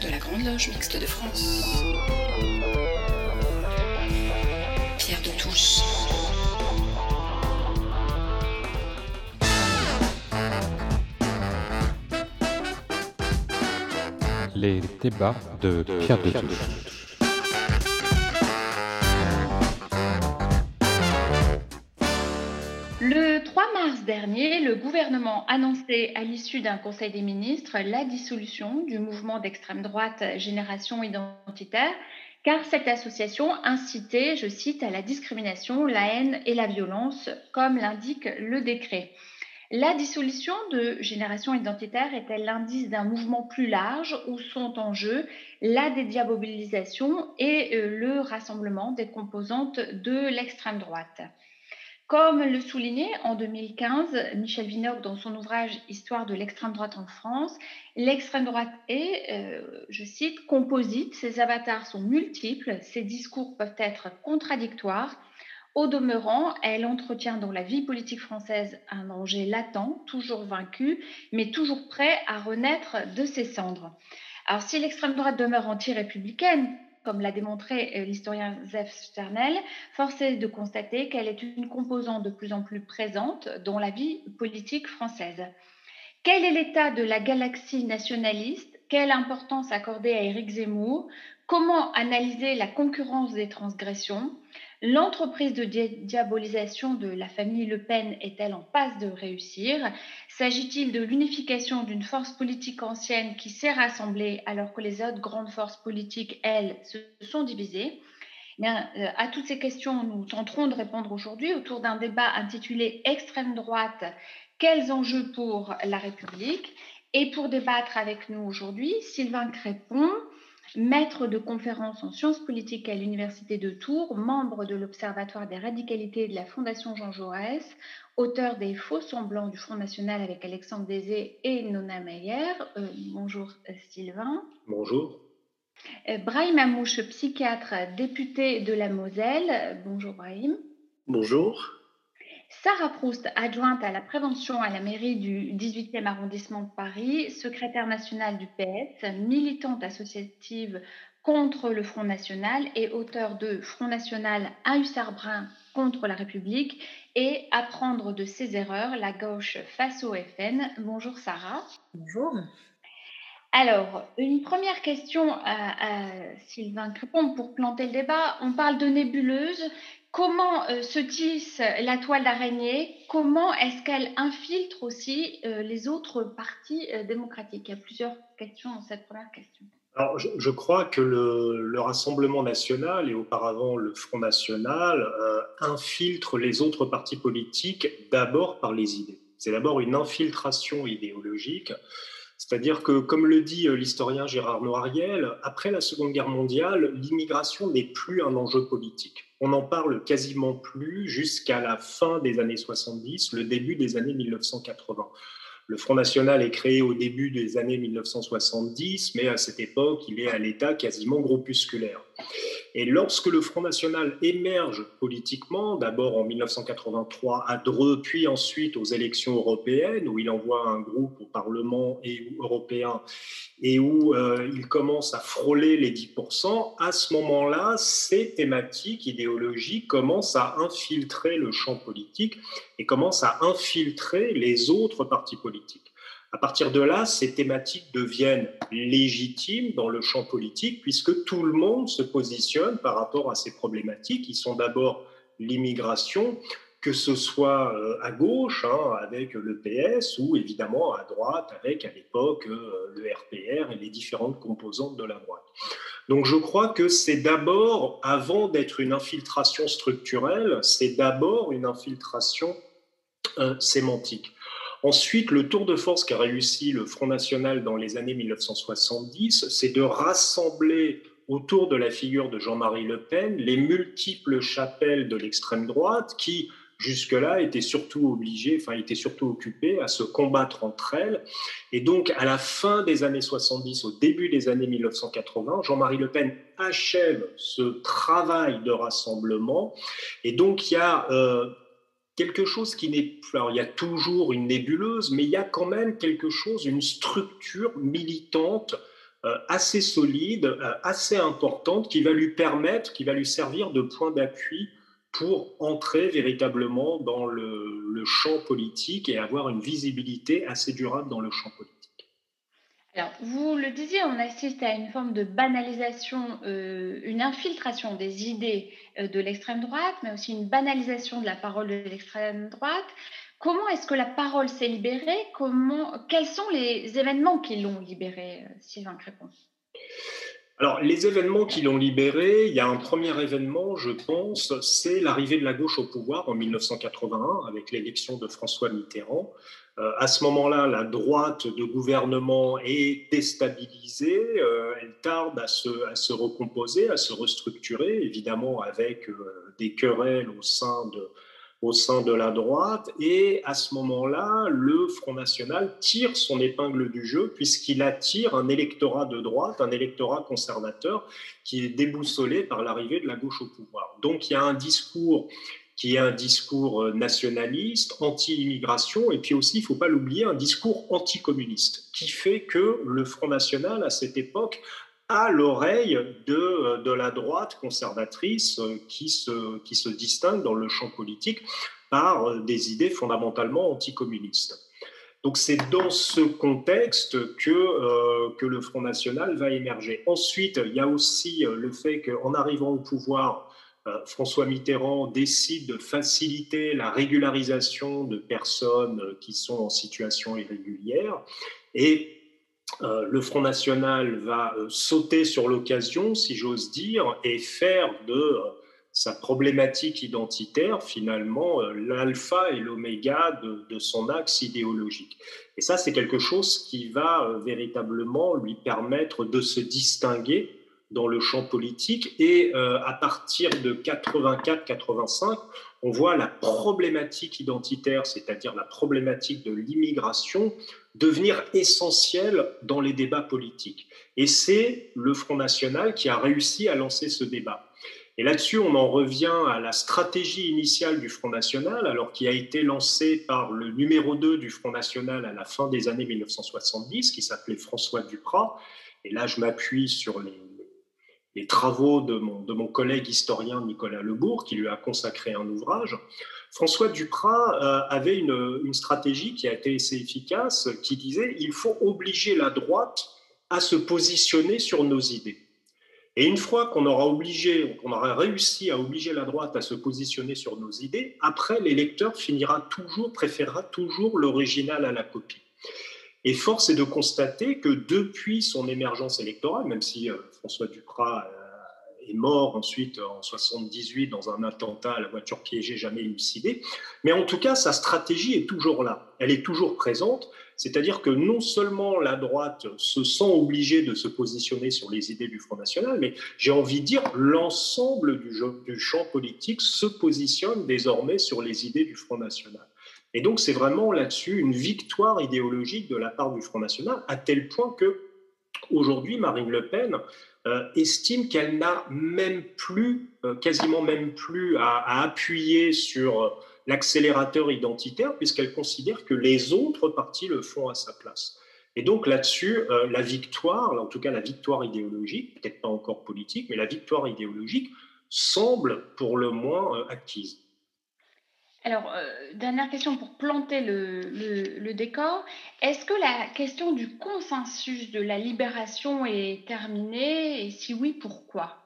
de la Grande Loge Mixte de France. Pierre de Touche. Les débats de Pierre de Touche. Dernier, le gouvernement annonçait à l'issue d'un conseil des ministres la dissolution du mouvement d'extrême droite Génération Identitaire, car cette association incitait, je cite, à la discrimination, la haine et la violence, comme l'indique le décret. La dissolution de Génération Identitaire est-elle l'indice d'un mouvement plus large où sont en jeu la dédiabolisation et euh, le rassemblement des composantes de l'extrême droite? Comme le soulignait en 2015 Michel Vinocq dans son ouvrage Histoire de l'extrême droite en France, l'extrême droite est, euh, je cite, composite, ses avatars sont multiples, ses discours peuvent être contradictoires. Au demeurant, elle entretient dans la vie politique française un danger latent, toujours vaincu, mais toujours prêt à renaître de ses cendres. Alors si l'extrême droite demeure anti-républicaine, comme l'a démontré euh, l'historien Zef Sternel, force est de constater qu'elle est une composante de plus en plus présente dans la vie politique française. Quel est l'état de la galaxie nationaliste? Quelle importance accorder à Éric Zemmour? Comment analyser la concurrence des transgressions? L'entreprise de diabolisation de la famille Le Pen est-elle en passe de réussir? S'agit-il de l'unification d'une force politique ancienne qui s'est rassemblée alors que les autres grandes forces politiques, elles, se sont divisées? Eh euh, à toutes ces questions, nous tenterons de répondre aujourd'hui autour d'un débat intitulé Extrême droite, quels enjeux pour la République? Et pour débattre avec nous aujourd'hui, Sylvain Crépon, maître de conférences en sciences politiques à l'Université de Tours, membre de l'Observatoire des radicalités de la Fondation Jean Jaurès, auteur des Faux semblants du Front National avec Alexandre Désé et Nona Meyer. Euh, bonjour euh, Sylvain. Bonjour. Euh, Brahim Amouche, psychiatre, député de la Moselle. Bonjour Brahim. Bonjour. Sarah Proust, adjointe à la prévention à la mairie du 18e arrondissement de Paris, secrétaire nationale du PS, militante associative contre le Front National et auteur de Front National à Hussard-Brun contre la République et Apprendre de ses erreurs, la gauche face au FN. Bonjour Sarah. Bonjour. Alors, une première question à, Sylvain Crépon pour planter le débat. On parle de nébuleuse comment euh, se tisse la toile d'araignée Comment est-ce qu'elle infiltre aussi euh, les autres partis euh, démocratiques? Il y a plusieurs questions dans cette première question. Alors, je, crois que le, Rassemblement national et auparavant le Front national infiltre les autres partis politiques d'abord par les idées. C'est d'abord une infiltration idéologique. C'est-à-dire que, comme le dit l'historien Gérard Noiriel, après la Seconde Guerre mondiale, l'immigration n'est plus un enjeu politique on n'en parle quasiment plus jusqu'à la fin des années 70, le début des années 1980. Le Front National est créé au début des années 1970, mais à cette époque, il est à l'état quasiment groupusculaire. Et lorsque le Front National émerge politiquement, d'abord en 1983 à Dreux, puis ensuite aux élections européennes, où il envoie un groupe au Parlement européen et où euh, il commence à frôler les 10%, à ce moment-là, ces thématiques idéologiques commencent à infiltrer le champ politique et commencent à infiltrer les autres partis politiques. À partir de là, ces thématiques deviennent légitimes dans le champ politique puisque tout le monde se positionne par rapport à ces problématiques qui sont d'abord l'immigration, que ce soit euh, à gauche hein, avec le PS ou évidemment à droite avec à l'époque euh, le RPR et les différentes composantes de la droite. Donc je crois que c'est d'abord, avant d'être une infiltration structurelle, c'est d'abord une infiltration euh, sémantique. Ensuite, le tour de force qu'a réussi le Front National dans les années 1970, c'est de rassembler autour de la figure de Jean-Marie Le Pen les multiples chapelles de l'extrême droite qui, jusque-là, étaient surtout obligées, enfin, étaient surtout occupées à se combattre entre elles. Et donc, à la fin des années 70, au début des années 1980, Jean-Marie Le Pen achève ce travail de rassemblement. Et donc, il y a euh, quelque chose qui n'est. Alors, il y a toujours une nébuleuse, mais il y a quand même quelque chose, une structure militante assez solide, assez importante, qui va lui permettre, qui va lui servir de point d'appui pour entrer véritablement dans le, champ politique et avoir une visibilité assez durable dans le champ politique. Alors, vous le disiez, on assiste à une forme de banalisation, une infiltration des idées de l'extrême droite, mais aussi une banalisation de la parole de l'extrême droite. Comment est-ce que la parole s'est libérée? Comment, Quels sont les événements qui l'ont libérée, euh, Sylvain Crépon? Alors, les événements qui l'ont libérée, il y a un premier événement, je pense, c'est l'arrivée de la gauche au pouvoir en 1981 avec l'élection de François Mitterrand. Euh, à ce moment-là, la droite de gouvernement est déstabilisée, euh, elle tarde à se, recomposer, à se restructurer, évidemment avec des querelles au sein de la droite. Et à ce moment-là, le Front National tire son épingle du jeu puisqu'il attire un électorat de droite, un électorat conservateur qui est déboussolé par l'arrivée de la gauche au pouvoir. Donc il y a un discours qui est un discours nationaliste, anti-immigration, et puis aussi, il ne faut pas l'oublier, un discours anticommuniste, qui fait que le Front National, à cette époque, à l'oreille de, de, la droite conservatrice euh, qui se, qui se distingue dans le champ politique par euh, des idées fondamentalement anticommunistes. Donc c'est dans ce contexte que, euh, que le Front National va émerger. Ensuite, il y a aussi le fait qu'en arrivant au pouvoir, François Mitterrand décide de faciliter la régularisation de personnes qui sont en situation irrégulière. Et euh, le Front National va euh, sauter sur l'occasion, si j'ose dire, et faire de euh, sa problématique identitaire finalement l'alpha et l'oméga de, son axe idéologique. Et ça, c'est quelque chose qui va véritablement lui permettre de se distinguer dans le champ politique. Et à partir de 84-85, on voit la problématique identitaire, c'est-à-dire la problématique de l'immigration, devenir essentiel dans les débats politiques. Et c'est le Front National qui a réussi à lancer ce débat. Et là-dessus, on en revient à la stratégie initiale du Front National, alors qui a été lancée par le numéro 2 du Front National à la fin des années 1970, qui s'appelait François Duprat. Et là, je m'appuie sur les, les travaux de mon, de mon, collègue historien Nicolas Lebourg, qui lui a consacré un ouvrage. François Duprat euh, avait une, une, stratégie qui a été assez efficace, qui disait il faut obliger la droite à se positionner sur nos idées. Et une fois qu'on aura obligé, qu'on aura réussi à obliger la droite à se positionner sur nos idées, après l'électeur finira toujours, préférera toujours l'original à la copie. Et force est de constater que depuis son émergence électorale, même si euh, François Duprat euh, est mort ensuite en 78 dans un attentat à la voiture piégée jamais élucidé, mais en tout cas sa stratégie est toujours là, elle est toujours présente, c'est-à-dire que non seulement la droite se sent obligée de se positionner sur les idées du Front National, mais j'ai envie de dire l'ensemble du champ politique se positionne désormais sur les idées du Front National. Et donc, c'est vraiment là-dessus une victoire idéologique de la part du Front National, à tel point que aujourd'hui, Marine Le Pen euh, estime qu'elle n'a même plus, euh, quasiment même plus, à, appuyer sur euh, l'accélérateur identitaire, puisqu'elle considère que les autres partis le font à sa place. Et donc là-dessus, la victoire, en tout cas la victoire idéologique, peut-être pas encore politique, mais la victoire idéologique semble pour le moins acquise. Alors, euh, dernière question pour planter le, décor. Est-ce que la question du consensus de la libération est terminée? Et si oui, pourquoi?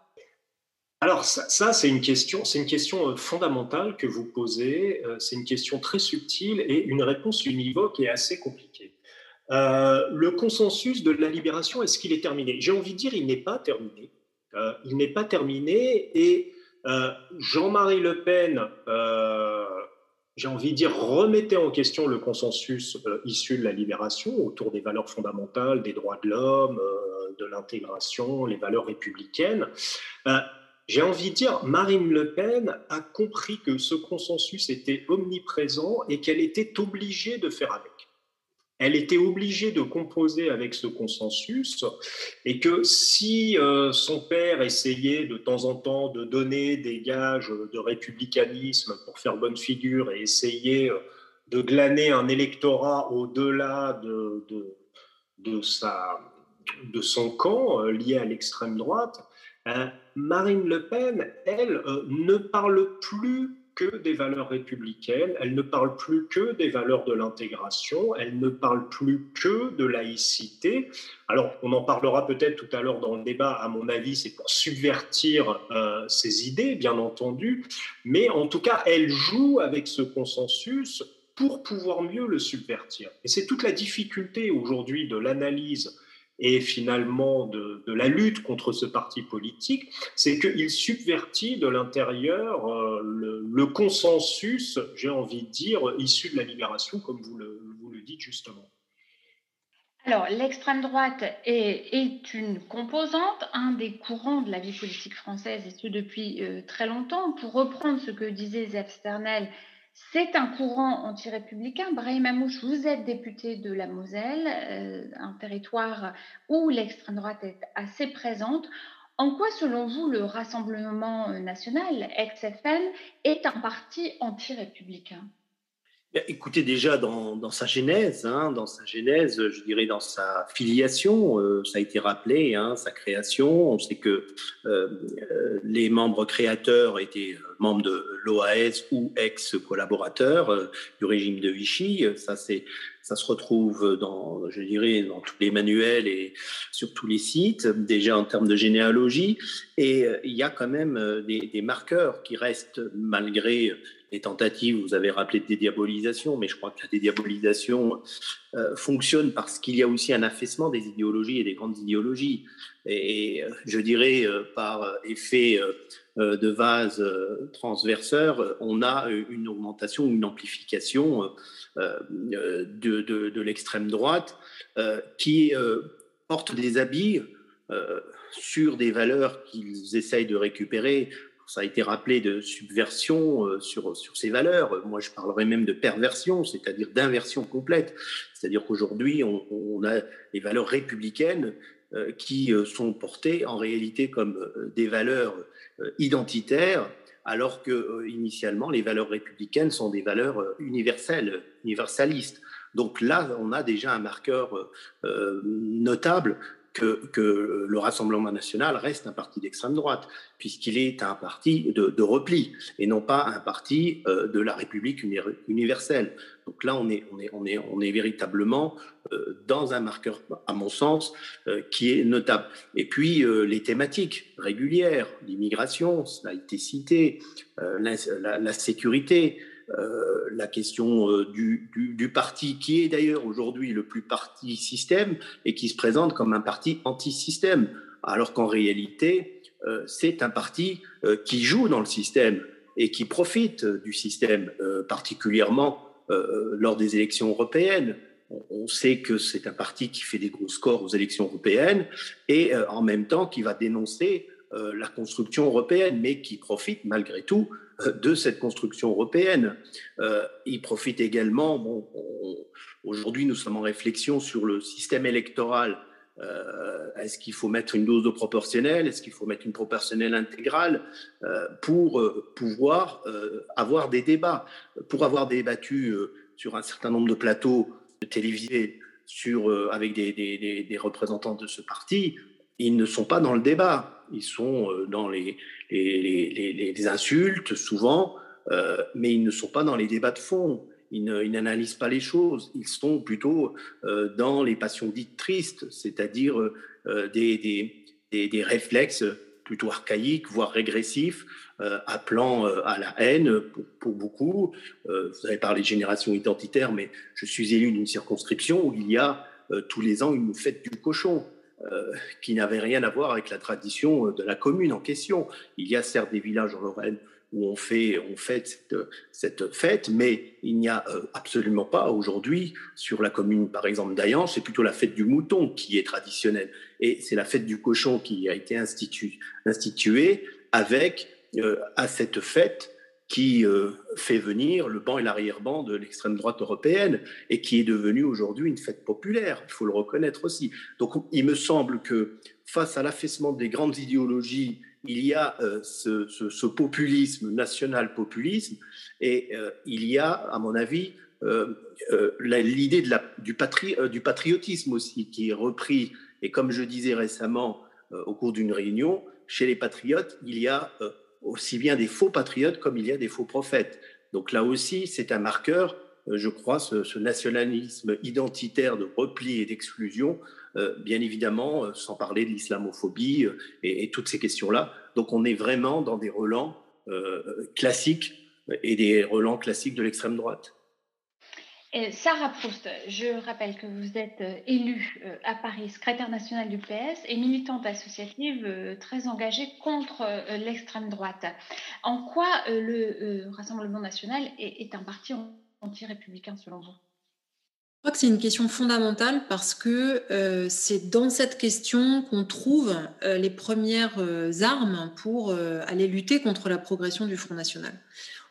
Alors ça, c'est une question, c'est une question euh, fondamentale que vous posez. Euh, c'est une question très subtile et une réponse univoque est assez compliquée. le consensus de la libération, est-ce qu'il est terminé? J'ai envie de dire, il n'est pas terminé. il n'est pas terminé et Jean-Marie Le Pen j'ai envie de dire, remettez en question le consensus euh, issu de la libération autour des valeurs fondamentales, des droits de l'homme, euh, de l'intégration, les valeurs républicaines. Euh, j'ai envie de dire, Marine Le Pen a compris que ce consensus était omniprésent et qu'elle était obligée de faire avec elle était obligée de composer avec ce consensus et que si euh, son père essayait de temps en temps de donner des gages de républicanisme pour faire bonne figure et essayer euh, de glaner un électorat au-delà de, son camp lié à l'extrême droite, Marine Le Pen, elle, ne parle plus que des valeurs républicaines, elle ne parle plus que des valeurs de l'intégration, elle ne parle plus que de laïcité. Alors, on en parlera peut-être tout à l'heure dans le débat, à mon avis, c'est pour subvertir euh, ces idées, bien entendu, mais en tout cas, elle joue avec ce consensus pour pouvoir mieux le subvertir. Et c'est toute la difficulté aujourd'hui de l'analyse et finalement de, la lutte contre ce parti politique, c'est qu'il subvertit de l'intérieur euh, le, consensus, j'ai envie de dire, issu de la libération, comme vous le, dites justement. Alors, l'extrême droite est, est, une composante, un des courants de la vie politique française, et ce depuis euh, très longtemps. Pour reprendre ce que disait Zef Sternel, c'est un courant anti-républicain. Brahim Amouche, vous êtes député de la Moselle, euh, un territoire où l'extrême droite est assez présente. En quoi, selon vous, le Rassemblement national, ex-FN, est un parti anti-républicain? Écoutez, déjà dans, sa genèse, hein, dans sa genèse, je dirais dans sa filiation, euh, ça a été rappelé, hein, sa création. On sait que euh, euh, les membres créateurs étaient membres de l'OAS ou ex-collaborateurs du régime de Vichy. Ça, c'est, ça se retrouve dans, je dirais, dans tous les manuels et sur tous les sites, déjà en termes de généalogie. Et il y a quand même des, des marqueurs qui restent malgré les tentatives, vous avez rappelé de dédiabolisation, mais je crois que la dédiabolisation euh, fonctionne parce qu'il y a aussi un affaissement des idéologies et des grandes idéologies. Et, euh, je dirais, euh, par effet de vase transverseur, on a une augmentation, une amplification de l'extrême droite qui porte des habits sur des valeurs qu'ils essayent de récupérer ça a été rappelé de subversion euh, sur, sur ces valeurs. Moi, je parlerais même de perversion, c'est-à-dire d'inversion complète. C'est-à-dire qu'aujourd'hui, on, a les valeurs républicaines euh, qui euh, sont portées en réalité comme des valeurs identitaires, alors que initialement, les valeurs républicaines sont des valeurs universelles, universalistes. Donc là, on a déjà un marqueur notable que, le Rassemblement national reste un parti d'extrême droite, puisqu'il est un parti de, repli et non pas un parti euh, de la République universelle. Donc là, on est, on est, on est, on est véritablement euh, dans un marqueur, à mon sens, euh, qui est notable. Et puis, les thématiques régulières, l'immigration, ça a été cité, la sécurité, euh, la question euh, du, parti qui est d'ailleurs aujourd'hui le plus parti système et qui se présente comme un parti anti-système, alors qu'en réalité, euh, c'est un parti qui joue dans le système et qui profite du système, particulièrement lors des élections européennes. On sait que c'est un parti qui fait des gros scores aux élections européennes et en même temps qui va dénoncer la construction européenne, mais qui profite malgré tout de cette construction européenne. Euh, il profite également, bon, aujourd'hui nous sommes en réflexion sur le système électoral. Euh, est-ce qu'il faut mettre une dose de proportionnelle? Est-ce qu'il faut mettre une proportionnelle intégrale euh, pour pouvoir avoir des débats? Pour avoir débattu sur un certain nombre de plateaux télévisés avec des, représentants de ce parti, ils ne sont pas dans le débat, ils sont dans les, les, insultes souvent, euh, mais ils ne sont pas dans les débats de fond. Ils n'analysent pas les choses. Ils sont plutôt euh, dans les passions dites tristes, c'est-à-dire euh, des, des, réflexes plutôt archaïques, voire régressifs, appelant à la haine pour, beaucoup. vous avez parlé de génération identitaire, mais je suis élu d'une circonscription où il y a tous les ans une fête du cochon. Euh, qui n'avait rien à voir avec la tradition euh, de la commune en question. Il y a certes des villages en Lorraine où on fait, fait cette, fête, mais il n'y a euh, absolument pas aujourd'hui sur la commune, par exemple, d'Ayan, c'est plutôt la fête du mouton qui est traditionnelle. Et c'est la fête du cochon qui a été instituée avec, à cette fête, qui euh, fait venir le banc et l'arrière-banc de l'extrême droite européenne et qui est devenu aujourd'hui une fête populaire, il faut le reconnaître aussi. Donc il me semble que face à l'affaissement des grandes idéologies, il y a euh, ce, populisme, national-populisme, et euh, il y a, à mon avis, l'idée du, patri, du patriotisme aussi qui est repris Et comme je disais récemment au cours d'une réunion, chez les patriotes, il y a aussi bien des faux patriotes comme il y a des faux prophètes. Donc là aussi, c'est un marqueur, je crois, ce, nationalisme identitaire de repli et d'exclusion, bien évidemment, sans parler de l'islamophobie et, et, toutes ces questions-là. Donc on est vraiment dans des relents classiques et des relents classiques de l'extrême droite. Sarah Proust, je rappelle que vous êtes euh, élue euh, à Paris, secrétaire nationale du PS et militante associative euh, très engagée contre l'extrême droite. En quoi le Rassemblement national est un parti anti-républicain selon vous? Je crois que c'est une question fondamentale parce que c'est dans cette question qu'on trouve les premières armes pour aller lutter contre la progression du Front National.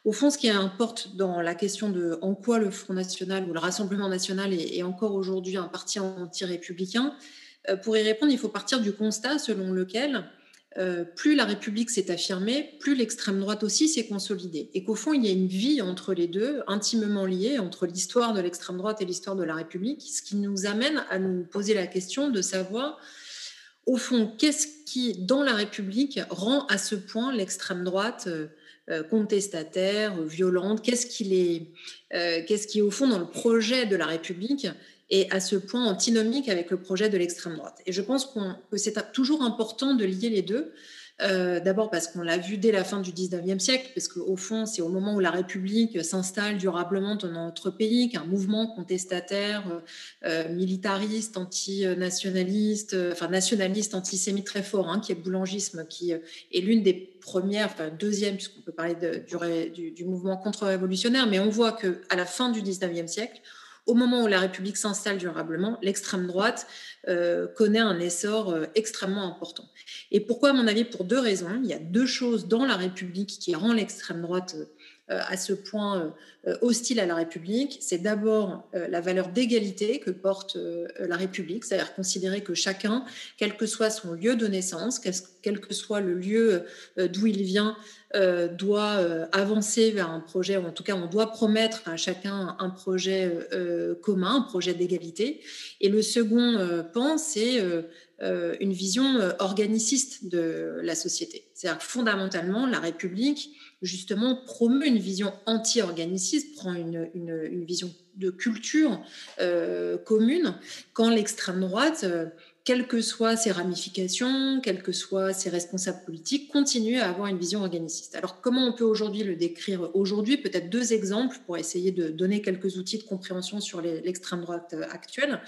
Au fond, ce qui importe dans la question de en quoi le Front National ou le Rassemblement National est, encore aujourd'hui un parti anti-républicain, euh, pour y répondre, il faut partir du constat selon lequel euh, plus la République s'est affirmée, plus l'extrême droite aussi s'est consolidée. Et qu'au fond, il y a une vie entre les deux, intimement liée, entre l'histoire de l'extrême droite et l'histoire de la République, ce qui nous amène à nous poser la question de savoir, au fond, qu'est-ce qui, dans la République, rend à ce point l'extrême droite euh, euh, contestataire, violente Qu'est-ce qui euh, qu'est-ce qui est au fond dans le projet de la République et à ce point antinomique avec le projet de l'extrême droite? Et je pense que c'est toujours important de lier les deux. Euh, d'abord parce qu'on l'a vu dès la fin du 19e siècle, parce qu'au fond, c'est au moment où la République s'installe durablement dans notre pays qu'un mouvement contestataire, euh, militariste, anti-nationaliste, enfin nationaliste, antisémite très fort, hein, qui est le boulangisme, qui est l'une des premières, enfin deuxième, puisqu'on peut parler du, du, mouvement contre-révolutionnaire, mais on voit qu'à la fin du 19e siècle, au moment où la République s'installe durablement, l'extrême droite euh, connaît un essor euh, extrêmement important. Et pourquoi, à mon avis, pour deux raisons. Il y a deux choses dans la République qui rend l'extrême droite euh, à ce point hostile à la République. C'est d'abord la valeur d'égalité que porte la République, c'est-à-dire considérer que chacun, quel que soit son lieu de naissance, quel que soit le lieu d'où il vient, euh, doit euh, avancer vers un projet, ou en tout cas on doit promettre à chacun un projet euh, commun, un projet d'égalité. Et le second pan, c'est une vision organiciste de la société. C'est-à-dire fondamentalement, la République, justement, promeut une vision anti-organiciste, prend une, une, vision de culture commune, quand l'extrême droite quelles que soient ses ramifications, quelles que soient ses responsables politiques, continuent à avoir une vision organiciste. Alors comment on peut aujourd'hui le décrire Aujourd'hui, peut-être deux exemples pour essayer de donner quelques outils de compréhension sur l'extrême droite euh, actuelle.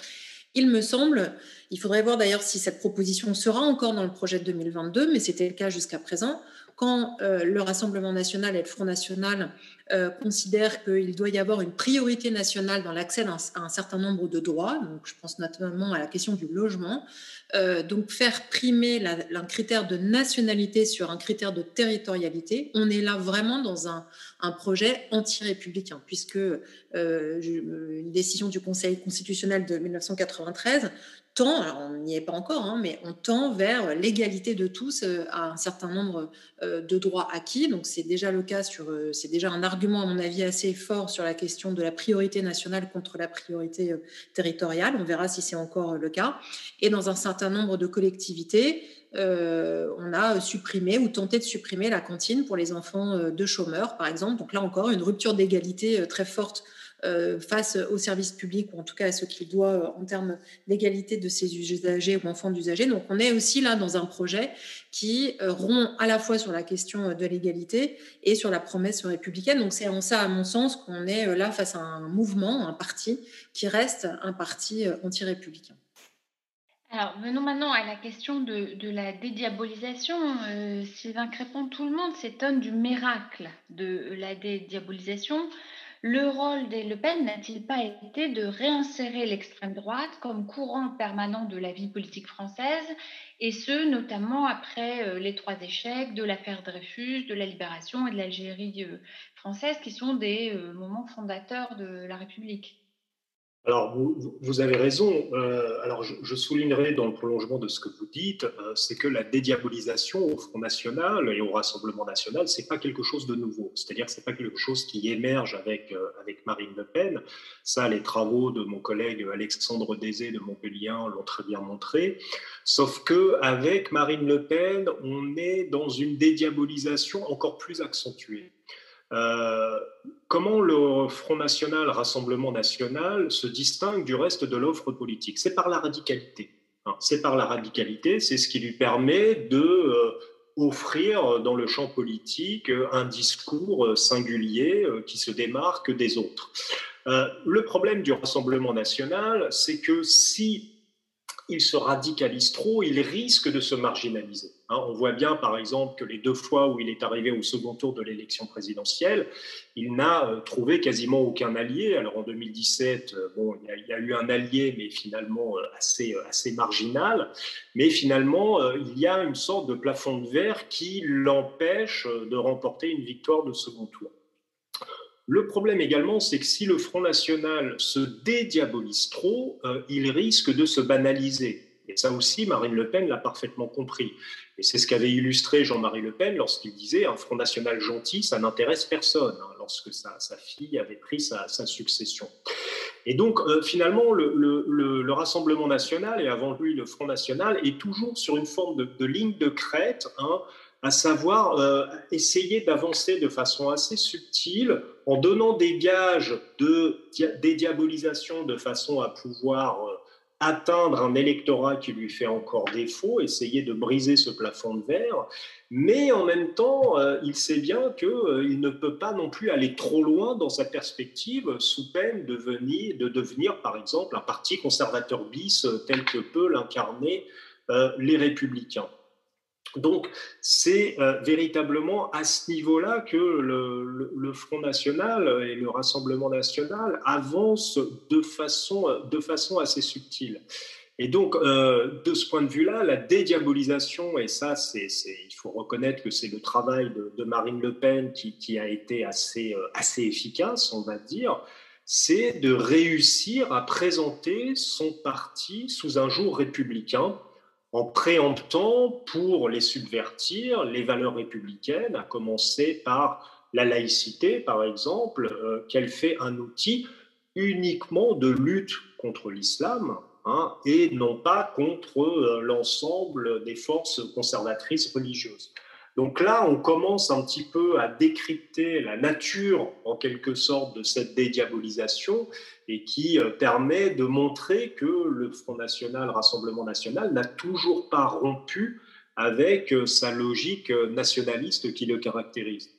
Il me semble, il faudrait voir d'ailleurs si cette proposition sera encore dans le projet de 2022, mais c'était le cas jusqu'à présent, quand euh, le Rassemblement national et le Front national euh, considèrent qu'il doit y avoir une priorité nationale dans l'accès à, un certain nombre de droits, donc je pense notamment à la question du logement, euh, donc faire primer un critère de nationalité sur un critère de territorialité, on est là vraiment dans un, un projet anti-républicain, puisque une décision du Conseil constitutionnel de 1993 tend, on n'y est pas encore, hein, mais on tend vers l'égalité de tous euh, à un certain nombre euh, de droits acquis. Donc c'est déjà le cas sur, euh, un argument à mon avis assez fort sur la question de la priorité nationale contre la priorité territoriale. On verra si c'est encore le cas. Et dans un certain nombre de collectivités, on a supprimé ou tenté de supprimer la cantine pour les enfants de chômeurs, par exemple. Donc là encore, une rupture d'égalité très forte face aux services publics, ou en tout cas à ce qu'il doit euh, en termes d'égalité de ses usagers ou enfants d'usagers. Donc on est aussi là dans un projet qui euh, rompt à la fois sur la question de l'égalité et sur la promesse républicaine. Donc c'est en ça, à mon sens, qu'on est là face à un mouvement, un parti qui reste un parti anti-républicain. Alors, venons maintenant à la question de, la dédiabolisation. Sylvain Crépon, tout le monde s'étonne du miracle de la dédiabolisation. Le rôle des Le Pen n'a-t-il pas été de réinsérer l'extrême droite comme courant permanent de la vie politique française, et ce, notamment après euh, les trois échecs de l'affaire Dreyfus, de la libération et de l'Algérie euh, française, qui sont des euh, moments fondateurs de la République? Alors, vous, avez raison. Euh, alors, je, soulignerai dans le prolongement de ce que vous dites, euh, c'est que la dédiabolisation au Front National et au Rassemblement National, c'est pas quelque chose de nouveau. C'est-à-dire que c'est pas quelque chose qui émerge avec euh, avec Marine Le Pen. Ça, les travaux de mon collègue Alexandre Désé de Montpellier l'ont très bien montré. Sauf que avec Marine Le Pen, on est dans une dédiabolisation encore plus accentuée. Euh, comment le Front National, Rassemblement National se distingue du reste de l'offre politique? C'est par la radicalité. Hein. c'est par la radicalité, c'est ce qui lui permet de euh, offrir dans le champ politique un discours singulier euh, qui se démarque des autres. le problème du Rassemblement national, c'est que si il se radicalise trop, il risque de se marginaliser. Hein. on voit bien, par exemple, que les deux fois où il est arrivé au second tour de l'élection présidentielle, il n'a euh, trouvé quasiment aucun allié. Alors en 2017, euh, bon, il y, a, eu un allié, mais finalement euh, assez, assez marginal. Mais finalement, il y a une sorte de plafond de verre qui l'empêche de remporter une victoire de second tour. Le problème également, c'est que si le Front National se dédiabolise trop, il risque de se banaliser. Et ça aussi, Marine Le Pen l'a parfaitement compris. Et c'est ce qu'avait illustré Jean-Marie Le Pen lorsqu'il disait un Front National gentil, ça n'intéresse personne, hein, lorsque sa, fille avait pris sa, succession. Et donc, euh, finalement, le, Rassemblement national, et avant lui le Front National, est toujours sur une forme de, ligne de crête. Hein, à savoir euh, essayer d'avancer de façon assez subtile en donnant des gages de dédiabolisation de façon à pouvoir euh, atteindre un électorat qui lui fait encore défaut, essayer de briser ce plafond de verre, mais en même temps, euh, il sait bien qu'il ne peut pas non plus aller trop loin dans sa perspective sous peine de, venir, de devenir, par exemple, un parti conservateur bis tel que peut l'incarner les républicains. Donc, c'est euh, véritablement à ce niveau-là que le, Front National et le Rassemblement National avancent de façon, assez subtile. Et donc, euh, de ce point de vue-là, la dédiabolisation, et ça, il faut reconnaître que c'est le travail de, Marine Le Pen qui, a été euh, assez efficace, on va dire, c'est de réussir à présenter son parti sous un jour républicain en préemptant pour les subvertir les valeurs républicaines, à commencer par la laïcité, par exemple, euh, qu'elle fait un outil uniquement de lutte contre l'islam hein, et non pas contre euh, l'ensemble des forces conservatrices religieuses. Donc là, on commence un petit peu à décrypter la nature, en quelque sorte, de cette dédiabolisation et qui euh, permet de montrer que le Front National, Rassemblement National, n'a toujours pas rompu avec euh, sa logique euh, nationaliste qui le caractérise.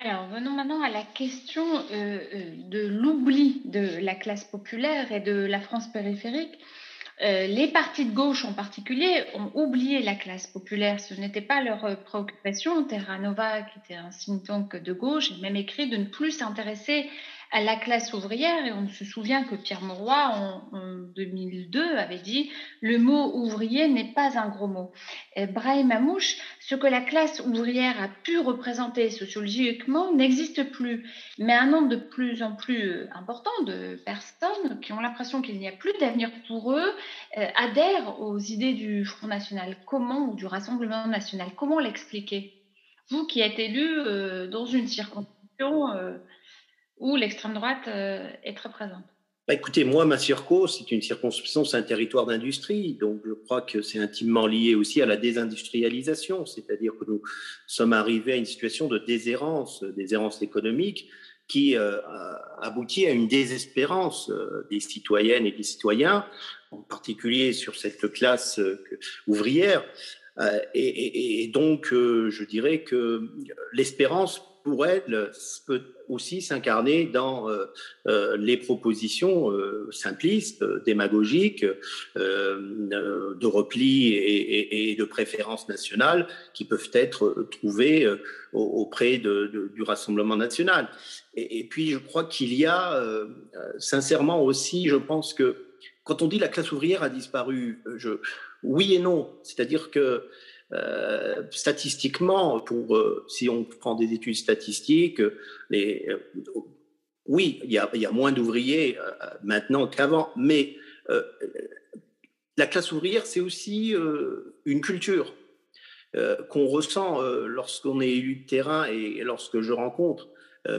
Alors, venons maintenant à la question de l'oubli de la classe populaire et de la France périphérique. Euh, les partis de gauche en particulier ont oublié la classe populaire. Ce n'était pas leur euh, préoccupation. Terra Nova, qui était un think de gauche, a même écrit de ne plus s'intéresser à la classe ouvrière. Et on se souvient que Pierre Mauroy, en, 2002, avait dit le mot ouvrier n'est pas un gros mot. Brahim Amouche, ce que la classe ouvrière a pu représenter sociologiquement n'existe plus. Mais un nombre de plus en plus euh, important de personnes qui ont l'impression qu'il n'y a plus d'avenir pour eux euh, adhèrent aux idées du Front National. Comment, ou du Rassemblement National, comment l'expliquer? Vous qui êtes élu euh, dans une circonscription où l'extrême droite euh, est très présente bah écoutez, moi, ma circo, c'est une circonscription, c'est un territoire d'industrie, donc je crois que c'est intimement lié aussi à la désindustrialisation, c'est-à-dire que nous sommes arrivés à une situation de déshérence, déshérence économique, qui euh, aboutit à une désespérance euh, des citoyennes et des citoyens, en particulier sur cette classe ouvrière. Et, et, donc, je dirais que l'espérance pour elle peut aussi s'incarner dans euh, euh, les propositions euh, simplistes, démagogiques, de repli et, de préférence nationale qui peuvent être trouvées auprès du Rassemblement national. Et, puis, je crois qu'il y a, sincèrement aussi, je pense que quand on dit la classe ouvrière a disparu, oui et non. C'est-à-dire que euh, statistiquement, pour, euh, si on prend des études statistiques, euh, oui, il y a, moins d'ouvriers maintenant qu'avant, mais la classe ouvrière, c'est aussi une culture qu'on ressent lorsqu'on est élu de terrain et lorsque je rencontre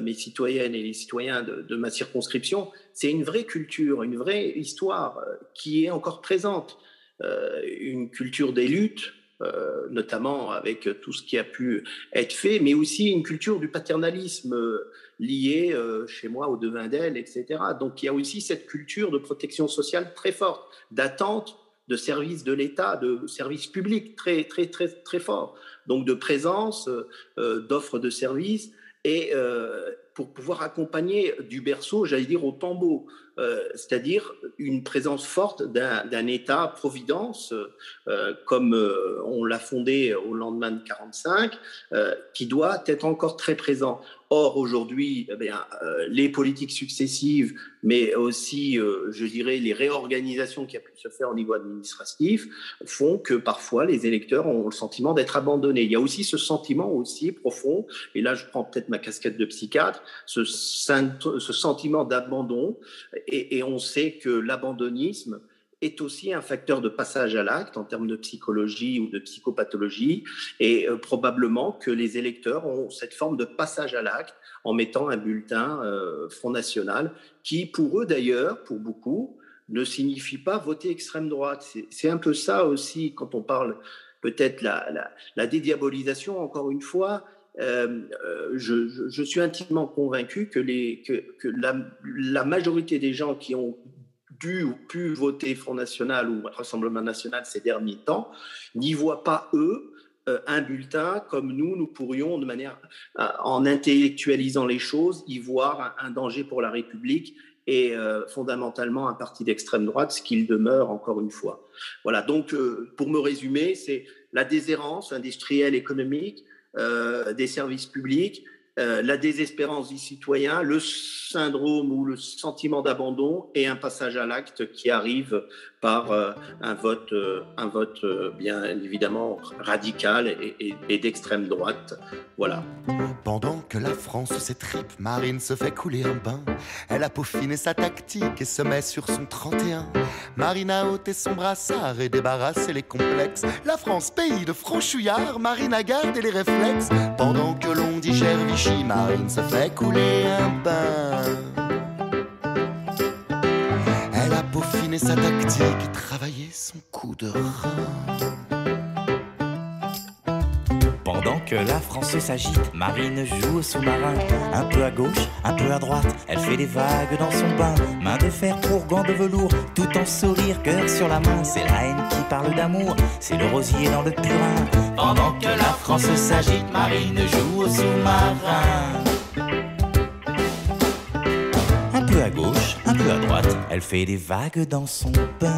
mes citoyennes et les citoyens de ma circonscription. C'est une vraie culture, une vraie histoire qui est encore présente. Une culture des luttes, euh, notamment avec tout ce qui a pu être fait, mais aussi une culture du paternalisme euh, liée chez moi au devin d'elle, etc. Donc il y a aussi cette culture de protection sociale très forte, d'attente de services de l'État, de services publics très très très très forts, donc de présence, d'offres de services et pour pouvoir accompagner du berceau, j'allais dire au tombeau, euh, c'est-à-dire une présence forte d'un État-providence, euh, comme euh, on l'a fondé au lendemain de 45, qui doit être encore très présent. Or, aujourd'hui, eh euh, les politiques successives, mais aussi, euh, je dirais, les réorganisations qui ont pu se faire au niveau administratif, font que parfois les électeurs ont le sentiment d'être abandonnés. Il y a aussi ce sentiment aussi profond, et là je prends peut-être ma casquette de psychiatre, ce sentiment d'abandon, et, on sait que l'abandonnisme, est aussi un facteur de passage à l'acte en termes de psychologie ou de psychopathologie, et euh, probablement que les électeurs ont cette forme de passage à l'acte en mettant un bulletin euh, Front National, qui pour eux d'ailleurs, pour beaucoup, ne signifie pas voter extrême droite. C'est un peu ça aussi quand on parle peut-être la, la, dédiabolisation, encore une fois. Euh, je, je, suis intimement convaincu que, la, majorité des gens qui ont dû ou pu voter Front National ou Rassemblement National ces derniers temps n'y voient pas, eux, euh, un bulletin comme nous, nous pourrions, de manière, euh, en intellectualisant les choses, y voir un, danger pour la République et euh, fondamentalement un parti d'extrême droite, ce qu'il demeure encore une fois. Voilà, donc pour me résumer, c'est la déshérence industrielle économique, des services publics, euh, la désespérance du citoyen, le syndrome ou le sentiment d'abandon et un passage à l'acte qui arrive par euh, un vote, euh, un vote bien évidemment radical et, d'extrême droite. Voilà. Pendant que la France s'étripe, Marine se fait couler un bain. Elle a peaufiné sa tactique et se met sur son 31. Marine a ôté son brassard et débarrassé les complexes. La France, pays de franchouillards, Marine a gardé les réflexes. Pendant que l'on digère Vichy, Marine se fait couler un bain. Elle a peaufiné sa tactique et travaillé son coup de rein. Que la France s'agite, Marine joue au sous-marin. Un peu à gauche, un peu à droite, elle fait des vagues dans son bain. Main de fer pour gants de velours, tout en sourire, cœur sur la main. C'est la haine qui parle d'amour, c'est le rosier dans le purin. Pendant que la France s'agite, Marine joue au sous-marin. Un peu à gauche, un peu à droite, elle fait des vagues dans son bain.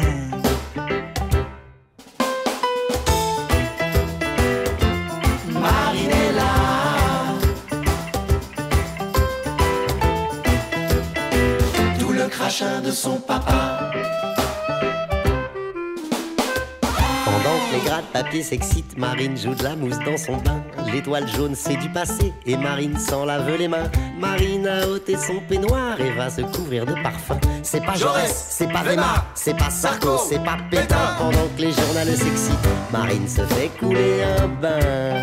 De son papa. Pendant que les gratte-papiers s'excitent, Marine joue de la mousse dans son bain. L'étoile jaune, c'est du passé, et Marine s'en lave les mains. Marine a ôté son peignoir et va se couvrir de parfum. C'est pas Jaurès, c'est pas Véma, c'est pas Sarko, c'est pas Pétain. Pendant que les journaux s'excitent, Marine se fait couler un bain.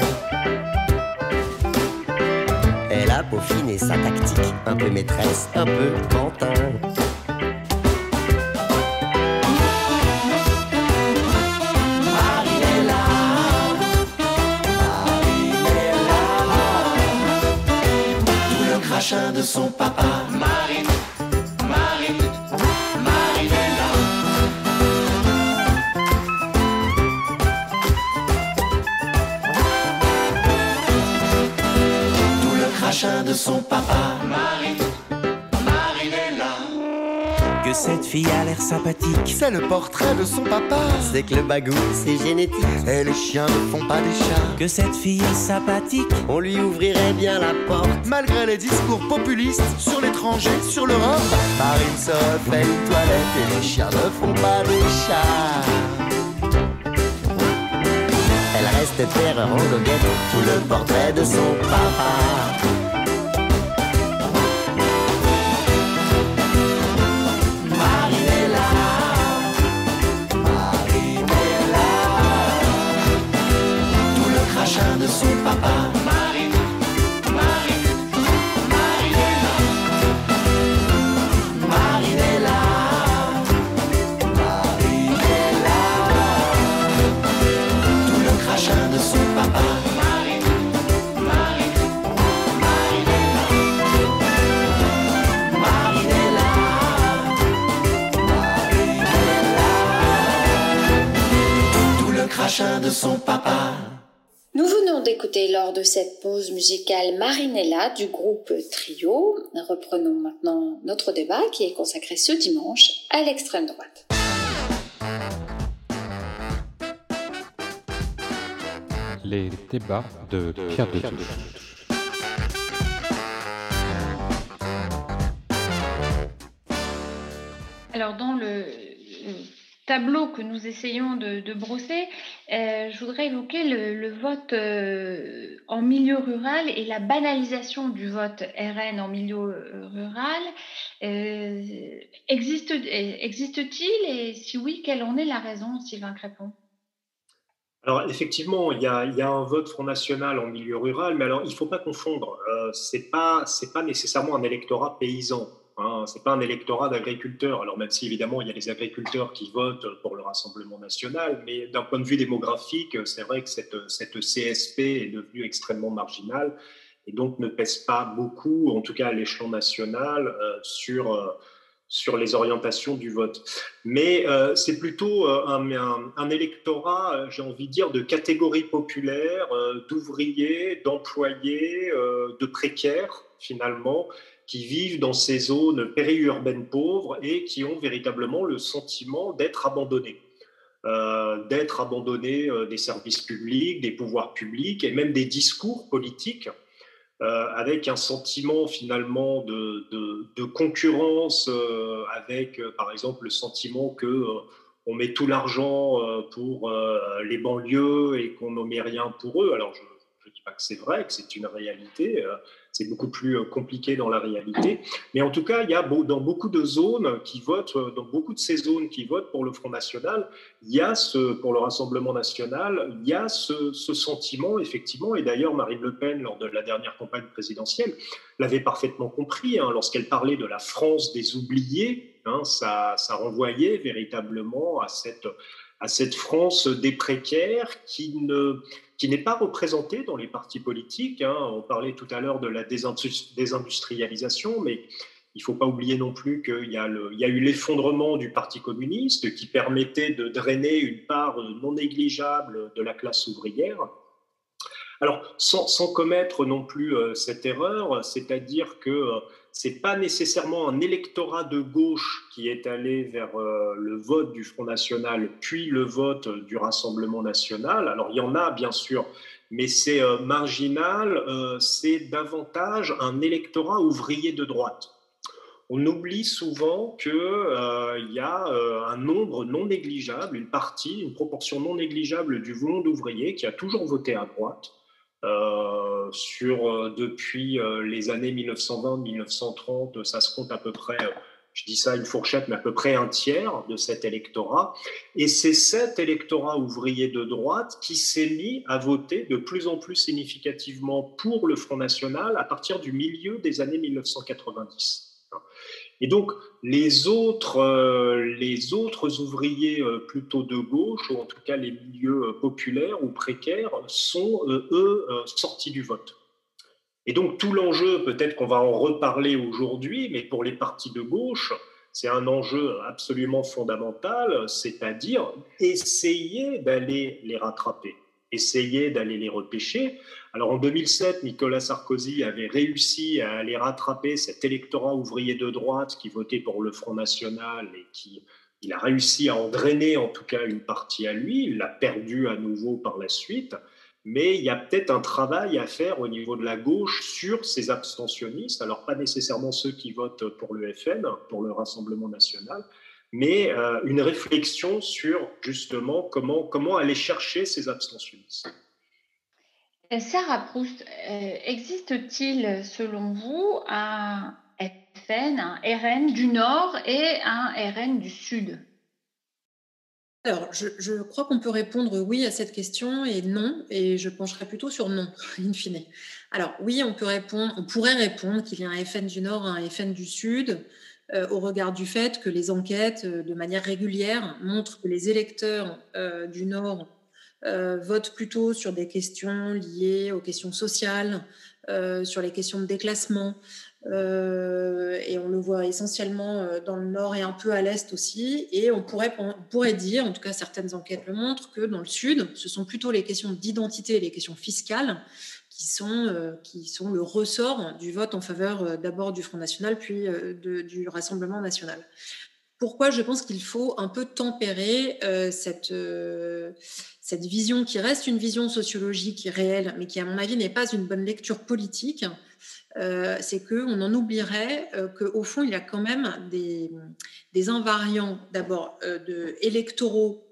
Elle a peaufiné sa tactique, un peu maîtresse, un peu pantin. de son papa. Marine, Marine, Marinella. Tout le crachin de son papa. Marine cette fille a l'air sympathique. C'est le portrait de son papa. C'est que le bagou, c'est génétique. Et les chiens ne font pas des chats. Que cette fille est sympathique. On lui ouvrirait bien la porte. Malgré les discours populistes sur l'étranger, sur l'Europe. Marine se fait une toilette et les chiens ne font pas des chats. Elle reste terre en goguette, tout le portrait de son papa. Lors de cette pause musicale Marinella du groupe Trio. Reprenons maintenant notre débat qui est consacré ce dimanche à l'extrême droite. Les débats de Pierre de Alors, dans le, tableau que nous essayons de, brosser, euh, je voudrais évoquer le, vote euh, en milieu rural et la banalisation du vote RN en milieu euh, rural. Existe-t-il et si oui, quelle en est la raison, Sylvain Crépon? Alors effectivement, il y, a, un vote Front National en milieu rural, mais alors il ne faut pas confondre. Ce n'est pas, pas nécessairement un électorat paysan. Hein, ce n'est pas un électorat d'agriculteurs. Alors même si évidemment il y a des agriculteurs qui votent pour le Rassemblement national, mais d'un point de vue démographique, c'est vrai que cette, cette CSP est devenue extrêmement marginale et donc ne pèse pas beaucoup, en tout cas à l'échelon national, euh, sur, euh, sur les orientations du vote. Mais euh, c'est plutôt un, un, un électorat, j'ai envie de dire, de catégories populaires, d'ouvriers, d'employés, de précaires finalement, qui vivent dans ces zones périurbaines pauvres et qui ont véritablement le sentiment d'être abandonnés. Euh, d'être abandonnés euh, des services publics, des pouvoirs publics et même des discours politiques, euh, avec un sentiment finalement de, concurrence, avec par exemple le sentiment que on met tout l'argent pour les banlieues et qu'on n'en met rien pour eux. Alors je ne dis pas que c'est vrai, que c'est une réalité c'est beaucoup plus euh, compliqué dans la réalité. Mais en tout cas, il y a dans beaucoup de zones qui votent, euh, dans beaucoup de ces zones qui votent pour le Front National, il y a ce, pour le Rassemblement National, il y a ce, sentiment, effectivement, et d'ailleurs Marine Le Pen, lors de la dernière campagne présidentielle, l'avait parfaitement compris, hein, lorsqu'elle parlait de la France des oubliés, hein, ça, renvoyait véritablement à cette, à cette France des précaires qui ne qui n'est pas représenté dans les partis politiques. Hein. On parlait tout à l'heure de la désindustrialisation, mais il ne faut pas oublier non plus qu'il y, a eu l'effondrement du Parti communiste qui permettait de drainer une part non négligeable de la classe ouvrière. Alors, sans, commettre non plus euh, cette erreur, c'est-à-dire que euh, c'est pas nécessairement un électorat de gauche qui est allé vers euh, le vote du Front National, puis le vote du Rassemblement National. Alors il y en a bien sûr, mais c'est euh, marginal. Euh, c'est davantage un électorat ouvrier de droite. On oublie souvent qu'il y a un nombre non négligeable, une partie, une proportion non négligeable du monde ouvrier qui a toujours voté à droite euh, sur, euh, depuis euh, les années 1920-1930, ça se compte à peu près, je dis ça une fourchette, mais à peu près un tiers de cet électorat. Et c'est cet électorat ouvrier de droite qui s'est mis à voter de plus en plus significativement pour le Front National à partir du milieu des années 1990. Et donc, les autres, euh, les autres ouvriers euh, plutôt de gauche, ou en tout cas les milieux euh, populaires ou précaires, sont, eux, sortis du vote. Et donc, tout l'enjeu, peut-être qu'on va en reparler aujourd'hui, mais pour les partis de gauche, c'est un enjeu absolument fondamental, c'est-à-dire essayer d'aller les rattraper essayer d'aller les repêcher. Alors en 2007, Nicolas Sarkozy avait réussi à aller rattraper cet électorat ouvrier de droite qui votait pour le Front National et qui il a réussi à en drainer en tout cas une partie à lui. Il l'a perdu à nouveau par la suite. Mais il y a peut-être un travail à faire au niveau de la gauche sur ces abstentionnistes. Alors pas nécessairement ceux qui votent pour le FN, pour le Rassemblement national, mais euh, une réflexion sur justement comment, comment aller chercher ces abstentionnistes. Sarah Proust, euh, existe-t-il selon vous un FN, un RN du Nord et un RN du Sud? Alors, je, crois qu'on peut répondre oui à cette question et non, et je pencherai plutôt sur non, in fine. Alors, oui, on peut répondre, on pourrait répondre qu'il y a un FN du Nord, un FN du Sud. Euh, au regard du fait que les enquêtes, euh, de manière régulière, montrent que les électeurs euh, du Nord votent plutôt sur des questions liées aux questions sociales, sur les questions de déclassement, et on le voit essentiellement dans le nord et un peu à l'est aussi. Et on pourrait, on pourrait dire, en tout cas certaines enquêtes le montrent, que dans le sud, ce sont plutôt les questions d'identité et les questions fiscales qui sont, qui sont le ressort du vote en faveur d'abord du Front National, puis du Rassemblement National pourquoi je pense qu'il faut un peu tempérer euh, cette, euh, cette vision qui reste une vision sociologique réelle, mais qui, à mon avis, n'est pas une bonne lecture politique. Euh, c'est qu'on en oublierait qu'au fond, il y a quand même des, des invariants, d'abord, électoraux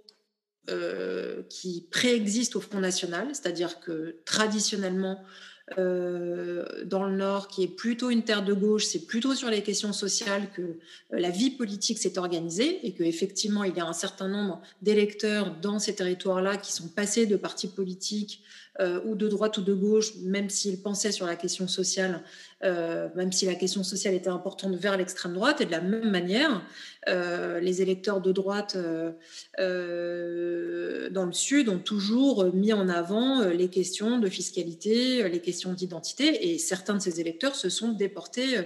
qui préexistent au Front National, c'est-à-dire que traditionnellement, euh, dans le Nord, qui est plutôt une terre de gauche, c'est plutôt sur les questions sociales que euh, la vie politique s'est organisée et qu'effectivement, il y a un certain nombre d'électeurs dans ces territoires-là qui sont passés de partis politiques euh, ou de droite ou de gauche, même s'ils pensaient sur la question sociale, euh, même si la question sociale était importante vers l'extrême droite. Et de la même manière, euh, les électeurs de droite dans le Sud ont toujours mis en avant les questions de fiscalité, les questions d'identité, et certains de ces électeurs se sont déportés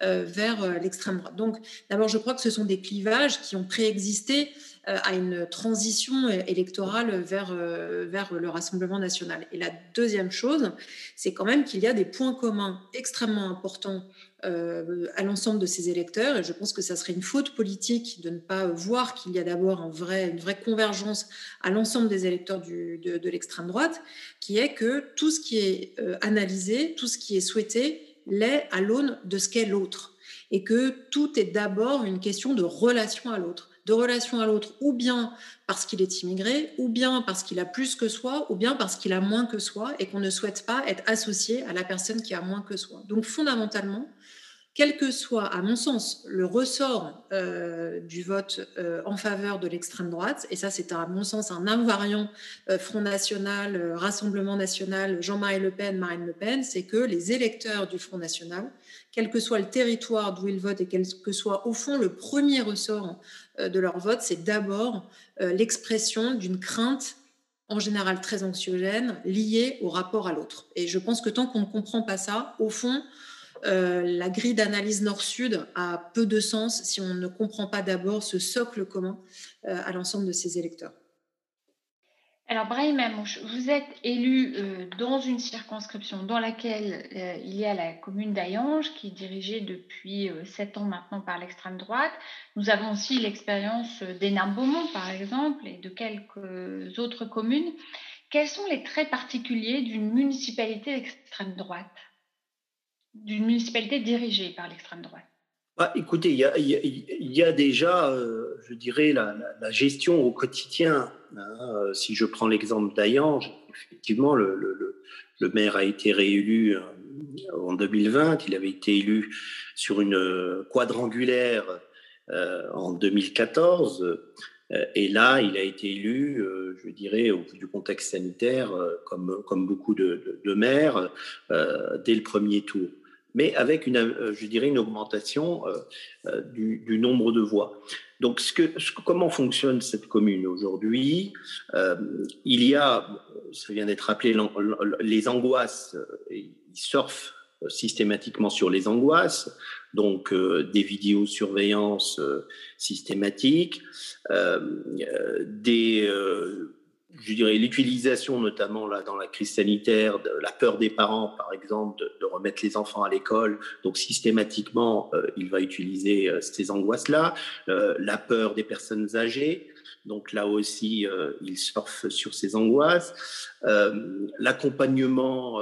vers l'extrême droite. Donc, d'abord, je crois que ce sont des clivages qui ont préexisté à une transition électorale vers, euh, vers le Rassemblement national. Et la deuxième chose, c'est quand même qu'il y a des points communs extrêmement importants euh, à l'ensemble de ces électeurs. Et je pense que ça serait une faute politique de ne pas voir qu'il y a d'abord un vrai, une vraie convergence à l'ensemble des électeurs du, de, de l'extrême droite, qui est que tout ce qui est analysé, tout ce qui est souhaité, l'est à l'aune de ce qu'est l'autre. Et que tout est d'abord une question de relation à l'autre de relation à l'autre, ou bien parce qu'il est immigré, ou bien parce qu'il a plus que soi, ou bien parce qu'il a moins que soi, et qu'on ne souhaite pas être associé à la personne qui a moins que soi. Donc fondamentalement, quel que soit, à mon sens, le ressort euh, du vote euh, en faveur de l'extrême droite, et ça c'est à mon sens un invariant euh, Front National, Rassemblement National, Jean-Marie Le Pen, Marine Le Pen, c'est que les électeurs du Front National, quel que soit le territoire d'où ils votent et quel que soit au fond le premier ressort de leur vote, c'est d'abord l'expression d'une crainte en général très anxiogène liée au rapport à l'autre. Et je pense que tant qu'on ne comprend pas ça, au fond, euh, la grille d'analyse nord-sud a peu de sens si on ne comprend pas d'abord ce socle commun euh, à l'ensemble de ces électeurs. Alors, Brahim Amouche, vous êtes élu euh, dans une circonscription dans laquelle il y a la commune d'Ayange, qui est dirigée depuis sept ans maintenant par l'extrême droite. Nous avons aussi l'expérience d'Hénin-Beaumont, par exemple, et de quelques autres communes. Quels sont les traits particuliers d'une municipalité d'extrême droite? D'une municipalité dirigée par l'extrême droite bah, Écoutez, il y a, déjà, euh, je dirais, la, gestion au quotidien. Hein. Euh, si je prends l'exemple d'Ayange, effectivement, le, le, maire a été réélu euh, en 2020, il avait été élu sur une quadrangulaire en 2014. Et là, il a été élu, je dirais, au vu du contexte sanitaire, comme, comme beaucoup de, de maires, dès le premier tour mais avec une, euh, je dirais, une augmentation euh, euh, du, nombre de voix. Donc, ce que, comment fonctionne cette commune aujourd'hui Il y a, ça vient d'être rappelé, les angoisses. Ils surfent systématiquement sur les angoisses, donc des vidéosurveillance systématiques, des je dirais, l'utilisation, notamment là, dans la crise sanitaire, de la peur des parents, par exemple, de, remettre les enfants à l'école. Donc, systématiquement, euh, il va utiliser euh, ces angoisses-là. Euh, la peur des personnes âgées. Donc, là aussi, il surfe sur ces angoisses. L'accompagnement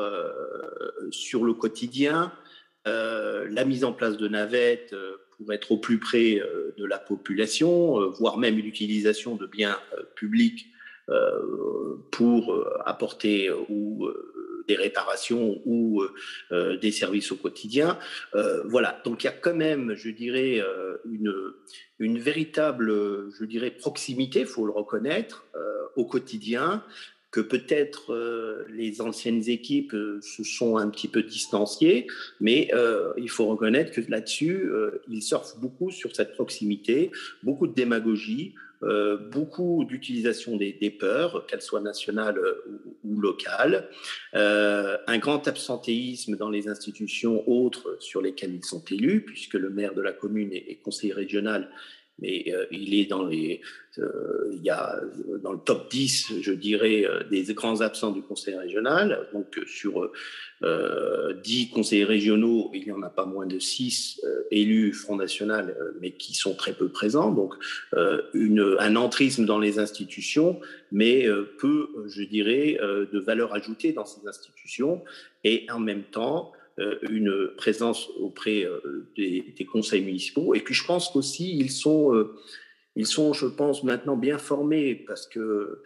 sur le quotidien. la mise en place de navettes pour être au plus près de la population, voire même l'utilisation de biens publics pour euh, apporter ou euh, des réparations ou des services au quotidien. voilà, donc il y a quand même, je dirais, une, une véritable, je dirais, proximité, il faut le reconnaître, au quotidien, que peut-être les anciennes équipes se sont un petit peu distanciées, mais il faut reconnaître que là-dessus, ils surfent beaucoup sur cette proximité, beaucoup de démagogie, beaucoup d'utilisation des, peurs, qu'elles soient nationales ou, locales, un grand absentéisme dans les institutions autres sur lesquelles ils sont élus, puisque le maire de la commune est, est conseiller régional mais euh, il est dans les, euh, il y a dans le top 10, je dirais, euh, des grands absents du conseil régional. Donc sur 10 conseillers régionaux, il n'y en a pas moins de 6 élus Front National, mais qui sont très peu présents. Donc un entrisme dans les institutions, mais peu, je dirais, de valeur ajoutée dans ces institutions. Et en même temps, une présence auprès euh, des, conseils municipaux. Et puis je pense qu'aussi, ils sont, euh, ils sont, je pense, maintenant bien formés parce que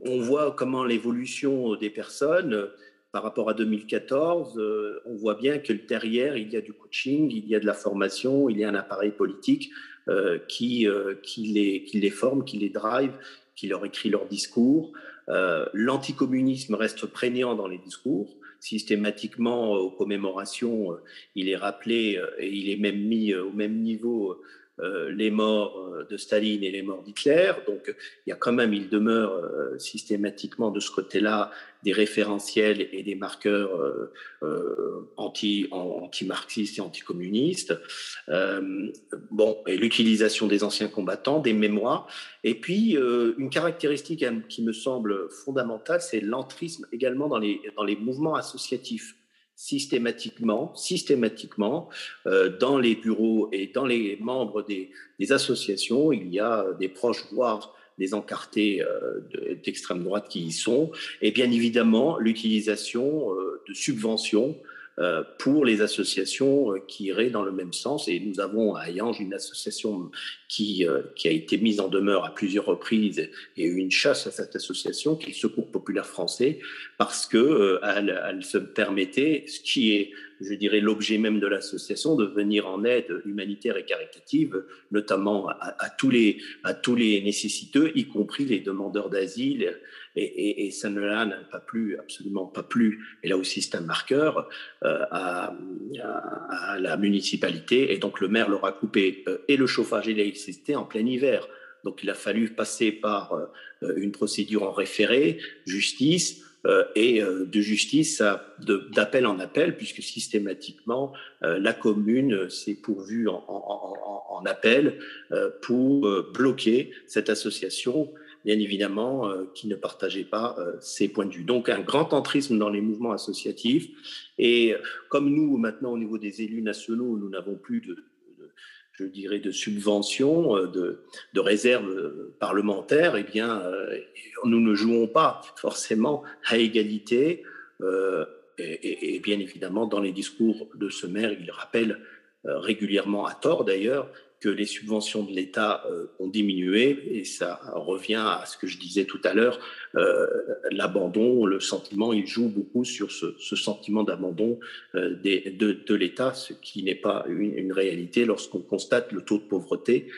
on voit comment l'évolution des personnes par rapport à 2014, on voit bien que derrière, il y a du coaching, il y a de la formation, il y a un appareil politique qui, qui, les, qui les forme, qui les drive, qui leur écrit leur discours. L'anticommunisme reste prégnant dans les discours systématiquement aux commémorations, euh, il est rappelé euh, et il est même mis euh, au même niveau euh, les morts euh, de Staline et les morts d'Hitler. Donc il y a quand même, il demeure euh, systématiquement de ce côté-là des référentiels et des marqueurs anti, anti-marxistes et anticommunistes. bon, et l'utilisation des anciens combattants, des mémoires. Et puis une caractéristique qui me semble fondamentale, c'est l'entrisme également dans les, dans les mouvements associatifs systématiquement, systématiquement, euh, dans les bureaux et dans les membres des, associations, il y a des proches, voire des encartés euh, d'extrême droite qui y sont, et bien évidemment l'utilisation euh, de subventions pour les associations euh, qui iraient dans le même sens. Et nous avons à Ayange une association qui, euh, qui a été mise en demeure à plusieurs reprises et une chasse à cette association, qui est le Secours populaire français, parce que elle, elle, se permettait, ce qui est, je dirais, l'objet même de l'association, de venir en aide humanitaire et caritative, notamment à, à, tous les, à tous les nécessiteux, y compris les demandeurs d'asile et, ça ne l'a pas plu, absolument pas plu, et là aussi c'est un marqueur, euh, à, la municipalité, et donc le maire leur a coupé euh, et le chauffage et l'électricité en plein hiver. Donc il a fallu passer par euh, une procédure en référé, justice, et de justice d'appel en appel, puisque systématiquement, la commune s'est pourvue en, en appel pour bloquer cette association bien évidemment, euh, qui ne partageaient pas euh, points de vue. Donc un grand entrisme dans les mouvements associatifs. Et comme nous, maintenant, au niveau des élus nationaux, nous n'avons plus de, je dirais, de subventions, euh, de, réserves parlementaires, eh bien, nous ne jouons pas forcément à égalité. Et, et, bien évidemment, dans les discours de ce maire, il rappelle régulièrement, à tort d'ailleurs, que les subventions de l'État euh, ont diminué et ça revient à ce que je disais tout à l'heure, euh, l'abandon, le sentiment, il joue beaucoup sur ce, sentiment d'abandon euh, de, de l'État, ce qui n'est pas une, réalité lorsqu'on constate le taux de pauvreté.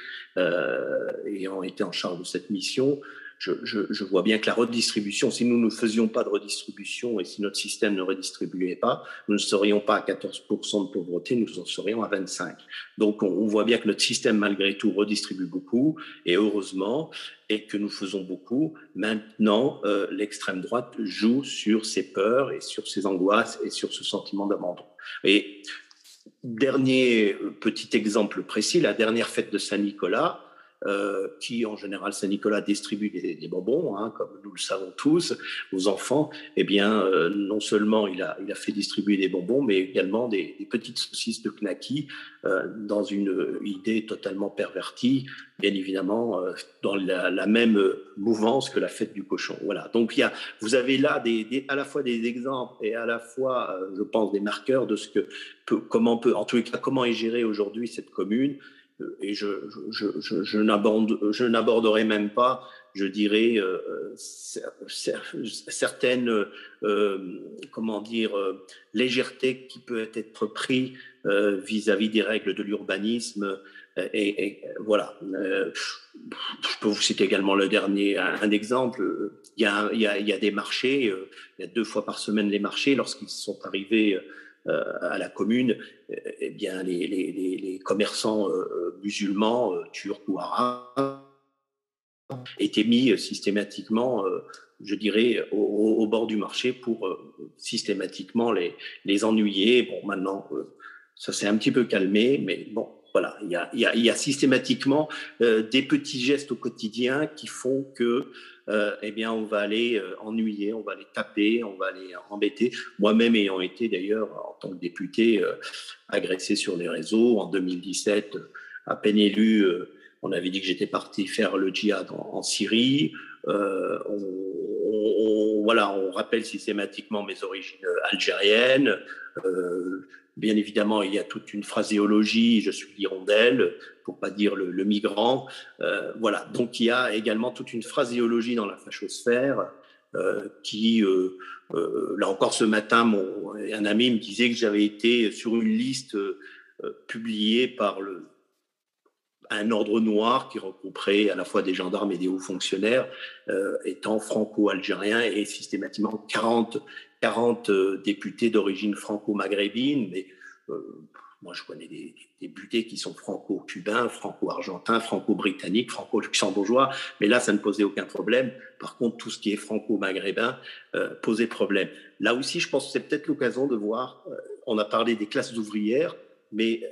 ayant été en charge de cette mission, je, vois bien que la redistribution, si nous ne faisions pas de redistribution et si notre système ne redistribuait pas, nous ne serions pas à 14% de pauvreté, nous en serions à 25%. Donc on, voit bien que notre système, malgré tout, redistribue beaucoup, et heureusement, et que nous faisons beaucoup. Maintenant, euh, l'extrême droite joue sur ses peurs et sur ses angoisses et sur ce sentiment d'abandon. Et dernier petit exemple précis, la dernière fête de Saint-Nicolas, euh, qui en général Saint-Nicolas distribue des, bonbons, hein, comme nous le savons tous, aux enfants, eh bien euh, non seulement il a, il a fait distribuer des bonbons, mais également des, petites saucisses de knacky euh, dans une idée totalement pervertie, bien évidemment dans la, même mouvance que la fête du cochon. Voilà. Donc il y a, vous avez là des, à la fois des exemples et à la fois, je pense, des marqueurs de ce que comment peut, en tous cas, comment est gérée aujourd'hui cette commune et je, je, je, je n'aborderai même pas, je dirais, euh, certaines, euh, comment dire, euh, légèretés qui peut être prise vis-à-vis des règles de l'urbanisme. Et, voilà. je peux vous citer également le dernier, un, exemple. Il y, a, il, y a, il y, a, des marchés, il y a deux fois par semaine les marchés, lorsqu'ils sont arrivés euh, à la commune, eh, eh bien, les, commerçants euh, musulmans, euh, turcs ou arabes, été mis systématiquement, je dirais, au, bord du marché pour systématiquement les ennuyer. Bon, maintenant, ça s'est un petit peu calmé, mais bon, voilà, il y a, systématiquement des petits gestes au quotidien qui font que euh, eh bien, on va aller euh, ennuyer, on va les taper, on va les embêter. Moi-même ayant été d'ailleurs, en tant que député, euh, agressé sur les réseaux en 2017, à peine élu, on avait dit que j'étais parti faire le djihad en, Syrie. Voilà, on rappelle systématiquement mes origines algériennes. Bien évidemment, il y a toute une phraséologie, je suis l'hirondelle, pour pas dire le, migrant. Euh, voilà, donc il y a également toute une phraséologie dans la fachosphère euh, qui, euh, là encore ce matin, mon, un ami me disait que j'avais été sur une liste publiée par le, un ordre noir qui regrouperait à la fois des gendarmes et des hauts fonctionnaires, étant franco-algérien et systématiquement 40 40 euh, députés d'origine franco-maghrébine, mais euh, moi je connais des, députés qui sont franco-cubains, franco-argentins, franco-britanniques, franco-luxembourgeois, mais là ça ne posait aucun problème. Par contre, tout ce qui est franco-maghrébin euh, posait problème. Là aussi, je pense que c'est peut-être l'occasion de voir, on a parlé des classes ouvrières, mais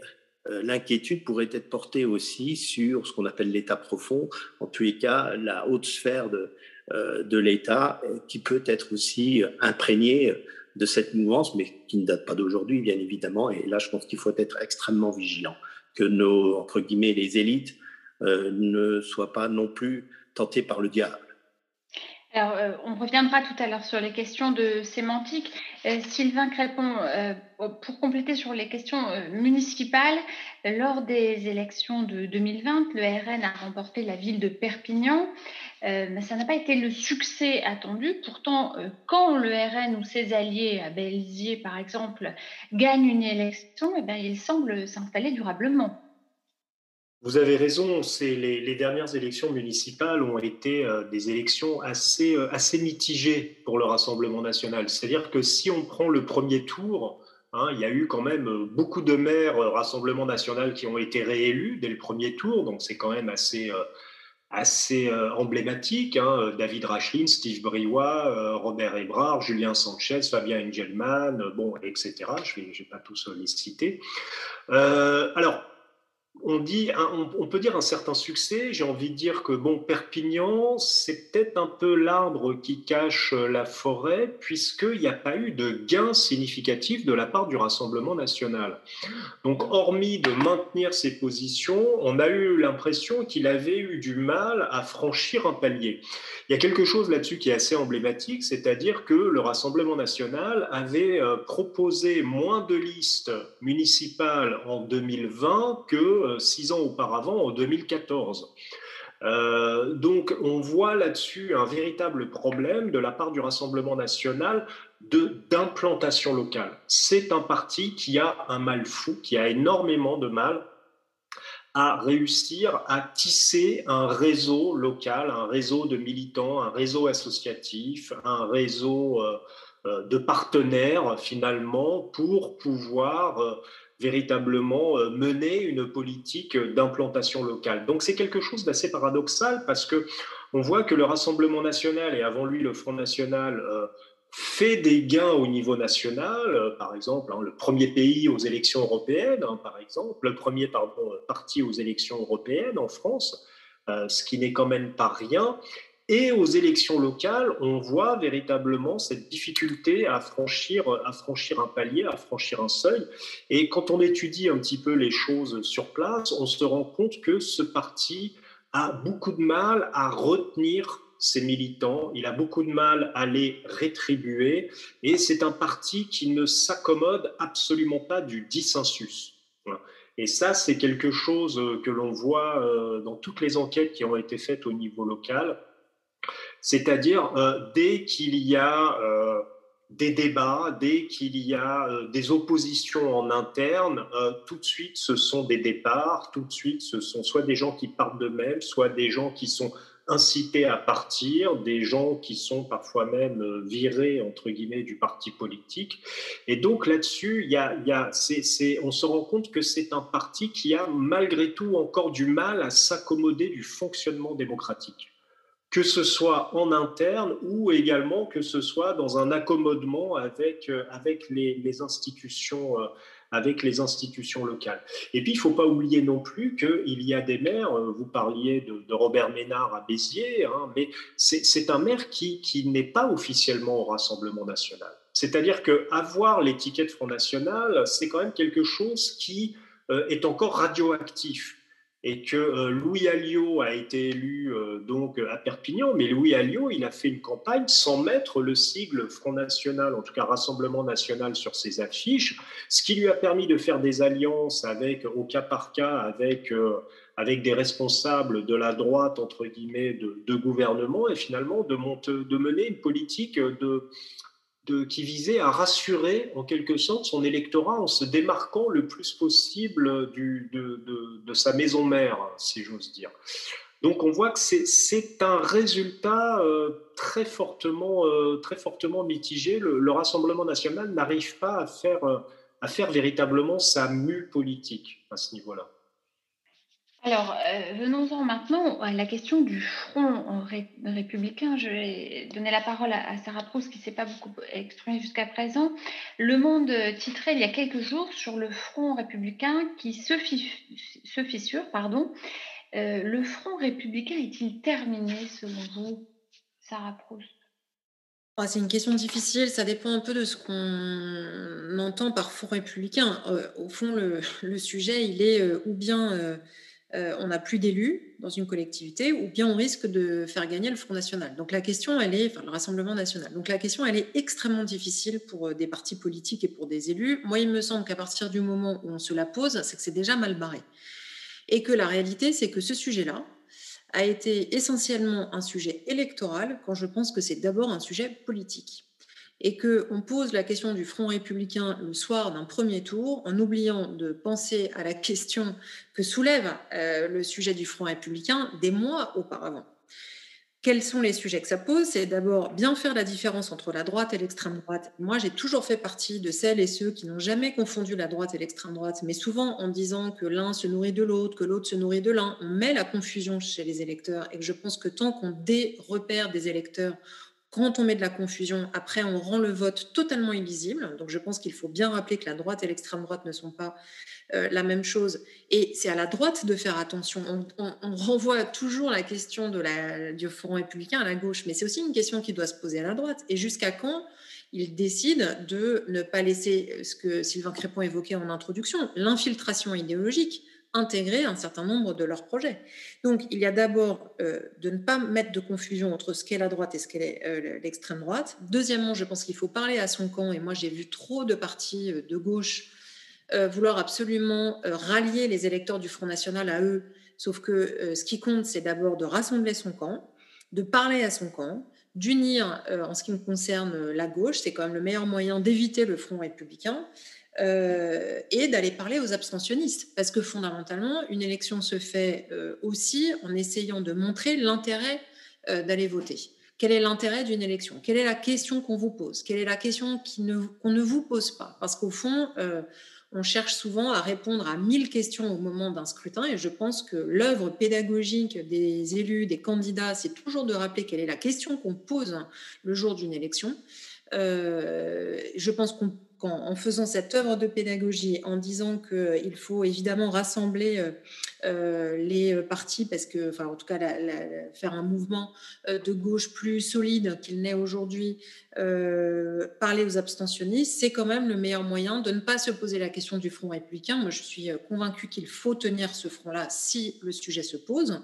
l'inquiétude pourrait être portée aussi sur ce qu'on appelle l'État profond, en tous les cas la haute sphère de, euh, l'État euh, qui peut être aussi imprégné de cette mouvance, mais qui ne date pas d'aujourd'hui, bien évidemment. Et là, je pense qu'il faut être extrêmement vigilant, que nos, entre guillemets, les élites euh, ne soient pas non plus tentées par le diable. Alors, on reviendra tout à l'heure sur les questions de sémantique. Sylvain Crépon, pour compléter sur les questions municipales, lors des élections de 2020, le RN a remporté la ville de Perpignan. Euh, mais ça n'a pas été le succès attendu. Pourtant, euh, quand le RN ou ses alliés à Béziers, par exemple, gagnent une élection, eh bien, ils semblent s'installer durablement. Vous avez raison, les, les, dernières élections municipales ont été euh, des élections assez, assez mitigées pour le Rassemblement national. C'est-à-dire que si on prend le premier tour, hein, il y a eu quand même beaucoup de maires Rassemblement national qui ont été réélus dès le premier tour, donc c'est quand même assez, assez euh, emblématiques, hein, David Rachlin, Steve Briouat, euh, Robert Ebrard, Julien Sanchez, Fabien Engelmann, bon, etc. Je ne vais, pas tous les citer. Euh, alors, on, dit, on, peut dire un certain succès. J'ai envie de dire que bon, Perpignan, c'est peut-être un peu l'arbre qui cache la forêt, puisqu'il n'y a pas eu de gain significatif de la part du Rassemblement national. Donc, hormis de maintenir ses positions, on a eu l'impression qu'il avait eu du mal à franchir un palier. Il y a quelque chose là-dessus qui est assez emblématique, c'est-à-dire que le Rassemblement national avait euh, proposé moins de listes municipales en 2020 que six ans auparavant, en 2014. Euh, donc on voit là-dessus un véritable problème de la part du Rassemblement national d'implantation locale. C'est un parti qui a un mal fou, qui a énormément de mal à réussir à tisser un réseau local, un réseau de militants, un réseau associatif, un réseau euh, euh, de partenaires finalement pour pouvoir véritablement euh, mener une politique d'implantation locale. Donc c'est quelque chose d'assez paradoxal parce que on voit que le Rassemblement national et avant lui le Front national euh, fait des gains au niveau national, euh, par exemple hein, le premier pays aux élections européennes, hein, par exemple, le premier parti aux élections européennes en France, ce qui n'est quand même pas rien. Et aux élections locales, on voit véritablement cette difficulté à franchir, à franchir un palier, à franchir un seuil. Et quand on étudie un petit peu les choses sur place, on se rend compte que ce parti a beaucoup de mal à retenir ses militants, il a beaucoup de mal à les rétribuer, et c'est un parti qui ne s'accommode absolument pas du dissensus. Et ça, c'est quelque chose que l'on voit euh, dans toutes les enquêtes qui ont été faites au niveau local. C'est-à-dire, euh, dès qu'il y a euh, des débats, dès qu'il y a euh, des oppositions en interne, tout de suite, ce sont des départs, tout de suite, ce sont soit des gens qui partent d'eux-mêmes, soit des gens qui sont incités à partir, des gens qui sont parfois même virés, entre guillemets, du parti politique. Et donc là-dessus, on se rend compte que c'est un parti qui a malgré tout encore du mal à s'accommoder du fonctionnement démocratique. Que ce soit en interne ou également que ce soit dans un accommodement avec, avec les, institutions avec les institutions locales. Et puis, il ne faut pas oublier non plus qu'il y a des maires, euh, vous parliez de, Robert Ménard à Béziers, hein, mais c'est un maire qui, qui n'est pas officiellement au Rassemblement national. C'est-à-dire qu'avoir l'étiquette Front National, c'est quand même quelque chose qui euh, est encore radioactif et que euh, Louis Alliot a été élu euh, donc à Perpignan, mais Louis Alliot, il a fait une campagne sans mettre le sigle Front National, en tout cas Rassemblement National, sur ses affiches, ce qui lui a permis de faire des alliances avec, au cas par cas, avec euh, avec des responsables de la droite entre guillemets de, gouvernement et finalement de mener une politique de qui visait à rassurer en quelque sorte son électorat en se démarquant le plus possible de, sa maison mère, si j'ose dire. Donc on voit que c'est un résultat euh, très, fortement, euh, très fortement mitigé. Le, Rassemblement national n'arrive pas à faire, euh, à faire véritablement sa mue politique à ce niveau-là. Alors, euh, venons-en maintenant à la question du front républicain. Je vais donner la parole à, Sarah Proust qui ne s'est pas beaucoup exprimée jusqu'à présent. Le Monde titrait il y a quelques jours sur le front républicain qui se, fissure. Pardon. Euh, le front républicain est-il terminé selon vous, Sarah Proust? Ah, c'est une question difficile, ça dépend un peu de ce qu'on entend par front républicain. Euh, au fond, le, sujet, il est ou bien euh, on n'a plus d'élus dans une collectivité, ou bien on risque de faire gagner le Front National. Donc la question, elle est, enfin le Rassemblement National. Donc la question, elle est extrêmement difficile pour euh, des partis politiques et pour des élus. Moi, il me semble qu'à partir du moment où on se la pose, c'est que c'est déjà mal barré. Et que la réalité, c'est que ce sujet-là a été essentiellement un sujet électoral, quand je pense que c'est d'abord un sujet politique et qu'on pose la question du Front républicain le soir d'un premier tour, en oubliant de penser à la question que soulève euh, le sujet du Front républicain des mois auparavant. Quels sont les sujets que ça pose? C'est d'abord bien faire la différence entre la droite et l'extrême droite. Moi, j'ai toujours fait partie de celles et ceux qui n'ont jamais confondu la droite et l'extrême droite, mais souvent en disant que l'un se nourrit de l'autre, que l'autre se nourrit de l'un. On met la confusion chez les électeurs et je pense que tant qu'on dérepère des électeurs, quand on met de la confusion, après, on rend le vote totalement illisible. Donc, je pense qu'il faut bien rappeler que la droite et l'extrême droite ne sont pas euh, la même chose. Et c'est à la droite de faire attention. On, renvoie toujours la question du Front républicain à la gauche, mais c'est aussi une question qui doit se poser à la droite. Et jusqu'à quand il décide de ne pas laisser ce que Sylvain Crépon évoquait en introduction, l'infiltration idéologique? Intégrer un certain nombre de leurs projets. Donc, il y a d'abord euh, de ne pas mettre de confusion entre ce qu'est la droite et ce qu'est euh, l'extrême droite. Deuxièmement, je pense qu'il faut parler à son camp, et moi j'ai vu trop de partis euh, de gauche vouloir absolument rallier les électeurs du Front National à eux, sauf que ce qui compte, c'est d'abord de rassembler son camp, de parler à son camp, d'unir, en ce qui me concerne, la gauche, c'est quand même le meilleur moyen d'éviter le Front républicain, euh, et d'aller parler aux abstentionnistes. Parce que fondamentalement, une élection se fait euh, aussi en essayant de montrer l'intérêt euh, d'aller voter. Quel est l'intérêt d'une élection? Quelle est la question qu'on vous pose? Quelle est la question qu'on ne, vous pose pas? Parce qu'au fond, on cherche souvent à répondre à mille questions au moment d'un scrutin et je pense que l'œuvre pédagogique des élus, des candidats, c'est toujours de rappeler quelle est la question qu'on pose le jour d'une élection. je pense qu'on en faisant cette œuvre de pédagogie, en disant qu'il faut évidemment rassembler euh, euh, les partis, parce que, enfin, en tout cas, faire un mouvement euh, de gauche plus solide qu'il n'est aujourd'hui, parler aux abstentionnistes, c'est quand même le meilleur moyen de ne pas se poser la question du front républicain. Moi, je suis convaincue qu'il faut tenir ce front-là si le sujet se pose.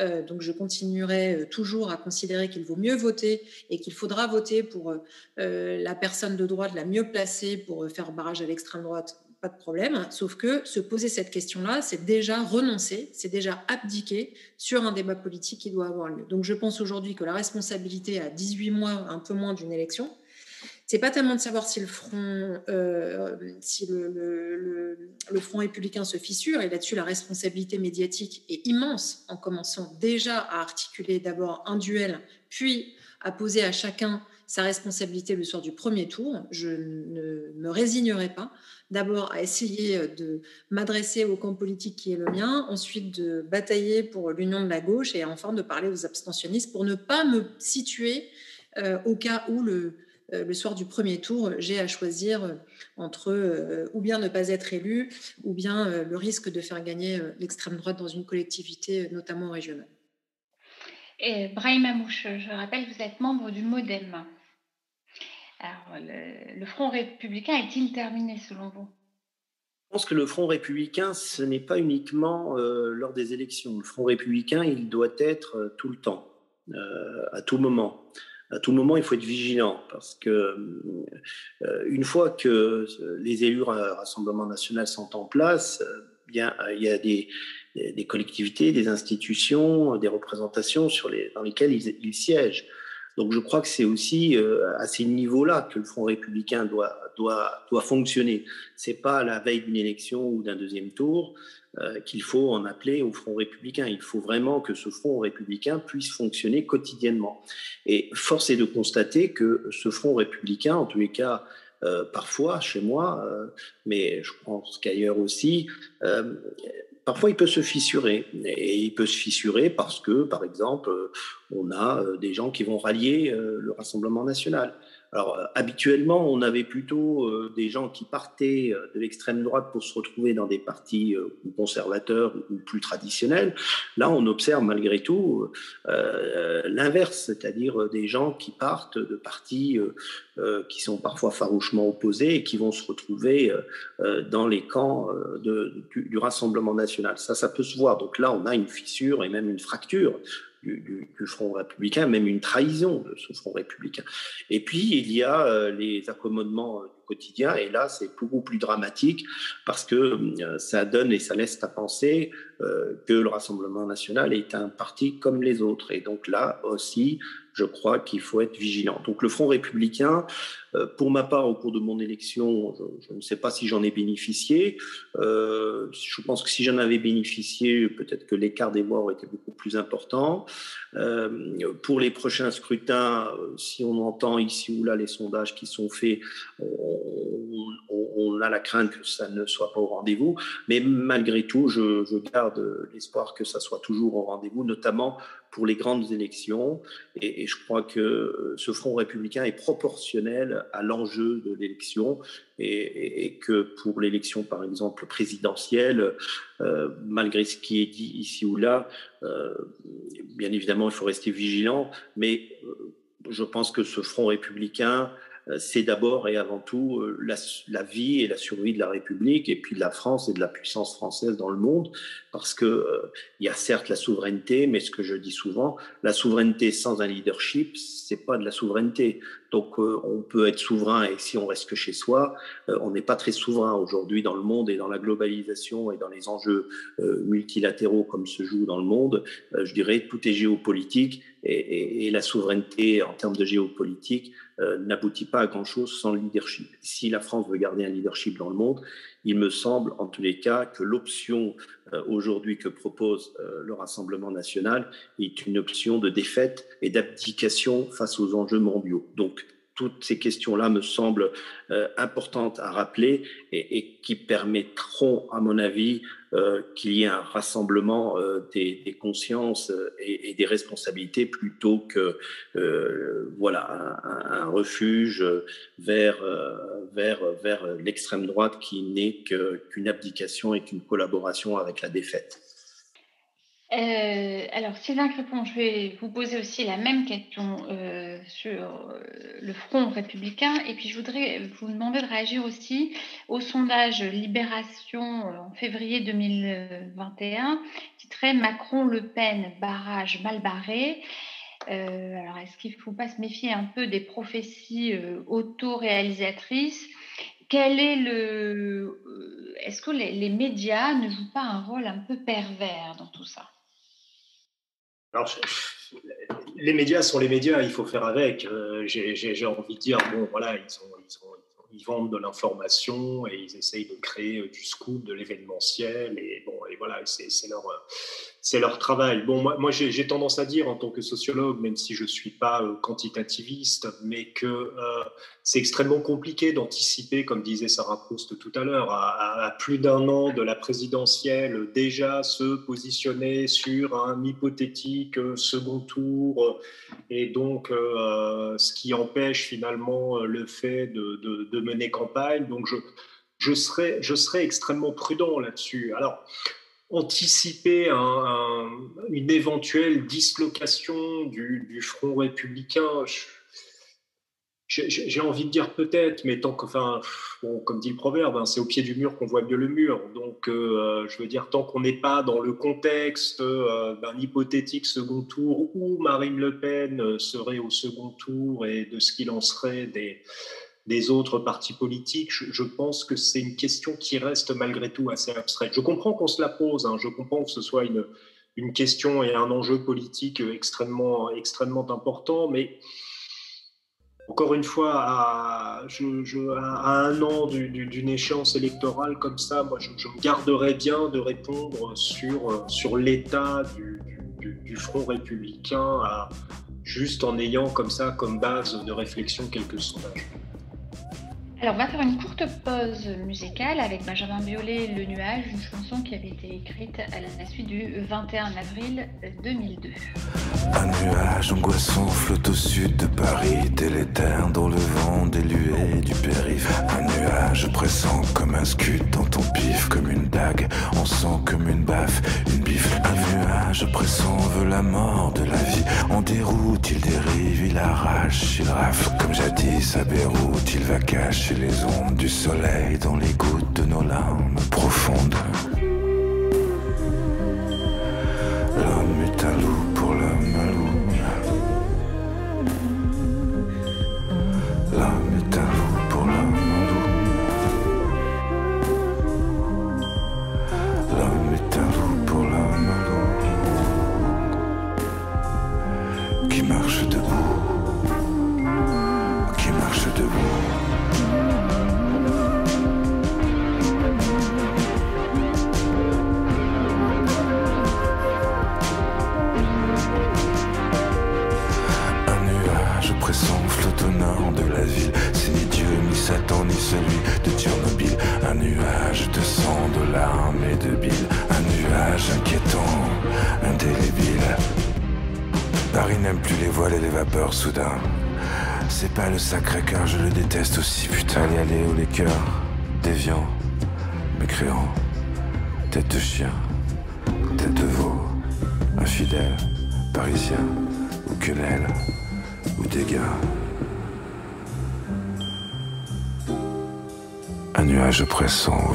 Euh, donc je continuerai euh, toujours à considérer qu'il vaut mieux voter et qu'il faudra voter pour euh, la personne de droite la mieux placée pour faire barrage à l'extrême droite. Pas de problème. Sauf que se poser cette question-là, c'est déjà renoncer, c'est déjà abdiquer sur un débat politique qui doit avoir lieu. Donc je pense aujourd'hui que la responsabilité à 18 mois, un peu moins d'une élection, c'est pas tellement de savoir si le front, euh, si le, le, front républicain se fissure, et là-dessus la responsabilité médiatique est immense, en commençant déjà à articuler d'abord un duel, puis à poser à chacun sa responsabilité le soir du premier tour. Je ne me résignerai pas d'abord à essayer de m'adresser au camp politique qui est le mien, ensuite de batailler pour l'union de la gauche et enfin de parler aux abstentionnistes pour ne pas me situer euh, au cas où le, euh, le soir du premier tour, j'ai à choisir euh, entre ou bien ne pas être élu ou bien le risque de faire gagner l'extrême droite dans une collectivité, notamment régionale. Et Brahim Amouche, je rappelle, vous êtes membre du MoDem. Alors, le, Front républicain est-il terminé selon vous? Je pense que le Front républicain, ce n'est pas uniquement euh, lors des élections. Le Front républicain, il doit être euh, tout le temps, euh, à tout moment. À tout moment, il faut être vigilant parce que une fois que les élus Rassemblement national sont en place, il y a des, des, collectivités, des institutions, des représentations sur les, dans lesquelles ils siègent. Donc je crois que c'est aussi euh, à ces niveaux-là que le Front républicain doit, doit, doit fonctionner. C'est pas à la veille d'une élection ou d'un deuxième tour euh, qu'il faut en appeler au Front républicain. Il faut vraiment que ce Front républicain puisse fonctionner quotidiennement. Et force est de constater que ce Front républicain, en tous les cas, euh, parfois chez moi, mais je pense qu'ailleurs aussi, parfois il peut se fissurer. Et il peut se fissurer parce que, par exemple, on a euh, des gens qui vont rallier euh, le Rassemblement national. Alors, euh, habituellement, on avait plutôt des gens qui partaient de l'extrême droite pour se retrouver dans des partis conservateurs ou plus traditionnels. Là, on observe malgré tout l'inverse, c'est-à-dire des gens qui partent de partis qui sont parfois farouchement opposés et qui vont se retrouver dans les camps du, du Rassemblement national. Ça, ça peut se voir. Donc là, on a une fissure et même une fracture du, Front républicain, même une trahison de ce Front républicain. Et puis, il y a euh, les accommodements euh, quotidien, et là, c'est beaucoup plus dramatique parce que euh, ça donne et ça laisse à penser que le Rassemblement national est un parti comme les autres. Et donc là aussi, je crois qu'il faut être vigilant. Donc le Front républicain, euh, pour ma part, au cours de mon élection, je, ne sais pas si j'en ai bénéficié. Euh, je pense que si j'en avais bénéficié, peut-être que l'écart des voix aurait été beaucoup plus important. Euh, pour les prochains scrutins, si on entend ici ou là les sondages qui sont faits, on, on a la crainte que ça ne soit pas au rendez-vous. Mais malgré tout, je, garde l'espoir que ça soit toujours au rendez-vous, notamment pour les grandes élections. Et, je crois que ce Front républicain est proportionnel à l'enjeu de l'élection et, que pour l'élection, par exemple, présidentielle, euh, malgré ce qui est dit ici ou là, euh, bien évidemment, il faut rester vigilant, mais euh, je pense que ce Front républicain c'est d'abord et avant tout euh, la, vie et la survie de la République et puis de la France et de la puissance française dans le monde, parce que euh, il y a certes la souveraineté, mais ce que je dis souvent, la souveraineté sans un leadership, c'est pas de la souveraineté. Donc on peut être souverain et si on reste que chez soi, on n'est pas très souverain aujourd'hui dans le monde et dans la globalisation et dans les enjeux multilatéraux comme se joue dans le monde. je dirais tout est géopolitique et, et la souveraineté en termes de géopolitique euh, n'aboutit pas à grand-chose sans le leadership. Si la France veut garder un leadership dans le monde, il me semble en tous les cas que l'option euh, aujourd'hui que propose euh, le Rassemblement national est une option de défaite et d'abdication face aux enjeux mondiaux. Donc toutes ces questions-là me semblent euh, importantes à rappeler et, qui permettront, à mon avis, qu'il y ait un rassemblement euh, des, consciences et, des responsabilités plutôt que voilà un, refuge vers vers vers l'extrême droite qui n'est qu'une abdication et qu'une collaboration avec la défaite. Euh, alors, Sylvain Crépon, je vais vous poser aussi la même question euh, sur euh, le Front républicain. Et puis, je voudrais vous demander de réagir aussi au sondage Libération en février 2021, titré Macron-Le Pen, barrage mal barré. alors, est-ce qu'il ne faut pas se méfier un peu des prophéties autoréalisatrices? Quel est le. Est-ce que les, médias ne jouent pas un rôle un peu pervers dans tout ça? Alors, les médias sont les médias, il faut faire avec. Euh, j'ai envie de dire, bon, voilà, ils, ils, vendent de l'information et ils essayent de créer du scoop, de l'événementiel, et bon, et voilà, c'est leur, c'est leur travail. Bon, moi, j'ai tendance à dire en tant que sociologue, même si je ne suis pas euh, quantitativiste, mais que euh, c'est extrêmement compliqué d'anticiper, comme disait Sarah Proust tout à l'heure, à, plus d'un an de la présidentielle, déjà se positionner sur un hypothétique euh, second tour, et donc ce qui empêche finalement le fait de mener campagne. Donc je, je, serais, je serais extrêmement prudent là-dessus. Alors, anticiper une éventuelle dislocation du, front républicain, j'ai envie de dire peut-être, mais tant comme dit le proverbe, hein, c'est au pied du mur qu'on voit mieux le mur. Donc, euh, je veux dire, tant qu'on n'est pas dans le contexte euh, d'un hypothétique second tour où Marine Le Pen serait au second tour et de ce qu'il en serait des, des autres partis politiques, je, pense que c'est une question qui reste malgré tout assez abstraite. Je comprends qu'on se la pose, hein, je comprends que ce soit une, une question et un enjeu politique extrêmement, extrêmement important, mais encore une fois, à, un an d'une échéance électorale comme ça, moi, je, me garderais bien de répondre sur, sur l'état du, du, front républicain, juste en ayant comme ça comme base de réflexion quelques sondages. Alors, on va faire une courte pause musicale avec Benjamin Biolay, Le Nuage, une chanson qui avait été écrite à la suite du 21 avril 2002. Un nuage angoissant flotte au sud de Paris, délétère dans le vent délué du périph'. Un nuage pressant comme un scud dans ton pif, comme une dague, on sent comme une baffe, une bifle. Un nuage pressant veut la mort de la vie. En déroute, il dérive, il arrache, il rafle. Comme jadis à Beyrouth, il va cacher les ondes du soleil dans les gouttes de nos larmes profondes. L'homme est un loup nuage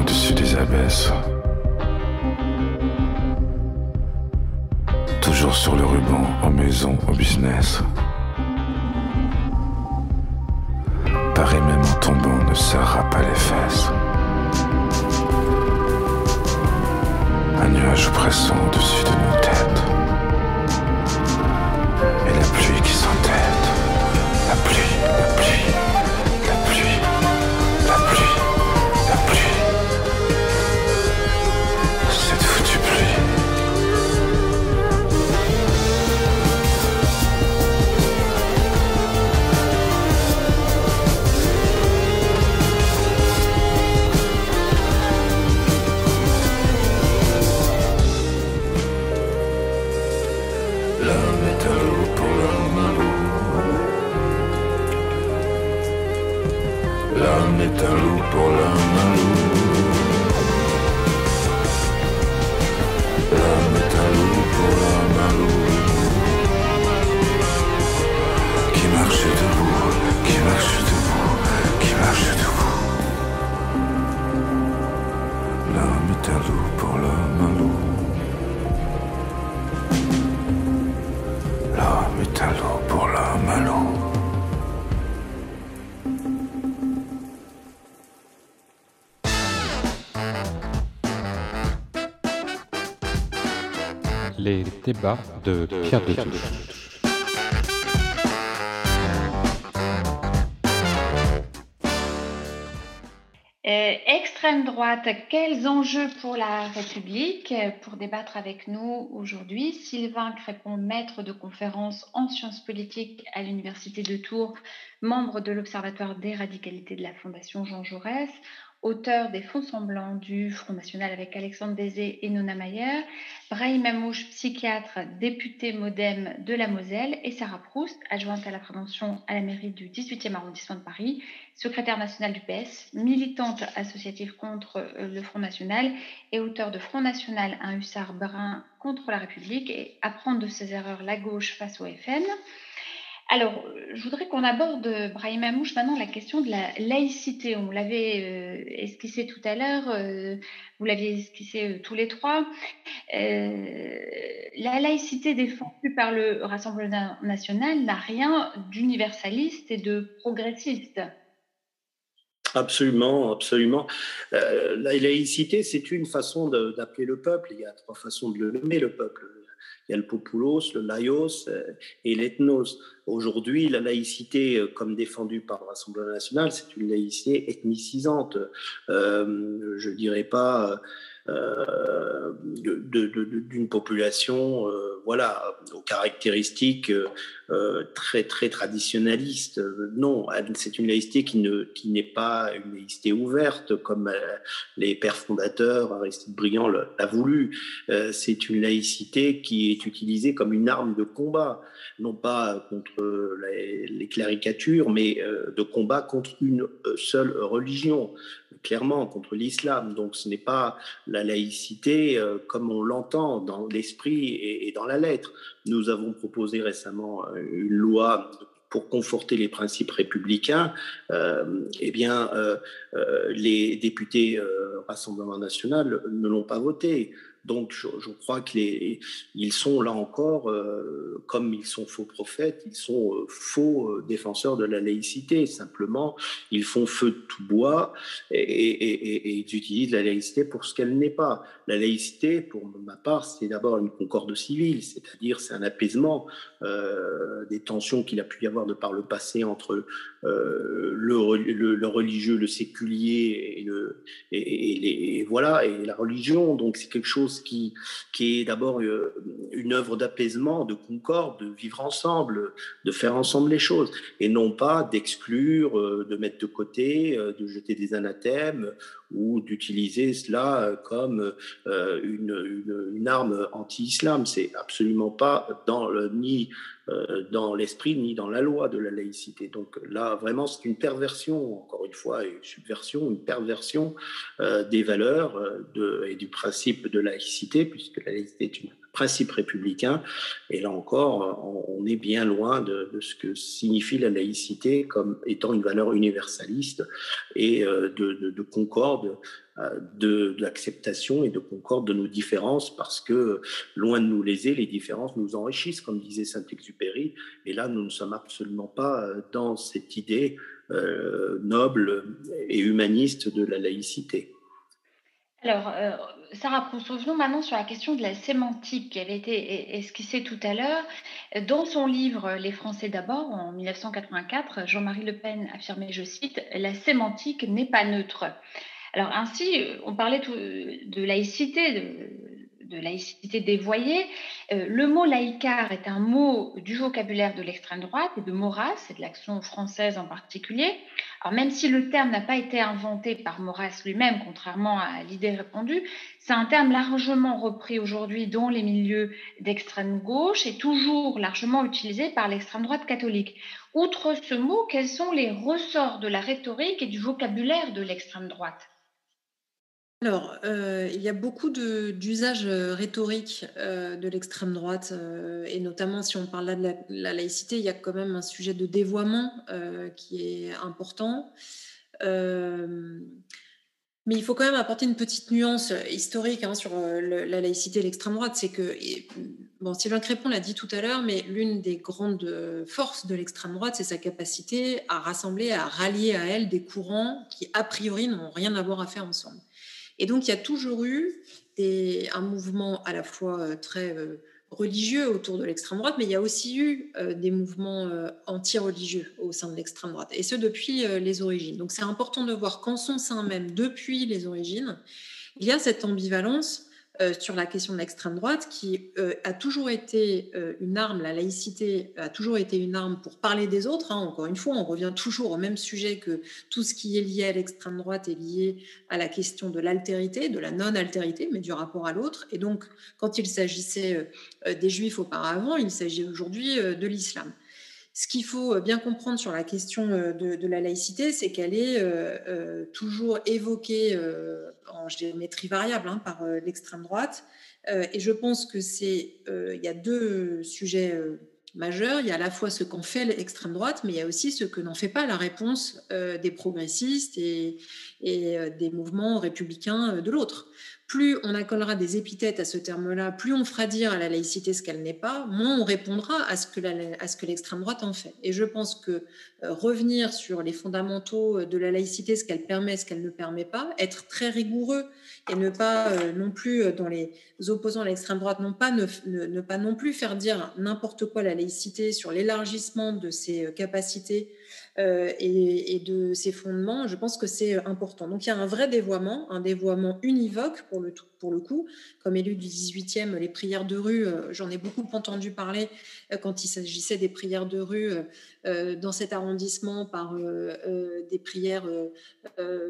au-dessus des abesses. Toujours sur le ruban, en maison, au business. Paris même en tombant ne serra pas les fesses. Un nuage pressant au-dessus de nous. De Pierre de Euh, extrême droite, quels enjeux pour la République Pour débattre avec nous aujourd'hui, Sylvain Crépon, maître de conférence en sciences politiques à l'Université de Tours, membre de l'Observatoire des radicalités de la Fondation Jean Jaurès, auteur des Fonds semblants du Front National avec Alexandre Désé et Nona Mayer, Brahim Amouche, psychiatre, député modem de la Moselle, et Sarah Proust, adjointe à la prévention à la mairie du 18e arrondissement de Paris, secrétaire nationale du PS, militante associative contre euh, le Front National et auteur de Front National, un hussard brun contre la République et apprendre de ses erreurs la gauche face au FN. Alors, je voudrais qu'on aborde, euh, Brahim Amouche, maintenant la question de la laïcité. On l'avait euh, esquissé tout à l'heure, euh, vous l'aviez esquissé tous les trois. la laïcité défendue par le Rassemblement national n'a rien d'universaliste et de progressiste. Absolument, absolument. la laïcité, c'est une façon d'appeler le peuple. Il y a trois façons de le nommer, le peuple il y a le populos, le laïos euh, et l'ethnos. Aujourd'hui, la laïcité, euh, comme défendue par le Rassemblement national, c'est une laïcité ethnicisante. Euh, je dirais pas euh, d'une population euh, voilà, aux caractéristiques euh, très, très traditionnalistes. Non, c'est une laïcité qui, ne, qui n'est pas une laïcité ouverte comme les pères fondateurs, Aristide Briand l'a voulu. c'est une laïcité qui est utilisée comme une arme de combat, non pas contre les, les caricatures, mais de combat contre une seule religion clairement contre l'islam. Donc ce n'est pas la laïcité euh, comme on l'entend dans l'esprit et, dans la lettre. Nous avons proposé récemment euh, une loi pour conforter les principes républicains, euh, eh bien, les députés Rassemblement national ne l'ont pas voté. Donc, je, crois qu'ils sont là encore, euh, comme ils sont faux prophètes, ils sont euh, faux euh, défenseurs de la laïcité. Simplement, ils font feu de tout bois et, ils utilisent la laïcité pour ce qu'elle n'est pas. La laïcité, pour ma part, c'est d'abord une concorde civile, c'est-à-dire c'est un apaisement des tensions qu'il a pu y avoir de par le passé entre le, religieux, le séculier et, voilà et la religion. Donc c'est quelque chose qui, qui est d'abord euh, une œuvre d'apaisement, de concorde, de vivre ensemble, de faire ensemble les choses, et non pas d'exclure, euh, de mettre de côté, euh, de jeter des anathèmes ou d'utiliser cela comme une, une, arme anti-islam. C'est absolument pas dans le, ni euh, dans l'esprit ni dans la loi de la laïcité. Donc là, vraiment, c'est une perversion, encore une fois, une subversion, une perversion euh, des valeurs euh, et du principe de laïcité, puisque la laïcité est un principe républicain. Et là encore, on, est bien loin de, ce que signifie la laïcité comme étant une valeur universaliste et de, de concorde de, l'acceptation et de concorde de nos différences parce que loin de nous léser, les différences nous enrichissent, comme disait Saint-Exupéry. Et là, nous ne sommes absolument pas euh, dans cette idée euh, noble et humaniste de la laïcité. Alors, euh, Sarah revenons maintenant sur la question de la sémantique qui avait été esquissée tout à l'heure. Dans son livre Les Français d'abord, en 1984, Jean-Marie Le Pen affirmait, je cite, La sémantique n'est pas neutre. Alors ainsi, on parlait de laïcité, de, laïcité dévoyée. Euh, le mot laïcard est un mot du vocabulaire de l'extrême droite et de Maurras, et de l'action française en particulier. Alors même si le terme n'a pas été inventé par Maurras lui-même, contrairement à l'idée répandue, c'est un terme largement repris aujourd'hui dans les milieux d'extrême gauche et toujours largement utilisé par l'extrême droite catholique. Outre ce mot, quels sont les ressorts de la rhétorique et du vocabulaire de l'extrême droite? Alors, euh, il y a beaucoup d'usages euh, rhétoriques euh, de l'extrême droite, et notamment si on parle là de la, laïcité, il y a quand même un sujet de dévoiement qui est important. Mais il faut quand même apporter une petite nuance historique hein, sur la laïcité et l'extrême droite. C'est que, bon, Sylvain Crépon l'a dit tout à l'heure, mais l'une des grandes forces de l'extrême droite, c'est sa capacité à rassembler, à rallier à elle des courants qui, a priori, n'ont rien à voir à faire ensemble. Et donc, il y a toujours eu un mouvement à la fois très religieux autour de l'extrême droite, mais il y a aussi eu euh, des mouvements euh, anti-religieux au sein de l'extrême droite, et ce depuis euh, les origines. Donc c'est important de voir qu'en son sein même, depuis les origines, il y a cette ambivalence euh, sur la question de l'extrême droite, qui euh, a toujours été euh, une arme, la laïcité a toujours été une arme pour parler des autres. Hein. Encore une fois, on revient toujours au même sujet que tout ce qui est lié à l'extrême droite est lié à la question de l'altérité, de la non-altérité, mais du rapport à l'autre. Et donc, quand il s'agissait des juifs auparavant, il s'agit aujourd'hui de l'islam. Ce qu'il faut euh, bien comprendre sur la question euh, de, la laïcité, c'est qu'elle est, euh, toujours évoquée en géométrie variable hein, par l'extrême droite. et je pense que c'est, il y a deux sujets majeurs. Il y a à la fois ce qu'en fait l'extrême droite, mais il y a aussi ce que n'en fait pas la réponse des progressistes et, et des mouvements républicains de l'autre plus on accolera des épithètes à ce terme-là, plus on fera dire à la laïcité ce qu'elle n'est pas, moins on répondra à ce que l'extrême droite en fait. Et je pense que euh, revenir sur les fondamentaux de la laïcité, ce qu'elle permet, ce qu'elle ne permet pas, être très rigoureux et ne pas euh, non plus, euh, dans les opposants à l'extrême droite, non pas ne, pas non plus faire dire n'importe quoi la laïcité sur l'élargissement de ses capacités euh, et, de ses fondements, je pense que c'est important. Donc il y a un vrai dévoiement, un dévoiement univoque pour le, pour le coup. Comme élu du 18e, les prières de rue, euh, j'en ai beaucoup entendu parler quand il s'agissait des prières de rue dans cet arrondissement par des prières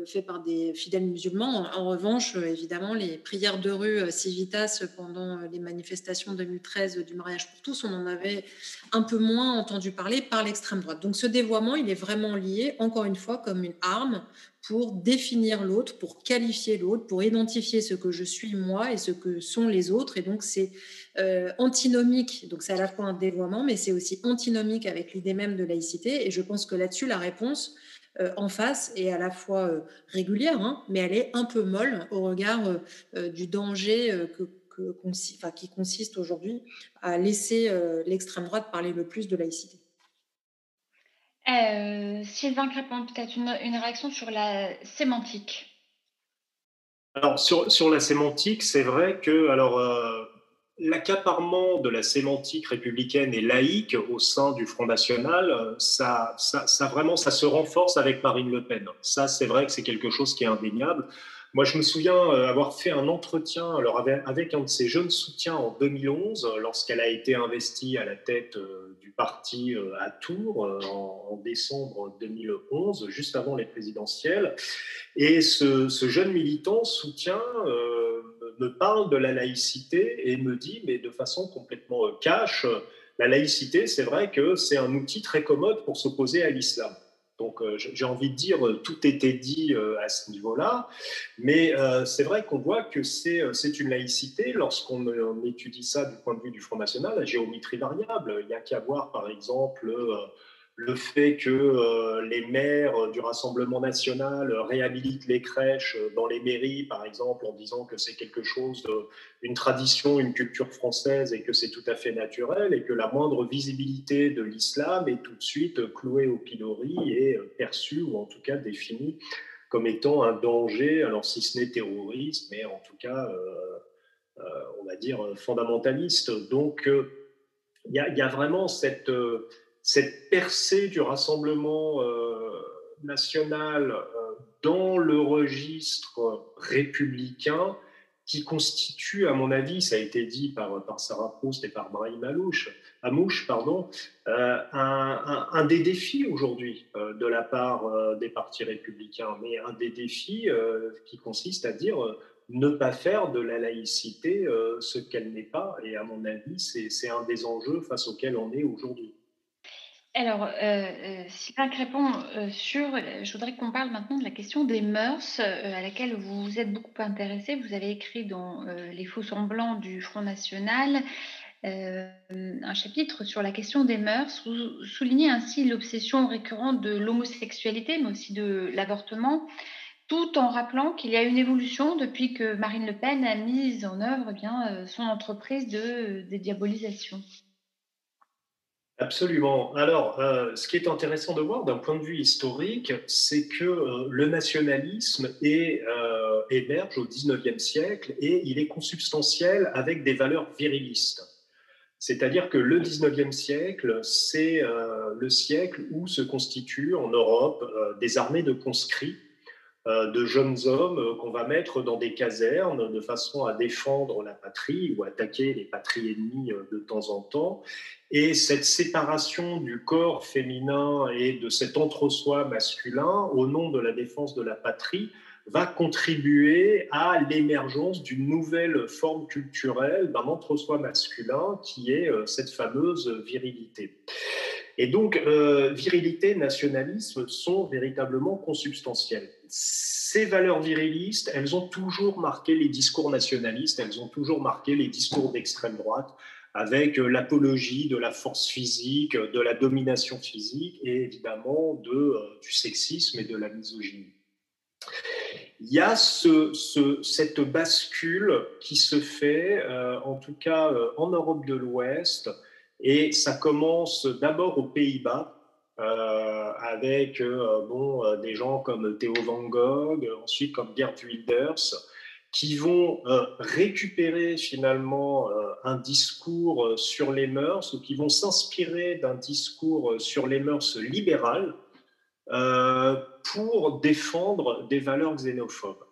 faites par des fidèles musulmans. En, revanche, évidemment, les prières de rue Civitas pendant les manifestations 2013 du mariage pour tous, on en avait un peu moins entendu parler par l'extrême droite. Donc ce dévoiement, il est vraiment lié, encore une fois, comme une arme pour définir l'autre, pour qualifier l'autre, pour identifier ce que je suis moi et ce que sont les autres. Et donc c'est euh, antinomique, donc c'est à la fois un dévoiement, mais c'est aussi antinomique avec l'idée même de laïcité. Et je pense que là-dessus, la réponse euh, en face est à la fois euh, régulière, hein, mais elle est un peu molle au regard du danger qui consiste aujourd'hui à laisser l'extrême droite parler le plus de laïcité. Euh, Sylvain Crépin, peut-être une, réaction sur la sémantique? Alors, sur, sur la sémantique, c'est vrai que alors, euh, l'accaparement de la sémantique républicaine et laïque au sein du Front National, ça, ça, ça, vraiment, ça se renforce avec Marine Le Pen. Ça, c'est vrai que c'est quelque chose qui est indéniable. Moi, je me souviens euh, avoir fait un entretien alors avec, un de ses jeunes soutiens en 2011, lorsqu'elle a été investie à la tête du parti à Tours en, décembre 2011, juste avant les présidentielles. Et ce, jeune militant soutient me parle de la laïcité et me dit, mais de façon complètement cash, la laïcité, c'est vrai que c'est un outil très commode pour s'opposer à l'islam. Donc euh, j'ai envie de dire, euh, tout était dit euh, à ce niveau-là, mais c'est vrai qu'on voit que c'est une laïcité lorsqu'on étudie ça du point de vue du Front National, la géométrie variable. Il n'y a qu'à voir par exemple le fait que euh, les maires du Rassemblement national réhabilitent les crèches dans les mairies, par exemple, en disant que c'est quelque chose, une tradition, une culture française et que c'est tout à fait naturel et que la moindre visibilité de l'islam est tout de suite clouée au pilori et perçue ou en tout cas définie comme étant un danger, alors si ce n'est terroriste, mais en tout cas, euh, euh, on va dire fondamentaliste. Donc, il y, a vraiment cette cette percée du Rassemblement euh, national euh, dans le registre républicain qui constitue, à mon avis, ça a été dit par, Sarah Proust et par Brahim Alouche, Amouche, pardon, euh, un, des défis aujourd'hui de la part des partis républicains, mais un des défis qui consiste à dire ne pas faire de la laïcité ce qu'elle n'est pas. Et à mon avis, c'est un des enjeux face auxquels on est aujourd'hui. Alors, euh, euh, Sylvain Crépon, euh, sur, je voudrais qu'on parle maintenant de la question des mœurs, à laquelle vous vous êtes beaucoup intéressé. Vous avez écrit dans Les faux semblants du Front National un chapitre sur la question des mœurs. Vous soulignez ainsi l'obsession récurrente de l'homosexualité, mais aussi de l'avortement, tout en rappelant qu'il y a une évolution depuis que Marine Le Pen a mis en œuvre eh bien, son entreprise de dédiabolisation. Absolument. Alors, euh, ce qui est intéressant de voir d'un point de vue historique, c'est que euh, le nationalisme est, euh, émerge au XIXe siècle et il est consubstantiel avec des valeurs virilistes. C'est-à-dire que le XIXe siècle, c'est le siècle où se constituent en Europe des armées de conscrits euh, de jeunes hommes euh, qu'on va mettre dans des casernes de façon à défendre la patrie ou attaquer les patries ennemies euh, de temps en temps. Et cette séparation du corps féminin et de cet entre-soi masculin au nom de la défense de la patrie va contribuer à l'émergence d'une nouvelle forme culturelle d'un entre-soi masculin qui est cette fameuse virilité. Et donc, virilité, nationalisme sont véritablement consubstantiels ces valeurs virilistes, elles ont toujours marqué les discours nationalistes, elles ont toujours marqué les discours d'extrême droite, avec euh, l'apologie de la force physique, de la domination physique et évidemment de, euh, du sexisme et de la misogynie. Il y a ce, cette bascule qui se fait, euh, en tout cas en Europe de l'Ouest, et ça commence d'abord aux Pays-Bas, euh, avec euh, bon, euh, des gens comme Theo Van Gogh, ensuite comme Gerd Wilders, qui vont récupérer finalement un discours sur les mœurs ou qui vont s'inspirer d'un discours sur les mœurs libérales pour défendre des valeurs xénophobes.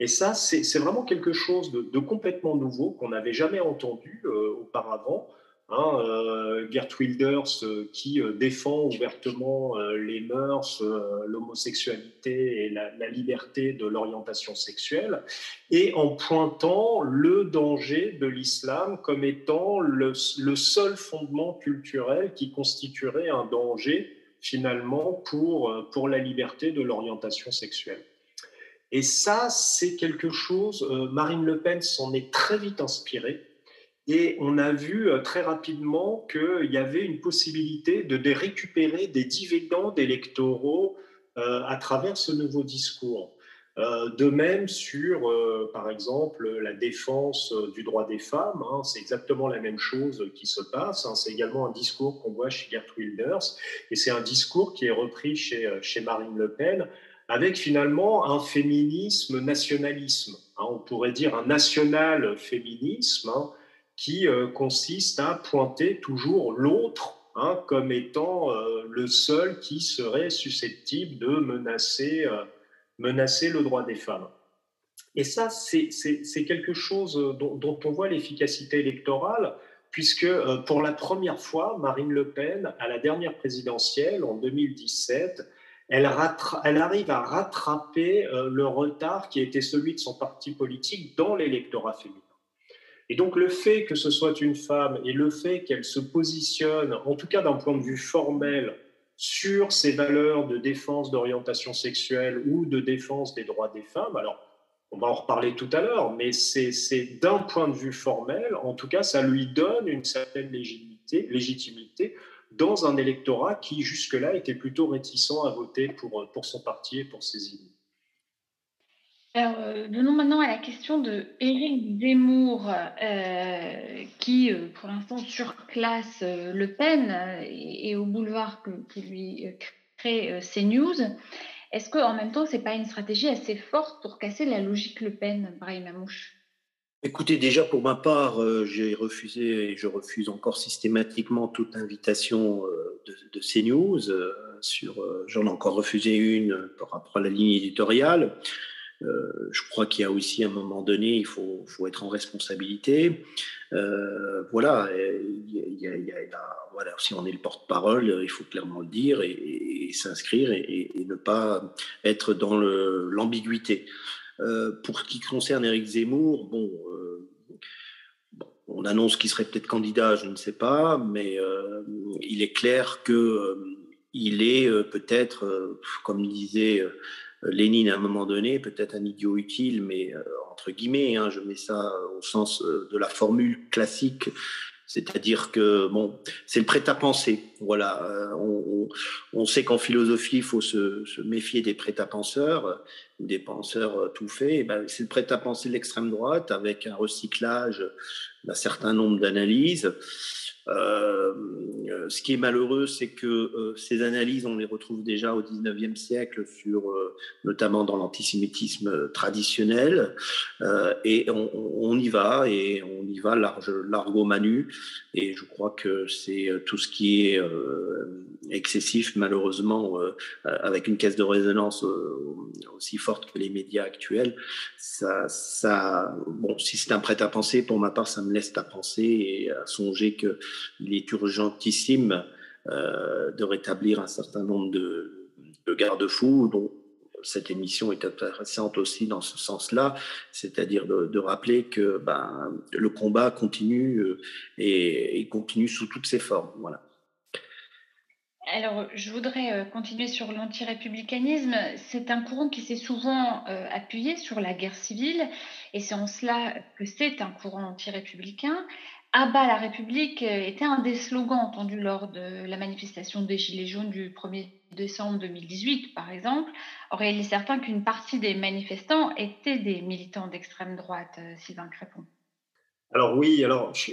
Et ça, c'est vraiment quelque chose de, de complètement nouveau qu'on n'avait jamais entendu auparavant. Hein, euh, Gert Wilders euh, qui euh, défend ouvertement les mœurs, l'homosexualité et la, liberté de l'orientation sexuelle, et en pointant le danger de l'islam comme étant le, le, seul fondement culturel qui constituerait un danger finalement pour, pour la liberté de l'orientation sexuelle. Et ça, c'est quelque chose, Marine Le Pen s'en est très vite inspirée et on a vu euh, très rapidement qu'il y avait une possibilité de récupérer des dividendes électoraux euh, à travers ce nouveau discours. Euh, de même sur, par exemple, la défense du droit des femmes, hein, c'est exactement la même chose qui se passe. Hein. c'est également un discours qu'on voit chez Gert Wilders, et c'est un discours qui est repris chez, Marine Le Pen, avec finalement un féminisme nationalisme. Hein. on pourrait dire un national féminisme qui euh, consiste à pointer toujours l'autre hein, comme étant euh, le seul qui serait susceptible de menacer, euh, menacer le droit des femmes. Et ça, c'est quelque chose dont, on voit l'efficacité électorale, puisque pour la première fois, Marine Le Pen, à la dernière présidentielle en 2017, elle, elle, arrive à rattraper le retard qui était celui de son parti politique dans l'électorat féminin. Et donc le fait que ce soit une femme et le fait qu'elle se positionne, en tout cas d'un point de vue formel, sur ces valeurs de défense d'orientation sexuelle ou de défense des droits des femmes, alors on va en reparler tout à l'heure, mais c'est d'un point de vue formel, en tout cas, ça lui donne une certaine légitimité, dans un électorat qui jusque-là était plutôt réticent à voter pour, pour son parti et pour ses idées. Alors, euh, venons maintenant à la question de Éric Zemmour, euh, qui, euh, pour l'instant, surclasse Le Pen et, au boulevard que, lui crée CNews. Est-ce qu'en même temps, ce n'est pas une stratégie assez forte pour casser la logique Le Pen, Brahim Mamouche Écoutez, déjà pour ma part, j'ai refusé et je refuse encore systématiquement toute invitation de, de CNews. sur, j'en ai encore refusé une par rapport à la ligne éditoriale. Euh, je crois qu'il y a aussi un moment donné, il faut, être en responsabilité. Euh, voilà, si on est le porte-parole, il faut clairement le dire et, s'inscrire et, ne pas être dans l'ambiguïté. Euh, pour ce qui concerne Eric Zemmour, bon, on annonce qu'il serait peut-être candidat, je ne sais pas, mais il est clair que il est peut-être, comme disait Lénine, à un moment donné, peut-être un idiot utile, mais euh, entre guillemets, hein, je mets ça au sens euh, de la formule classique C'est-à-dire que bon, c'est le prêt-à-penser. Voilà, euh, on, sait qu'en philosophie, il faut se, méfier des prêt-à-penseurs, des penseurs tout faits. Ben, c'est le prêt-à-penser de l'extrême droite avec un recyclage d'un certain nombre d'analyses. Euh, ce qui est malheureux, c'est que euh, ces analyses, on les retrouve déjà au 19e siècle, sur, euh, notamment dans l'antisémitisme traditionnel, et on, y va, et on y va large, largo manu, et je crois que c'est tout ce qui est excessif, malheureusement, avec une caisse de résonance aussi forte que les médias actuels, ça, ça bon, si c'est un prêt à penser, pour ma part, ça me laisse à penser et à songer que il est urgentissime euh, de rétablir un certain nombre de, garde-fous dont cette émission est intéressante aussi dans ce sens-là, c'est-à-dire de, rappeler que ben, le combat continue euh, et, continue sous toutes ses formes. Voilà. Alors, je voudrais euh, continuer sur l'antirépublicanisme. C'est un courant qui s'est souvent appuyé sur la guerre civile, et c'est en cela que c'est un courant antirépublicain. « bas la République euh, était un des slogans entendus lors de la manifestation des Gilets jaunes du 1er décembre 2018, par exemple. Or, il est certain qu'une partie des manifestants étaient des militants d'extrême droite, euh, Sylvain Crépon. Alors oui, alors je,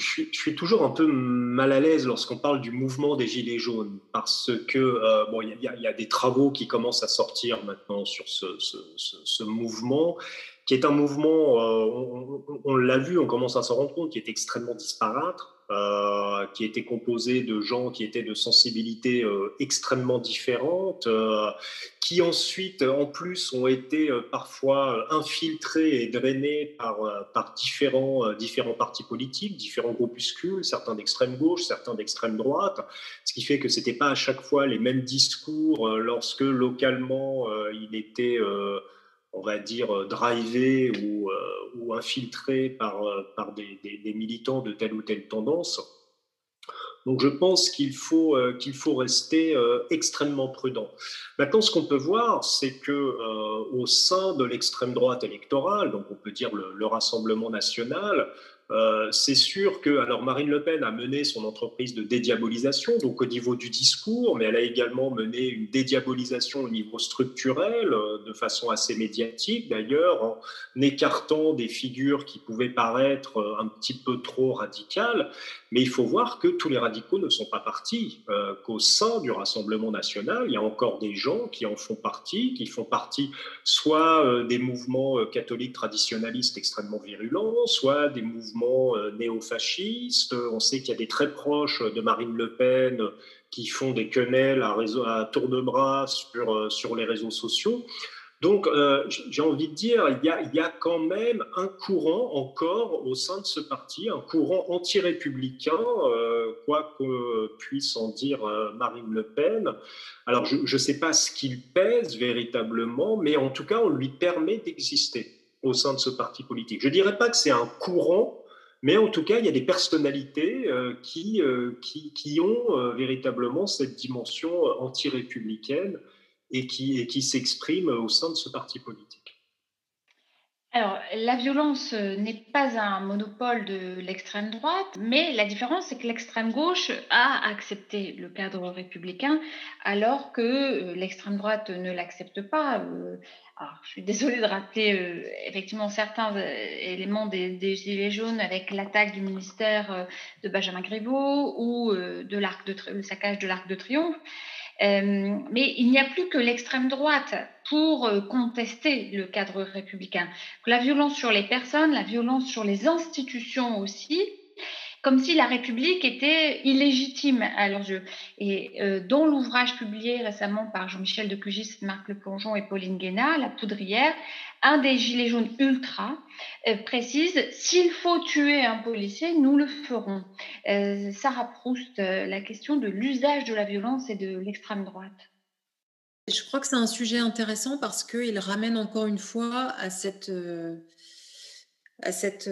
suis toujours un peu mal à l'aise lorsqu'on parle du mouvement des Gilets jaunes, parce que euh, bon, il y, a des travaux qui commencent à sortir maintenant sur ce mouvement, qui est un mouvement, euh, on, l'a vu, on commence à s'en rendre compte, qui est extrêmement disparate, euh, qui était composé de gens qui étaient de sensibilités euh, extrêmement différentes, qui ensuite, en plus, ont été parfois infiltrés et drainés par, par différents, différents partis politiques, différents groupuscules, certains d'extrême gauche, certains d'extrême droite, ce qui fait que ce n'était pas à chaque fois les mêmes discours lorsque localement il était on va dire, euh, drivé ou, euh, ou infiltré par, euh, par des, militants de telle ou telle tendance. Donc je pense qu'il faut, faut rester extrêmement prudent. Maintenant, ce qu'on peut voir, c'est que au sein de l'extrême droite électorale, donc on peut dire le Rassemblement national, euh, c'est sûr que alors Marine Le Pen a mené son entreprise de dédiabolisation, donc au niveau du discours, mais elle a également mené une dédiabolisation au niveau structurel, euh, de façon assez médiatique d'ailleurs, en écartant des figures qui pouvaient paraître euh, un petit peu trop radicales. Mais il faut voir que tous les radicaux ne sont pas partis, qu'au sein du Rassemblement national, il y a encore des gens qui en font partie, qui font partie soit des mouvements catholiques traditionnalistes extrêmement virulents, soit des mouvements euh, néo-fascistes. On sait qu'il y a des très proches de Marine Le Pen qui font des quenelles à, tour de bras sur, euh, sur les réseaux sociaux. Donc, euh, j'ai envie de dire, il y, a, quand même un courant encore au sein de ce parti, un courant anti-républicain, quoi que puisse en dire Marine Le Pen. Alors, je ne sais pas ce qu'il pèse véritablement, mais en tout cas, on lui permet d'exister au sein de ce parti politique. Je ne dirais pas que c'est un courant, mais en tout cas, il y a des personnalités euh, qui, euh, qui, qui, ont euh, véritablement cette dimension anti-républicaine et qui, et qui s'expriment au sein de ce parti politique. Alors, la violence n'est pas un monopole de l'extrême droite, mais la différence, c'est que l'extrême gauche a accepté le cadre républicain, alors que l'extrême droite ne l'accepte pas. Alors, je suis désolée de rater euh, effectivement certains euh, éléments des, Gilets jaunes avec l'attaque du ministère euh, de Benjamin Griveaux ou de l'arc de, le saccage de l'Arc de Triomphe. mais il n'y a plus que l'extrême droite pour contester le cadre républicain. La violence sur les personnes, la violence sur les institutions aussi, comme si la République était illégitime à leurs yeux. Et euh, dans l'ouvrage publié récemment par Jean-Michel de Cugis, Marc Le Plongeon et Pauline Guéna, La Poudrière, un des Gilets jaunes ultra euh, précise S'il faut tuer un policier, nous le ferons. Euh, Sarah Proust, la question de l'usage de la violence et de l'extrême droite. Je crois que c'est un sujet intéressant parce qu'il ramène encore une fois à cette, à cette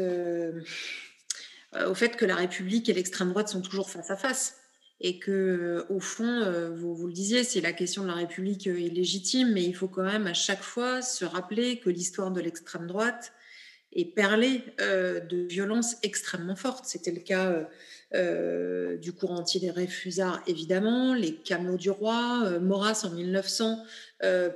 au fait que la République et l'extrême droite sont toujours face à face et que au fond, euh, vous, vous, le disiez, si la question de la République euh, est légitime, mais il faut quand même à chaque fois se rappeler que l'histoire de l'extrême droite est perlé de violences extrêmement fortes. C'était le cas du courant anti des réfusards, évidemment, les camelots du roi, Maurras en 1900,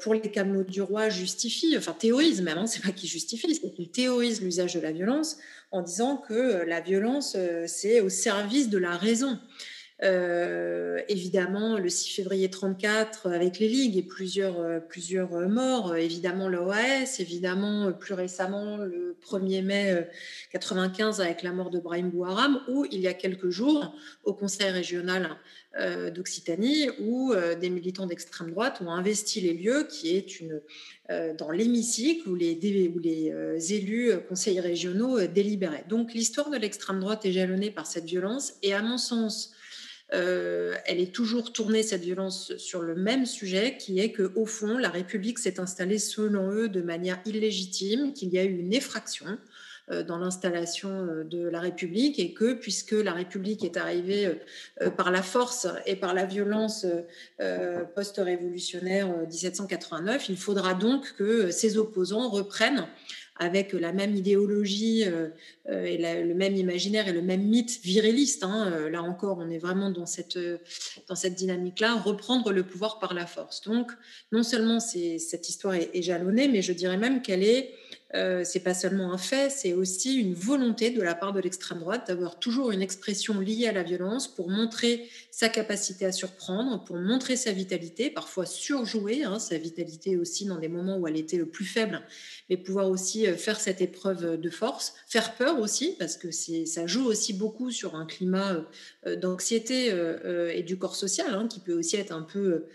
pour les camelots du roi, justifie, enfin théorise même, hein, c'est pas qu'il justifie, c'est qu'il théorise l'usage de la violence en disant que la violence, c'est au service de la raison. Euh, évidemment, le 6 février 34 avec les ligues et plusieurs, euh, plusieurs euh, morts. Évidemment, l'OAS. Évidemment, plus récemment, le 1er mai 95 avec la mort de Brahim Bouharam. Ou il y a quelques jours, au Conseil régional d'Occitanie, où des militants d'extrême droite ont investi les lieux, qui est une dans l'hémicycle où les, où les élus conseils régionaux délibéraient. Donc l'histoire de l'extrême droite est jalonnée par cette violence et à mon sens, euh, elle est toujours tournée, cette violence, sur le même sujet, qui est que au fond, la République s'est installée, selon eux, de manière illégitime, qu'il y a eu une effraction euh, dans l'installation euh, de la République et que puisque la République est arrivée par la force et par la violence post-révolutionnaire 1789, il faudra donc que ses opposants reprennent avec la même idéologie euh, euh, et le même imaginaire et le même mythe viriliste. Hein, euh, là encore, on est vraiment dans cette, dans cette dynamique-là, reprendre le pouvoir par la force. Donc, non seulement cette histoire est, jalonnée, mais je dirais même qu'elle est euh, c'est pas seulement un fait, c'est aussi une volonté de la part de l'extrême droite d'avoir toujours une expression liée à la violence pour montrer sa capacité à surprendre, pour montrer sa vitalité, parfois surjouer hein, sa vitalité aussi dans des moments où elle était le plus faible, mais pouvoir aussi euh, faire cette épreuve de force, faire peur aussi, parce que ça joue aussi beaucoup sur un climat euh, d'anxiété et du corps social, hein, qui peut aussi être un peu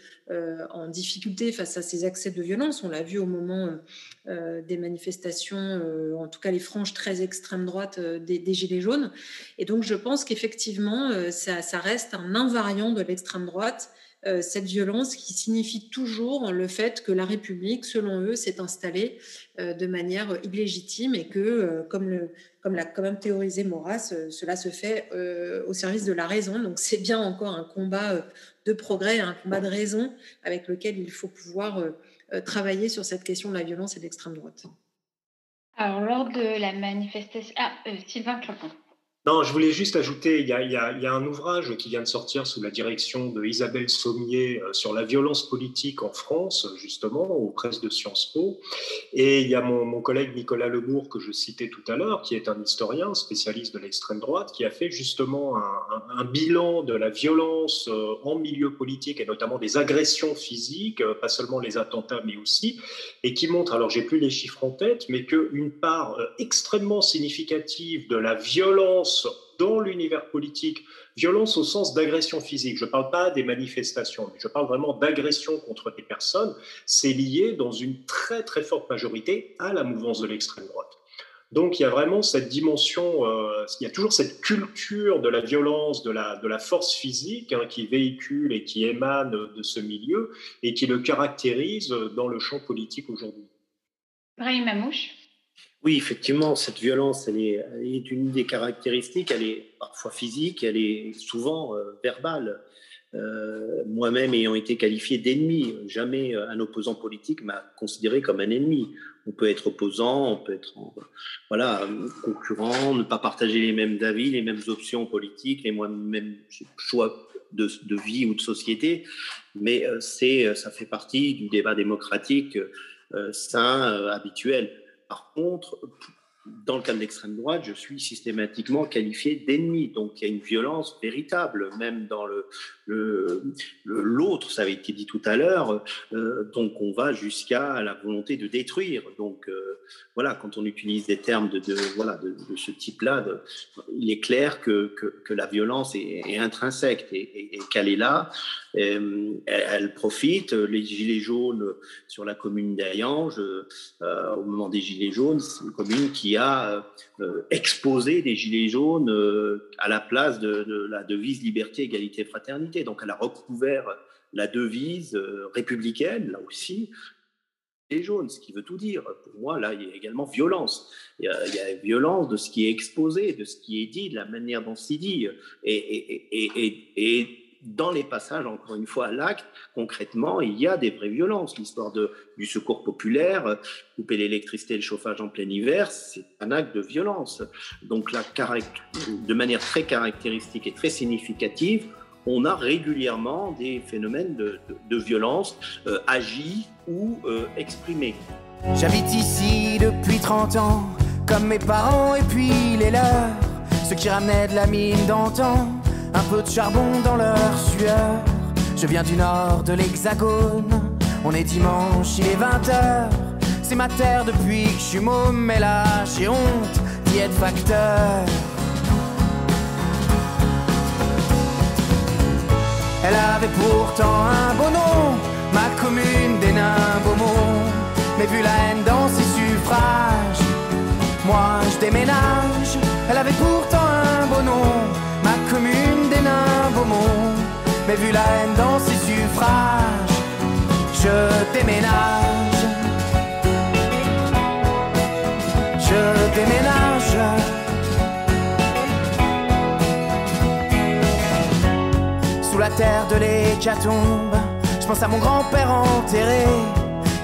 en difficulté face à ces accès de violence. On l'a vu au moment des manifestations, en tout cas les franges très extrême droite des, Gilets jaunes. Et donc je pense qu'effectivement, ça, reste un invariant de l'extrême droite euh, cette violence qui signifie toujours le fait que la République, selon eux, s'est installée euh, de manière illégitime et que, euh, comme, l'a quand même théorisé Maurras, cela se fait au service de la raison. Donc c'est bien encore un combat de progrès, un combat de raison avec lequel il faut pouvoir travailler sur cette question de la violence et de l'extrême droite. Alors, lors de la manifestation. Ah, Sylvain Clapon. Non, je voulais juste ajouter, il y, a, un ouvrage qui vient de sortir sous la direction de Isabelle Sommier euh, sur la violence politique en France, justement, aux presses de Sciences Po. Et il y a mon, collègue Nicolas Lebourg, que je citais tout à l'heure, qui est un historien spécialiste de l'extrême droite, qui a fait justement un, un, un, bilan de la violence euh, en milieu politique et notamment des agressions physiques, euh, pas seulement les attentats, mais aussi, et qui montre, alors j'ai plus les chiffres en tête, mais qu'une part extrêmement significative de la violence dans l'univers politique, violence au sens d'agression physique. Je ne parle pas des manifestations, mais je parle vraiment d'agression contre des personnes. C'est lié dans une très très forte majorité à la mouvance de l'extrême droite. Donc il y a vraiment cette dimension, euh, il y a toujours cette culture de la violence, de la, force physique hein, qui véhicule et qui émane de ce milieu et qui le caractérise dans le champ politique aujourd'hui. Brahim Mamouche oui, effectivement, cette violence, elle est, est, une des caractéristiques. Elle est parfois physique, elle est souvent euh, verbale. Euh, Moi-même ayant été qualifié d'ennemi, jamais un opposant politique m'a considéré comme un ennemi. On peut être opposant, on peut être voilà concurrent, ne pas partager les mêmes avis, les mêmes options politiques, les mêmes choix de, vie ou de société, mais euh, c'est ça fait partie du débat démocratique euh, sain, habituel. Par contre, dans le cas de l'extrême droite, je suis systématiquement qualifié d'ennemi. Donc il y a une violence véritable, même dans le l'autre, ça avait été dit tout à l'heure. Euh, donc on va jusqu'à la volonté de détruire. Donc euh, voilà, quand on utilise des termes de, voilà de, ce type-là, il est clair que, que, la violence est, intrinsèque et, qu'elle est là. Euh, elle, profite. Les gilets jaunes sur la commune d'Ayange, au moment des gilets jaunes, c'est une commune qui a euh, exposé des gilets jaunes euh, à la place de, la devise liberté, égalité, fraternité. Donc elle a recouvert la devise euh, républicaine, là aussi, les jaunes, ce qui veut tout dire. Pour moi, là, il y a également violence. Il y a, il y a violence de ce qui est exposé, de ce qui est dit, de la manière dont c'est dit. Et, et, et, et dans les passages, encore une fois, à l'acte, concrètement, il y a des vraies violences. L'histoire du secours populaire, couper l'électricité et le chauffage en plein hiver, c'est un acte de violence. Donc, la, de manière très caractéristique et très significative, on a régulièrement des phénomènes de, violence euh, agis ou euh, exprimés. J'habite ici depuis 30 ans, comme mes parents et puis les leurs, ceux qui ramenaient de la mine d'antan, un peu de charbon dans leur sueur. Je viens du nord de l'hexagone, on est dimanche, il est 20h, c'est ma terre depuis que je suis môme, mais là j'ai honte d'y être facteur. Elle avait pourtant un beau nom, ma commune des nains. Mais vu la haine dans ses suffrages, moi je déménage. Elle avait pourtant un beau nom, commune des nains Beaumont. Mais vu la haine dans ses suffrages, je déménage. Je déménage. la terre de l'hécatombe. Je pense à mon grand-père enterré.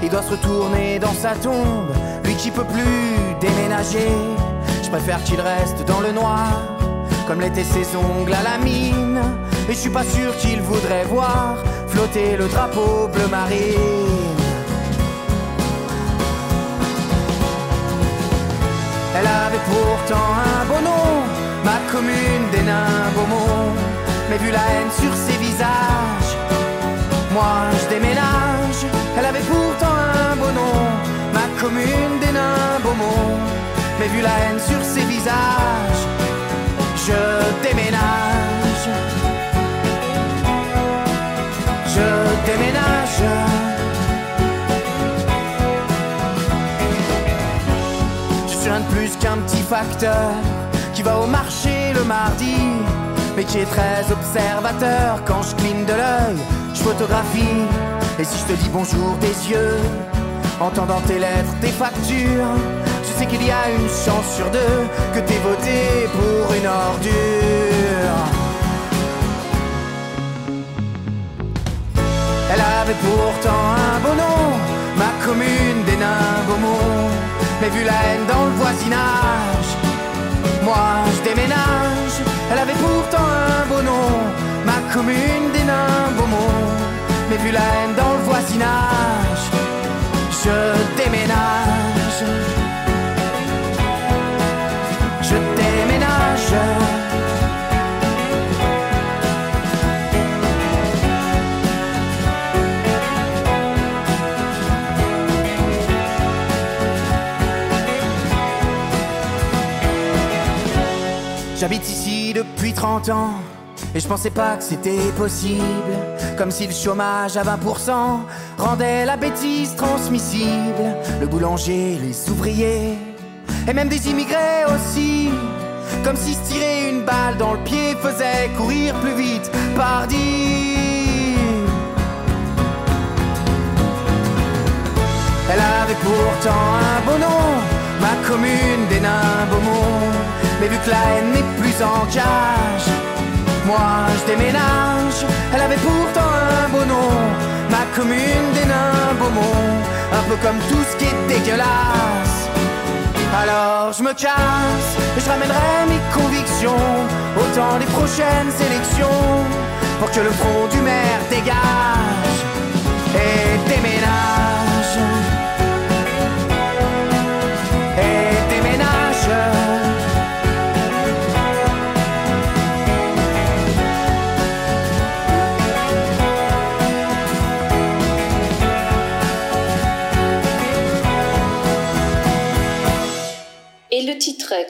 Il doit se retourner dans sa tombe, lui qui peut plus déménager. Je préfère qu'il reste dans le noir, comme l'étaient ses ongles à la mine. Et je suis pas sûr qu'il voudrait voir flotter le drapeau bleu marine. Elle avait pourtant un beau nom, ma commune des nains Beaumont mais vu la haine sur ses visages, moi je déménage. Elle avait pourtant un beau nom, ma commune des nains Beaumont, mais vu la haine sur ses visages, je déménage. Je déménage. Je suis rien de plus qu'un petit facteur qui va au marché le mardi mais qui est très observateur. Quand je cligne de l'œil, je photographie. Et si je te dis bonjour des yeux, entendant tes lettres, tes factures, sais qu'il y a une chance sur deux que t'aies voté pour une ordure. Elle avait pourtant un beau nom, ma commune des nains Beaumont. Mais vu la haine dans le voisinage, moi je déménage. Elle avait pourtant un beau nom, ma commune des nains Beaumont. Mais vu la haine dans le voisinage, je déménage. J'habite ici depuis 30 ans et je pensais pas que c'était possible. Comme si le chômage à 20% rendait la bêtise transmissible. Le boulanger, les ouvriers et même des immigrés aussi. Comme si se tirer une balle dans le pied faisait courir plus vite, pardi. Elle avait pourtant un beau nom, ma commune des nains Beaumont. Mais vu que la haine n'est plus en cage, moi je déménage. Elle avait pourtant un beau nom, ma commune des nains Beaumont. Un peu comme tout ce qui est dégueulasse. Alors je me casse et je ramènerai mes convictions autant les prochaines élections pour que le front du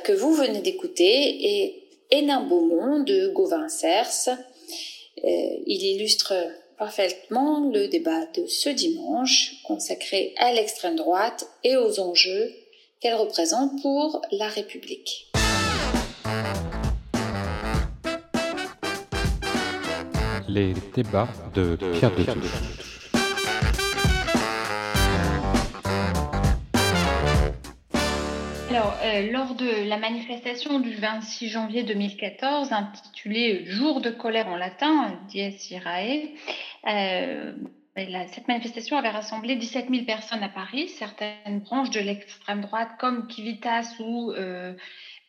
que vous venez d'écouter est Hénin Beaumont de Gauvin Cers. Euh, il illustre parfaitement le débat de ce dimanche consacré à l'extrême droite et aux enjeux qu'elle représente pour la République. Les débats de Pierre de Alors, lors de la manifestation du 26 janvier 2014, intitulée Jour de colère en latin, Dies Irae, cette manifestation avait rassemblé 17 000 personnes à Paris. Certaines branches de l'extrême droite, comme Kivitas ou euh,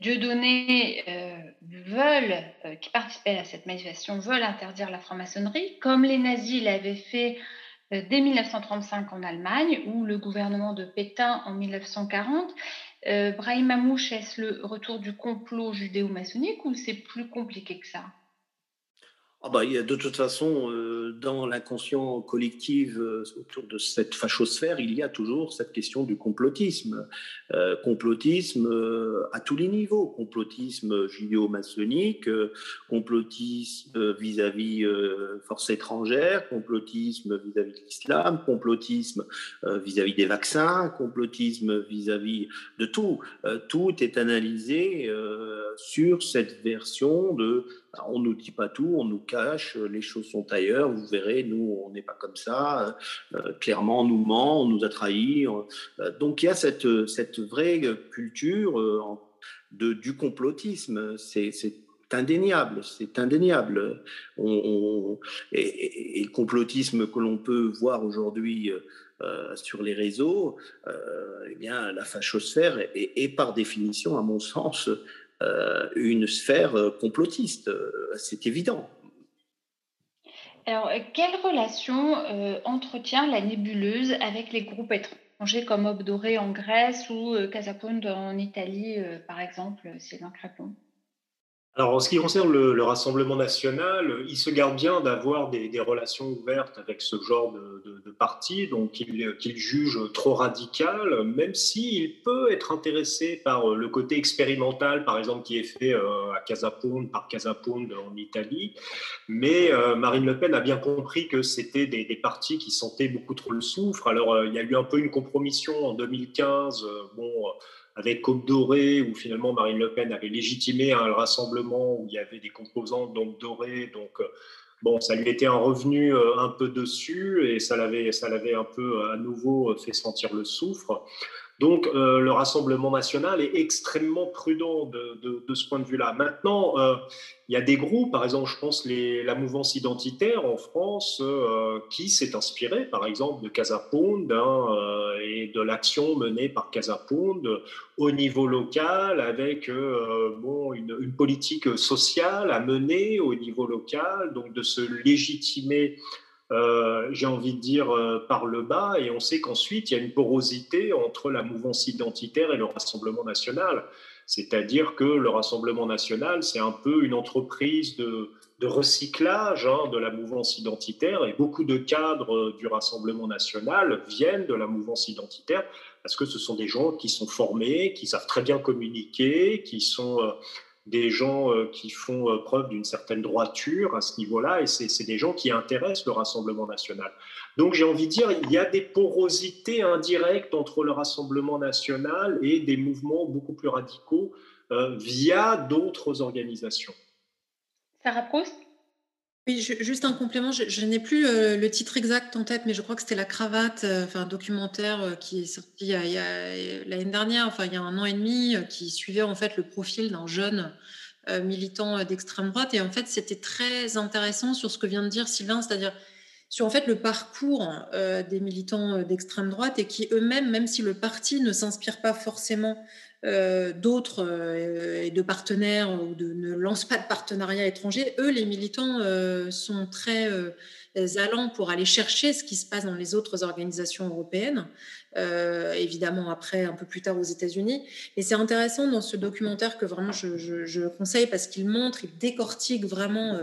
Dieudonné, euh, veulent, euh, qui participaient à cette manifestation, veulent interdire la franc-maçonnerie, comme les nazis l'avaient fait dès 1935 en Allemagne, ou le gouvernement de Pétain en 1940. Brahim Mamouche, est-ce le retour du complot judéo-maçonnique ou c'est plus compliqué que ça? Ah bah, de toute façon, euh, dans l'inconscient collectif euh, autour de cette fachosphère, il y a toujours cette question du complotisme. Euh, complotisme à tous les niveaux. Complotisme judéo-maçonnique, complotisme vis-à-vis forces étrangères, complotisme vis-à-vis de l'islam, complotisme vis-à-vis des vaccins, complotisme vis-à-vis de tout. tout est analysé sur cette version de on nous dit pas tout, on nous cache, les choses sont ailleurs, vous verrez, nous, on n'est pas comme ça, euh, clairement, on nous ment, on nous a trahis. Euh, donc il y a cette, cette vraie culture euh, du complotisme, c'est indéniable, c'est indéniable. et, le complotisme que l'on peut voir aujourd'hui sur les réseaux, eh bien, la fachosphère est, par définition, à mon sens, euh, une sphère euh, complotiste, euh, c'est évident. Alors, quelle relation entretient la nébuleuse avec les groupes étrangers comme Obdoré en Grèce ou Casapound en Italie, par exemple, Sylvain Crépon alors, en ce qui concerne le, Rassemblement national, il se garde bien d'avoir des, relations ouvertes avec ce genre de, parti, donc qu'il juge trop radical, même s'il peut être intéressé par le côté expérimental, par exemple, qui est fait euh, à Casapound, par Casapound en Italie. Mais euh, Marine Le Pen a bien compris que c'était des, des, partis qui sentaient beaucoup trop le soufre. Alors, euh, il y a eu un peu une compromission en 2015. bon avec Côte Dorée, où finalement Marine Le Pen avait légitimé un rassemblement où il y avait des composants donc. Donc, euh, bon, ça lui était un revenu euh, un peu dessus et ça l'avait, ça l'avait un peu à nouveau fait sentir le soufre. Donc, euh, le Rassemblement national est extrêmement prudent de, ce point de vue-là. Maintenant, euh, il y a des groupes, par exemple, je pense la mouvance identitaire en France, euh, qui s'est inspirée, par exemple, de Casapound hein, et de l'action menée par Casapound au niveau local, avec une, une, politique sociale à mener au niveau local, donc de se légitimer euh, j'ai envie de dire, euh, par le bas, et on sait qu'ensuite, il y a une porosité entre la mouvance identitaire et le Rassemblement national. C'est-à-dire que le Rassemblement national, c'est un peu une entreprise de, recyclage hein, de la mouvance identitaire, et beaucoup de cadres du Rassemblement national viennent de la mouvance identitaire, parce que ce sont des gens qui sont formés, qui savent très bien communiquer, qui sont... Euh, des gens euh, qui font euh, preuve d'une certaine droiture à ce niveau-là, et c'est des gens qui intéressent le Rassemblement national. Donc j'ai envie de dire, il y a des porosités indirectes entre le Rassemblement national et des mouvements beaucoup plus radicaux euh, via d'autres organisations. Sarah Proust? Oui, juste un complément. Je, n'ai plus euh, le titre exact en tête, mais je crois que c'était La Cravate, euh, un documentaire euh, qui est sorti l'année dernière, enfin il y a un an et demi, qui suivait en fait le profil d'un jeune militant d'extrême droite. Et en fait, c'était très intéressant sur ce que vient de dire Sylvain, c'est-à-dire sur en fait le parcours des militants d'extrême droite et qui eux-mêmes, même si le parti ne s'inspire pas forcément euh, d'autres euh, et de partenaires ou ne lancent pas de partenariat étranger, eux, les militants, euh, sont très allants pour aller chercher ce qui se passe dans les autres organisations européennes, évidemment après, un peu plus tard aux États-Unis. Et c'est intéressant dans ce documentaire que vraiment je conseille parce qu'il montre, il décortique vraiment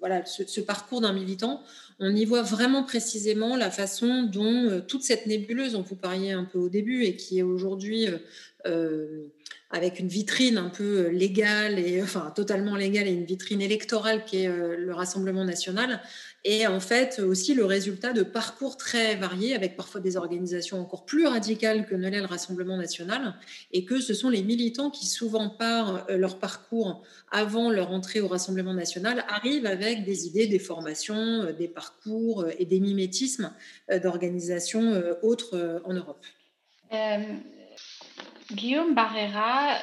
voilà, ce, parcours d'un militant on y voit vraiment précisément la façon dont euh, toute cette nébuleuse dont vous parliez un peu au début et qui est aujourd'hui euh, euh, avec une vitrine un peu légale et enfin totalement légale et une vitrine électorale qui est le Rassemblement national et en fait aussi le résultat de parcours très variés avec parfois des organisations encore plus radicales que ne l'est le Rassemblement national et que ce sont les militants qui souvent par leur parcours avant leur entrée au Rassemblement national arrivent avec des idées, des formations, des parcours et des mimétismes d'organisations autres en Europe. Guillaume Barrera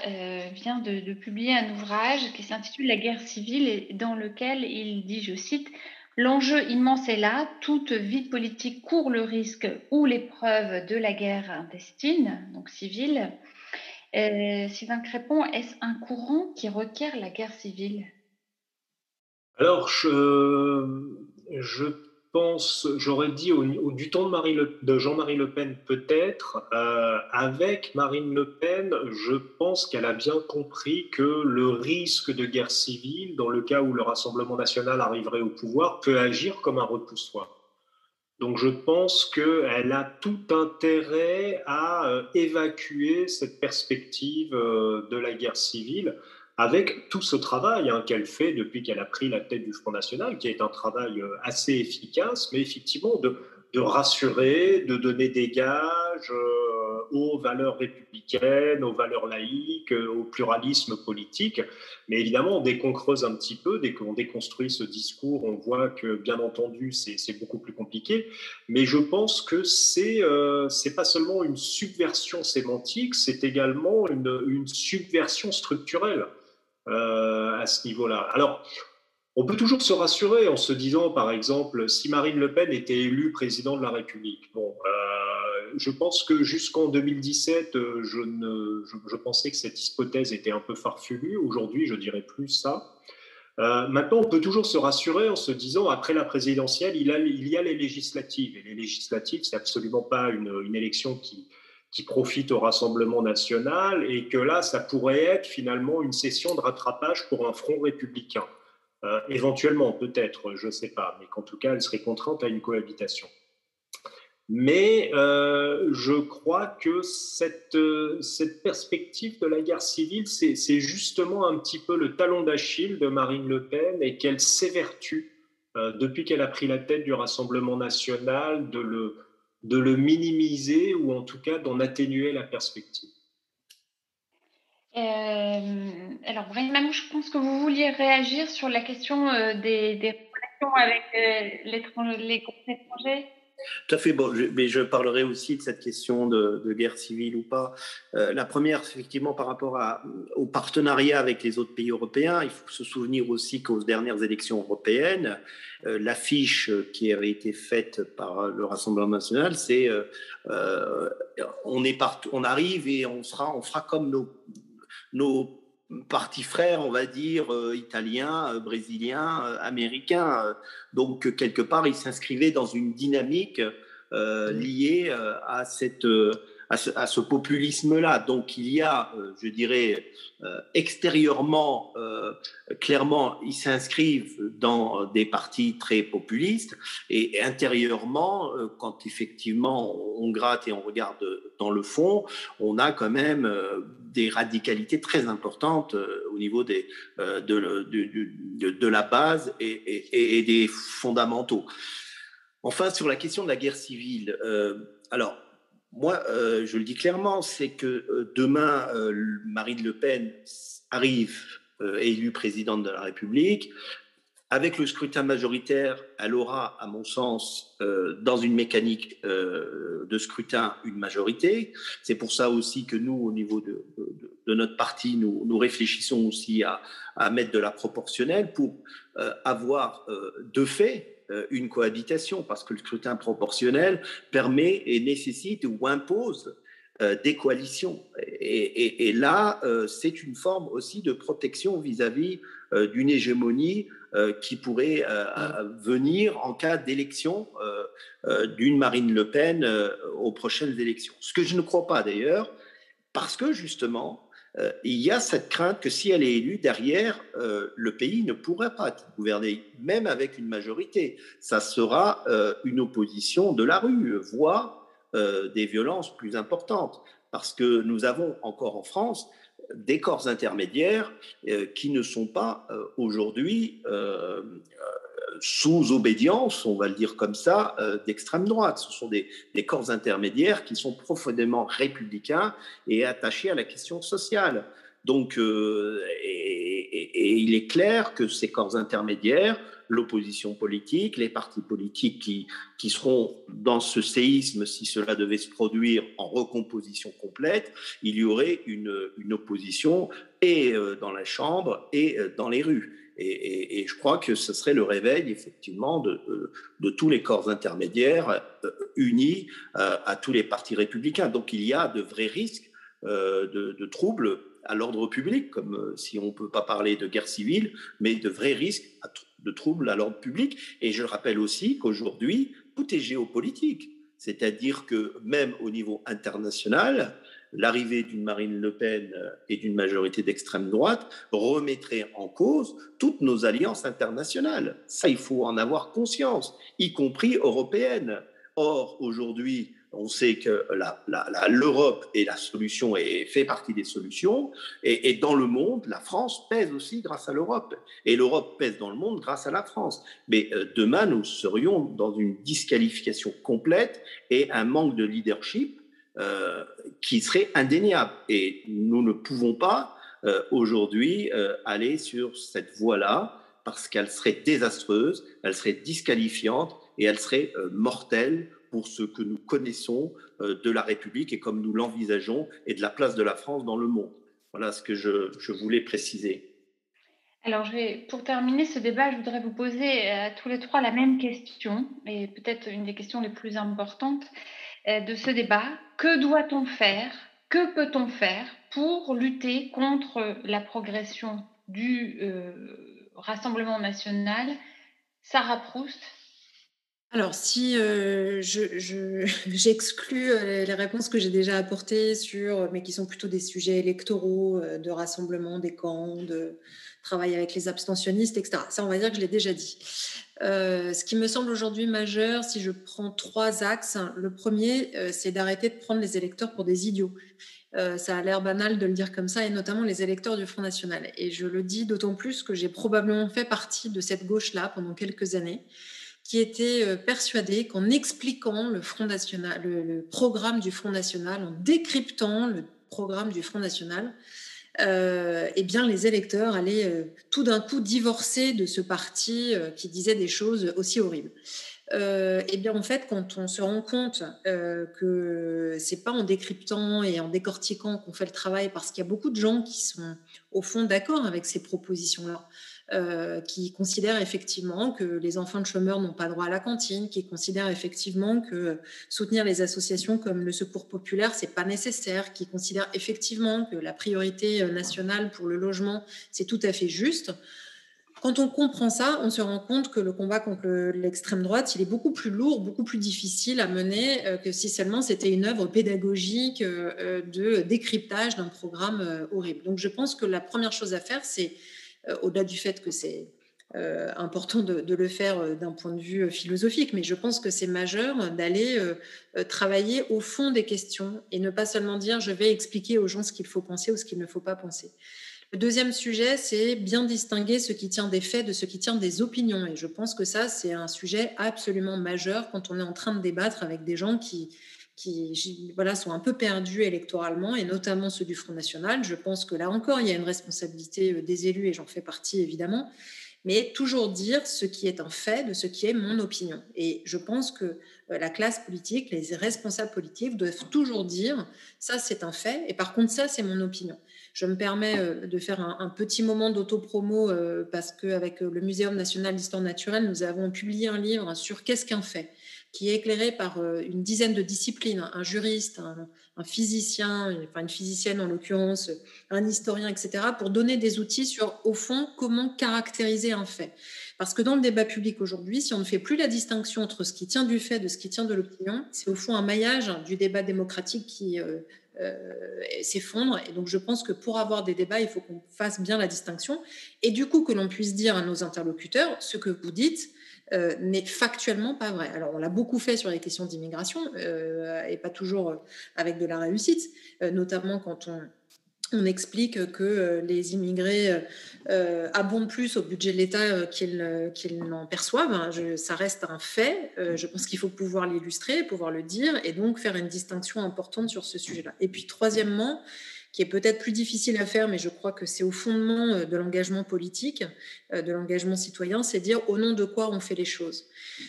vient de, de, publier un ouvrage qui s'intitule La guerre civile et dans lequel il dit, je cite, L'enjeu immense est là, toute vie politique court le risque ou l'épreuve de la guerre intestine, donc civile. Euh, Sylvain Crépon, est-ce un courant qui requiert la guerre civile? Alors, je, pense, j'aurais dit au, du temps de, Jean-Marie Le Pen peut-être, euh, avec Marine Le Pen, je pense qu'elle a bien compris que le risque de guerre civile, dans le cas où le Rassemblement national arriverait au pouvoir, peut agir comme un repoussoir. Donc je pense qu'elle a tout intérêt à euh, évacuer cette perspective euh, de la guerre civile avec tout ce travail hein, qu'elle fait depuis qu'elle a pris la tête du Front National, qui est un travail euh, assez efficace, mais effectivement de, rassurer, de donner des gages euh, aux valeurs républicaines, aux valeurs laïques, euh, au pluralisme politique. Mais évidemment, dès qu'on creuse un petit peu, dès qu'on déconstruit ce discours, on voit que, bien entendu, c'est beaucoup plus compliqué. Mais je pense que c'est n'est pas seulement une subversion sémantique, c'est également une, une subversion structurelle. Euh, à ce niveau-là. Alors, on peut toujours se rassurer en se disant, par exemple, si Marine Le Pen était élue président de la République. Bon, euh, je pense que jusqu'en 2017, euh, je, ne, je, pensais que cette hypothèse était un peu farfelue. Aujourd'hui, je dirais plus ça. maintenant, on peut toujours se rassurer en se disant, après la présidentielle, il, il y a les législatives. Et les législatives, c'est absolument pas une élection qui, qui profite au Rassemblement national et que là, ça pourrait être finalement une session de rattrapage pour un front républicain. Euh, éventuellement, peut-être, je ne sais pas, mais qu'en tout cas, elle serait contrainte à une cohabitation. Mais euh, je crois que cette, cette perspective de la guerre civile, c'est justement un petit peu le talon d'Achille de Marine Le Pen et qu'elle s'évertue, euh, depuis qu'elle a pris la tête du Rassemblement national, de le, de le minimiser ou en tout cas d'en atténuer la perspective. Euh, alors, Brahim je pense que vous vouliez réagir sur la question euh, des, relations avec euh, les groupes étrangers. Tout à fait. Bon, mais je parlerai aussi de cette question de, guerre civile ou pas. Euh, la première, effectivement, par rapport au partenariat avec les autres pays européens, il faut se souvenir aussi qu'aux dernières élections européennes, euh, l'affiche qui avait été faite par le Rassemblement national, c'est euh, on est on arrive et on sera, on fera comme nos, nos parti frère, on va dire, euh, italien, euh, brésilien, euh, américain. donc, quelque part, il s'inscrivait dans une dynamique liée à cette à ce, populisme-là. Donc il y a, euh, je dirais, euh, extérieurement, euh, clairement, ils s'inscrivent dans des partis très populistes, et intérieurement, quand effectivement on gratte et on regarde dans le fond, on a quand même des radicalités très importantes au niveau des, de, de, la base et, et, des fondamentaux. Enfin, sur la question de la guerre civile, alors, moi, euh, je le dis clairement, c'est que euh, demain, euh, Marine Le Pen arrive élue présidente de la République. Avec le scrutin majoritaire, elle aura, à mon sens, dans une mécanique de scrutin, une majorité. C'est pour ça aussi que nous, au niveau de, notre parti, nous, réfléchissons aussi à, mettre de la proportionnelle pour avoir de fait une cohabitation, parce que le scrutin proportionnel permet et nécessite ou impose euh, des coalitions. Et, là, euh, c'est une forme aussi de protection vis-à-vis d'une hégémonie qui pourrait venir en cas d'élection d'une Marine Le Pen aux prochaines élections. Ce que je ne crois pas d'ailleurs, parce que justement, euh, il y a cette crainte que si elle est élue, derrière, euh, le pays ne pourrait pas être gouverné, même avec une majorité. Ça sera euh, une opposition de la rue, voire des violences plus importantes. Parce que nous avons encore en France des corps intermédiaires qui ne sont pas aujourd'hui sous obédience, on va le dire comme ça, euh, d'extrême droite. Ce sont des, corps intermédiaires qui sont profondément républicains et attachés à la question sociale. Donc, euh, et, il est clair que ces corps intermédiaires, l'opposition politique, les partis politiques qui, qui seront dans ce séisme, si cela devait se produire en recomposition complète, il y aurait une, une opposition et euh, dans la Chambre et euh, dans les rues. Et, je crois que ce serait le réveil, effectivement, de, de, tous les corps intermédiaires euh, unis à tous les partis républicains. Donc il y a de vrais risques de, de troubles à l'ordre public, comme euh, si on ne peut pas parler de guerre civile, mais de vrais risques de troubles à l'ordre public. Et je rappelle aussi qu'aujourd'hui, tout est géopolitique. C'est-à-dire que même au niveau international, l'arrivée d'une Marine Le Pen euh, et d'une majorité d'extrême droite remettrait en cause toutes nos alliances internationales. Ça, il faut en avoir conscience, y compris européennes. Or, aujourd'hui, on sait que l'Europe est la solution et fait partie des solutions. Et, dans le monde, la France pèse aussi grâce à l'Europe. Et l'Europe pèse dans le monde grâce à la France. Mais euh, demain, nous serions dans une disqualification complète et un manque de leadership euh, qui serait indéniable. Et nous ne pouvons pas euh, aujourd'hui aller sur cette voie-là parce qu'elle serait désastreuse, elle serait disqualifiante et elle serait mortelle pour ce que nous connaissons euh, de la République et comme nous l'envisageons et de la place de la France dans le monde. Voilà ce que je, voulais préciser. Alors, pour terminer ce débat, je voudrais vous poser à tous les trois la même question, et peut-être une des questions les plus importantes euh, de ce débat. Que doit-on faire? Que peut-on faire pour lutter contre la progression du euh, Rassemblement national? Sarah Proust, alors, si euh, j'exclus euh, les réponses que j'ai déjà apportées sur, mais qui sont plutôt des sujets électoraux, euh, de rassemblement des camps, de travail avec les abstentionnistes, etc. Ça, on va dire que je l'ai déjà dit. ce qui me semble aujourd'hui majeur, si je prends trois axes, le premier, c'est d'arrêter de prendre les électeurs pour des idiots. ça a l'air banal de le dire comme ça, et notamment les électeurs du Front National. Et je le dis d'autant plus que j'ai probablement fait partie de cette gauche-là pendant quelques années qui était euh, persuadé qu'en expliquant le, Front National, le, programme du Front National, en décryptant le programme du Front National, euh, eh bien, les électeurs allaient euh, tout d'un coup divorcer de ce parti qui disait des choses aussi horribles. eh bien, en fait, quand on se rend compte que c'est pas en décryptant et en décortiquant qu'on fait le travail, parce qu'il y a beaucoup de gens qui sont au fond d'accord avec ces propositions-là. Euh, qui considèrent effectivement que les enfants de chômeurs n'ont pas droit à la cantine, qui considèrent effectivement que soutenir les associations comme le Secours populaire, c'est pas nécessaire, qui considèrent effectivement que la priorité euh, nationale pour le logement, c'est tout à fait juste. Quand on comprend ça, on se rend compte que le combat contre l'extrême droite, il est beaucoup plus lourd, beaucoup plus difficile à mener euh, que si seulement c'était une œuvre pédagogique de décryptage d'un programme horrible. Donc je pense que la première chose à faire, c'est au-delà du fait que c'est euh, important de, le faire euh, d'un point de vue philosophique, mais je pense que c'est majeur d'aller travailler au fond des questions et ne pas seulement dire je vais expliquer aux gens ce qu'il faut penser ou ce qu'il ne faut pas penser. Le deuxième sujet, c'est bien distinguer ce qui tient des faits de ce qui tient des opinions. Et je pense que ça, c'est un sujet absolument majeur quand on est en train de débattre avec des gens qui, qui voilà, sont un peu perdus électoralement, et notamment ceux du Front National. Je pense que là encore, il y a une responsabilité euh, des élus, et j'en fais partie évidemment, mais toujours dire ce qui est un fait de ce qui est mon opinion. Et je pense que euh, la classe politique, les responsables politiques doivent toujours dire ça c'est un fait, et par contre ça c'est mon opinion. Je me permets euh, de faire un, petit moment d'autopromo parce qu'avec le Muséum national d'histoire naturelle, nous avons publié un livre sur qu'est-ce qu'un fait qui est éclairé par euh, une dizaine de disciplines, un juriste, un, physicien, enfin une physicienne en l'occurrence, un historien, etc., pour donner des outils sur, au fond, comment caractériser un fait. Parce que dans le débat public aujourd'hui, si on ne fait plus la distinction entre ce qui tient du fait de ce qui tient de l'opinion, c'est au fond un maillage du débat démocratique qui euh, euh, s'effondre. Et donc je pense que pour avoir des débats, il faut qu'on fasse bien la distinction. Et du coup, que l'on puisse dire à nos interlocuteurs, ce que vous dites, euh, n'est factuellement pas vrai. Alors, on l'a beaucoup fait sur les questions d'immigration euh, et pas toujours euh, avec de la réussite, notamment quand on, explique que les immigrés abondent plus au budget de l'État qu'ils n'en perçoivent. Hein. ça reste un fait. je pense qu'il faut pouvoir l'illustrer, pouvoir le dire et donc faire une distinction importante sur ce sujet-là. Et puis, troisièmement, qui est peut-être plus difficile à faire, mais je crois que c'est au fondement euh, de l'engagement politique, euh, de l'engagement citoyen, c'est dire au nom de quoi on fait les choses.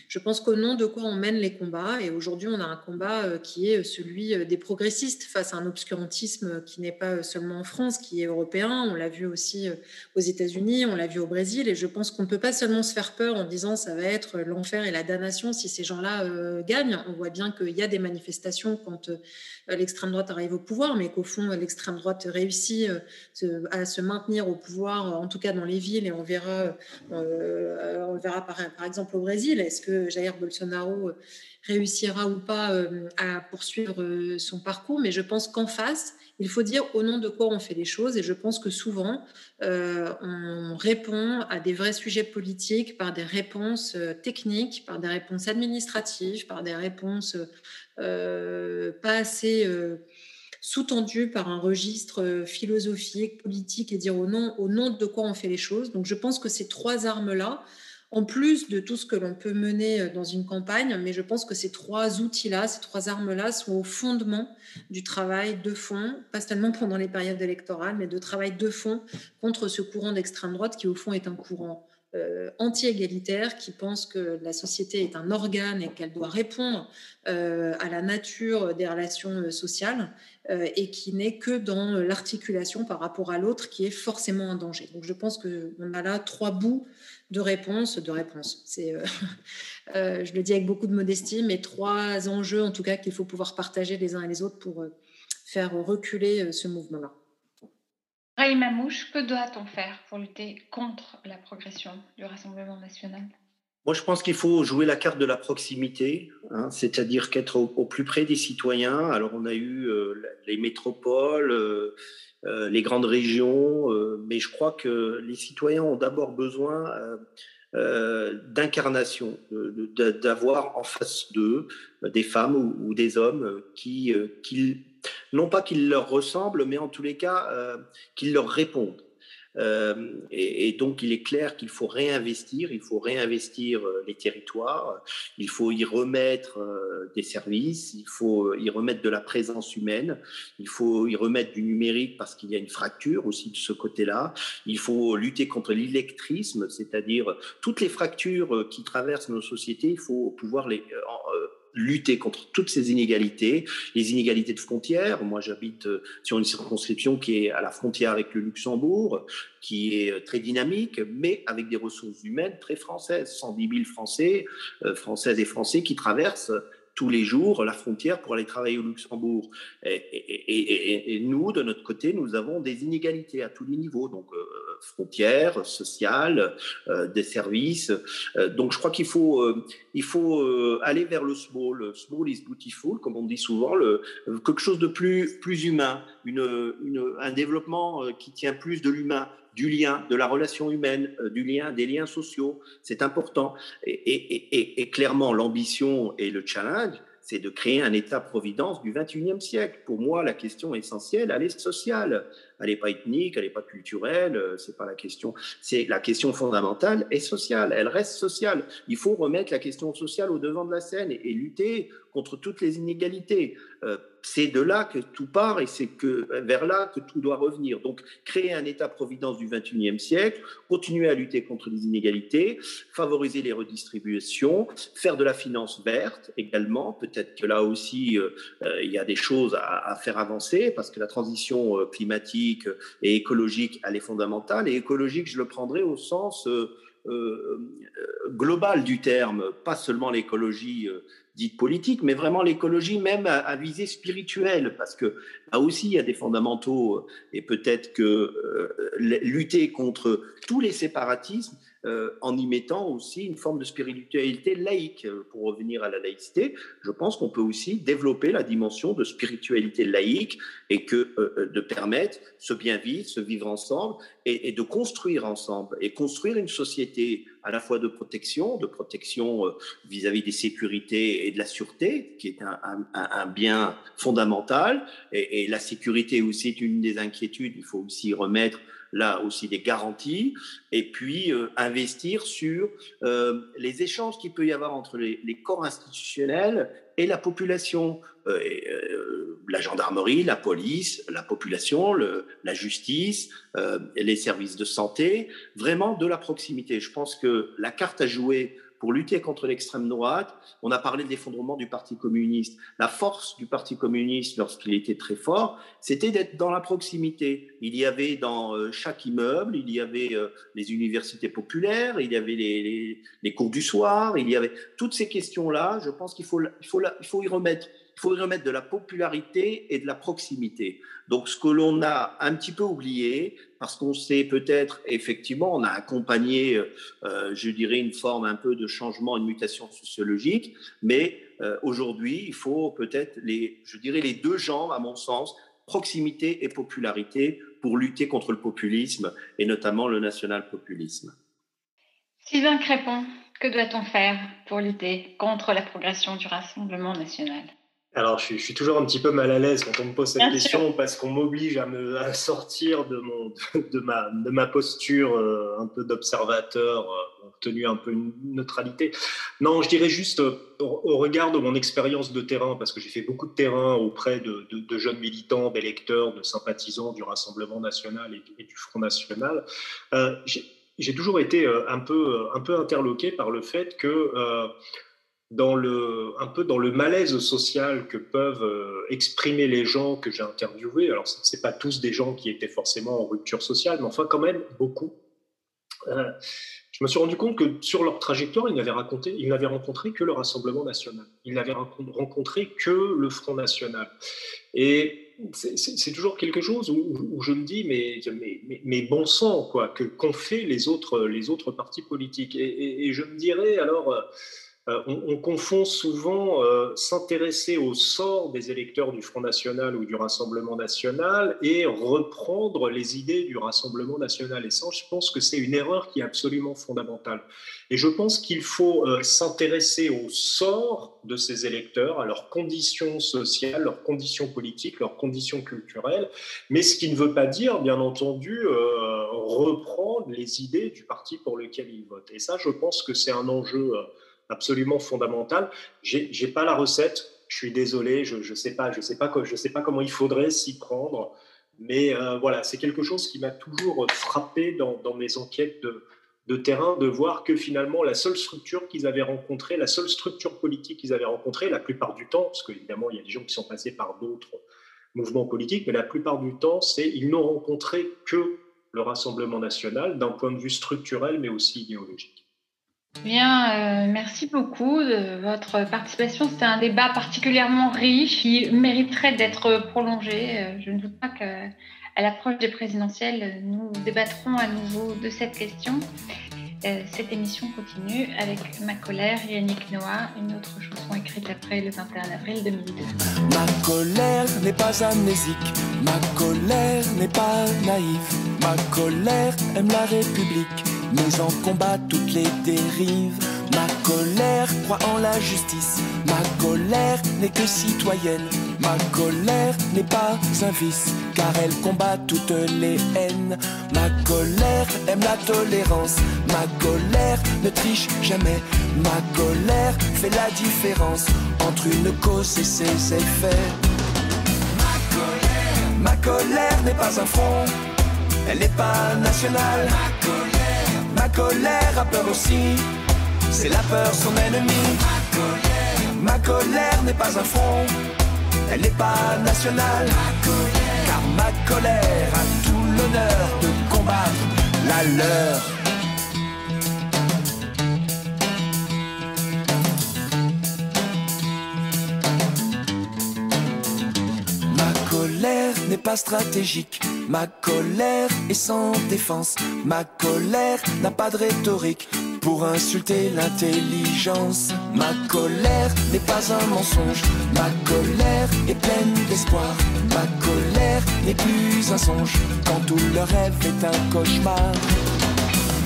Je pense qu'au nom de quoi on mène les combats, et aujourd'hui on a un combat euh, qui est celui des progressistes face à un obscurantisme qui n'est pas seulement en France, qui est européen, on l'a vu aussi aux États-Unis, on l'a vu au Brésil, et je pense qu'on ne peut pas seulement se faire peur en disant ça va être l'enfer et la damnation si ces gens-là gagnent. On voit bien qu'il y a des manifestations quand l'extrême droite arrive au pouvoir, mais qu'au fond l'extrême droite réussit à se maintenir au pouvoir, en tout cas dans les villes, et on verra, on verra par, exemple au Brésil, est-ce que Jair Bolsonaro réussira ou pas à poursuivre son parcours, mais je pense qu'en face, il faut dire au nom de quoi on fait les choses. Et je pense que souvent, euh, on répond à des vrais sujets politiques par des réponses euh, techniques, par des réponses administratives, par des réponses euh, pas assez sous-tendues par un registre philosophique, politique, et dire au nom, au nom de quoi on fait les choses. Donc je pense que ces trois armes-là, en plus de tout ce que l'on peut mener euh, dans une campagne. Mais je pense que ces trois outils-là, ces trois armes-là sont au fondement du travail de fond, pas seulement pendant les périodes électorales, mais de travail de fond contre ce courant d'extrême droite qui, au fond, est un courant euh, anti-égalitaire qui pense que la société est un organe et qu'elle doit répondre euh, à la nature des relations sociales et qui n'est que dans l'articulation par rapport à l'autre qui est forcément un danger. Donc je pense qu'on a là trois bouts de réponses, de réponses. C'est, euh, euh, je le dis avec beaucoup de modestie, mais trois enjeux en tout cas qu'il faut pouvoir partager les uns et les autres pour euh, faire reculer ce mouvement-là. Ray Mamouche, que doit-on faire pour lutter contre la progression du Rassemblement national? Moi, je pense qu'il faut jouer la carte de la proximité, hein, c'est-à-dire qu'être au, plus près des citoyens. Alors, on a eu les métropoles, euh, les grandes régions, euh, mais je crois que les citoyens ont d'abord besoin euh, d'incarnation, d'avoir en face d'eux des femmes ou, des hommes qui, non pas qu'ils leur ressemblent, mais en tous les cas, qu'ils leur répondent. Euh, et, donc, il est clair qu'il faut réinvestir, il faut réinvestir euh, les territoires, il faut y remettre euh, des services, il faut y remettre de la présence humaine, il faut y remettre du numérique parce qu'il y a une fracture aussi de ce côté-là. Il faut lutter contre l'électrisme, c'est-à-dire toutes les fractures qui traversent nos sociétés, il faut pouvoir les lutter contre toutes ces inégalités, les inégalités de frontières. Moi, j'habite euh, sur une circonscription qui est à la frontière avec le Luxembourg, qui est euh, très dynamique, mais avec des ressources humaines très françaises. 110 000 Français, euh, Françaises et Français qui traversent tous les jours la frontière pour aller travailler au Luxembourg. Et, nous, de notre côté, nous avons des inégalités à tous les niveaux, frontières, sociales, euh, des services. Euh, donc je crois qu'il faut, il faut aller vers le small. Small is beautiful, comme on dit souvent, le, quelque chose de plus, plus humain, une, une, un développement qui tient plus de l'humain du lien, de la relation humaine, euh, du lien, des liens sociaux. C'est important. Et, clairement, l'ambition et le challenge, c'est de créer un État-providence du 21e siècle. Pour moi, la question essentielle, elle est sociale. Elle n'est pas ethnique, elle n'est pas culturelle, euh, c'est pas la question. C'est la question fondamentale est sociale. Elle reste sociale. Il faut remettre la question sociale au devant de la scène et, lutter contre toutes les inégalités. Euh, c'est de là que tout part et c'est que vers là que tout doit revenir. Donc, créer un État-providence du 21e siècle, continuer à lutter contre les inégalités, favoriser les redistributions, faire de la finance verte également. Peut-être que là aussi, euh, il y a des choses à, faire avancer parce que la transition euh, et écologique, elle est fondamentale. Et écologique, je le prendrai au sens global du terme, pas seulement l'écologie dite politique, mais vraiment l'écologie même à, visée spirituelle, parce que là aussi il y a des fondamentaux, et peut-être que euh, lutter contre tous les séparatismes, euh, en y mettant aussi une forme de spiritualité laïque. Euh, pour revenir à la laïcité, je pense qu'on peut aussi développer la dimension de spiritualité laïque et que euh, de permettre ce bien vivre, ce vivre ensemble et, de construire ensemble et construire une société à la fois de protection, de protection vis-à-vis des sécurités et de la sûreté, qui est un, bien fondamental. Et, et la sécurité aussi est une des inquiétudes. Il faut aussi remettre là aussi des garanties, et puis euh, investir sur euh, les échanges qu'il peut y avoir entre les, corps institutionnels et la population, la gendarmerie, la police, la population, la justice, les services de santé, vraiment de la proximité. Je pense que la carte à jouer pour lutter contre l'extrême droite. On a parlé de l'effondrement du Parti communiste. La force du Parti communiste, lorsqu'il était très fort, c'était d'être dans la proximité. Il y avait dans euh, chaque immeuble, il y avait euh, les universités populaires, il y avait les, cours du soir, il y avait toutes ces questions-là. Je pense qu'il faut, il faut, il faut y remettre il y remettre de la popularité et de la proximité. Donc, ce que l'on a un petit peu oublié, parce qu'on sait peut-être, effectivement, on a accompagné, euh, je dirais, une forme un peu de changement, une mutation sociologique, mais euh, aujourd'hui, il faut peut-être, les, je dirais, les deux jambes, à mon sens, proximité et popularité, pour lutter contre le populisme, et notamment le national-populisme. Sylvain Crépon, que doit-on faire pour lutter contre la progression du Rassemblement national? Alors, je suis, toujours un petit peu mal à l'aise quand on me pose cette question parce qu'on m'oblige à me sortir de, mon, de, ma, de ma posture euh, un peu d'observateur, euh, tenu un peu une neutralité. Non, je dirais juste euh, au, regard de mon expérience de terrain, parce que j'ai fait beaucoup de terrain auprès de, de, jeunes militants, d'électeurs, de sympathisants du Rassemblement national et, du Front national, j'ai toujours été un peu, un peu interloqué par le fait que dans le, un peu dans le malaise social que peuvent euh, exprimer les gens que j'ai interviewés. Alors, ce n'est pas tous des gens qui étaient forcément en rupture sociale, mais enfin, quand même, beaucoup. Euh, je me suis rendu compte que sur leur trajectoire, ils n'avaient, raconté, ils n'avaient rencontré que le Rassemblement national. Ils n'avaient rencontré que le Front national. Et c'est toujours quelque chose où, je me dis, mais, bon sang, quoi, que qu'ont fait les autres, les autres partis politiques. Et, et je me dirais, alors euh, on, confond souvent euh, s'intéresser au sort des électeurs du Front National ou du Rassemblement National et reprendre les idées du Rassemblement National. Et ça, je pense que c'est une erreur qui est absolument fondamentale. Et je pense qu'il faut euh, s'intéresser au sort de ces électeurs, à leurs conditions sociales, leurs conditions politiques, leurs conditions culturelles, mais ce qui ne veut pas dire, bien entendu, reprendre les idées du parti pour lequel ils votent. Et ça, je pense que c'est un enjeu absolument fondamental. J'ai n'ai pas la recette, je suis désolé, je ne sais, pas, sais, sais pas comment il faudrait s'y prendre, mais euh, voilà, c'est quelque chose qui m'a toujours frappé dans, mes enquêtes de, de, terrain, de voir que finalement la seule structure qu'ils avaient rencontrée, la seule structure politique qu'ils avaient rencontrée, la plupart du temps, parce qu'évidemment il y a des gens qui sont passés par d'autres mouvements politiques, mais la plupart du temps, c'est ils n'ont rencontré que le Rassemblement national d'un point de vue structurel, mais aussi idéologique. Bien, euh, merci beaucoup de votre participation. C'était un débat particulièrement riche qui mériterait d'être prolongé. Euh, je ne doute pas qu'à l'approche des présidentielles, nous débattrons à nouveau de cette question. Euh, cette émission continue avec Ma colère, Yannick Noah, une autre chanson écrite après le 21 avril 2002. Ma colère n'est pas amnésique, ma colère n'est pas naïve, ma colère aime la République mais en combat toutes les dérives. Ma colère croit en la justice, ma colère n'est que citoyenne, ma colère n'est pas un vice, car elle combat toutes les haines. Ma colère aime la tolérance, ma colère ne triche jamais, ma colère fait la différence entre une cause et ses effets. Ma colère, ma colère n'est pas un front, elle n'est pas nationale. Ma colère, Ma colère a peur aussi, c'est la peur son ennemi. Ma colère, n'est pas un front, elle n'est pas nationale. Car ma colère a tout l'honneur de combattre la leur. Colère n'est pas stratégique Ma colère est sans défense, ma colère n'a pas de rhétorique pour insulter l'intelligence. Ma colère n'est pas un mensonge, ma colère est pleine d'espoir. Ma colère n'est plus un songe quand tout le rêve est un cauchemar.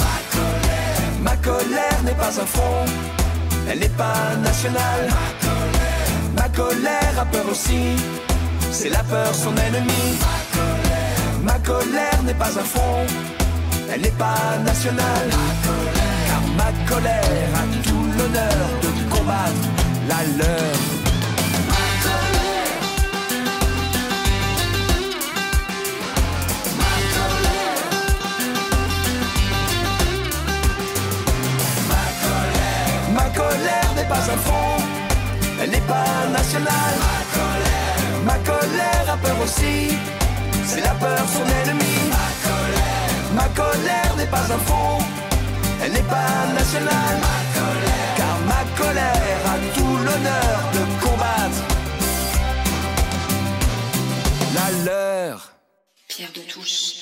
Ma colère, ma colère n'est pas un front, elle n'est pas nationale. Ma colère, ma colère a peur aussi, c'est la peur son ennemi. Ma colère ma colère n'est pas un front, elle n'est pas nationale. Car ma colère a tout l'honneur de combattre la leur. Ma colère n'est pas un front, elle n'est pas nationale. Ma colère ma colère a peur aussi, c'est la peur son ennemi. Ma colère, ma colère n'est pas un front, elle n'est pas nationale. Ma colère, car ma colère a tout l'honneur de combattre la leur. Pierre de Touche.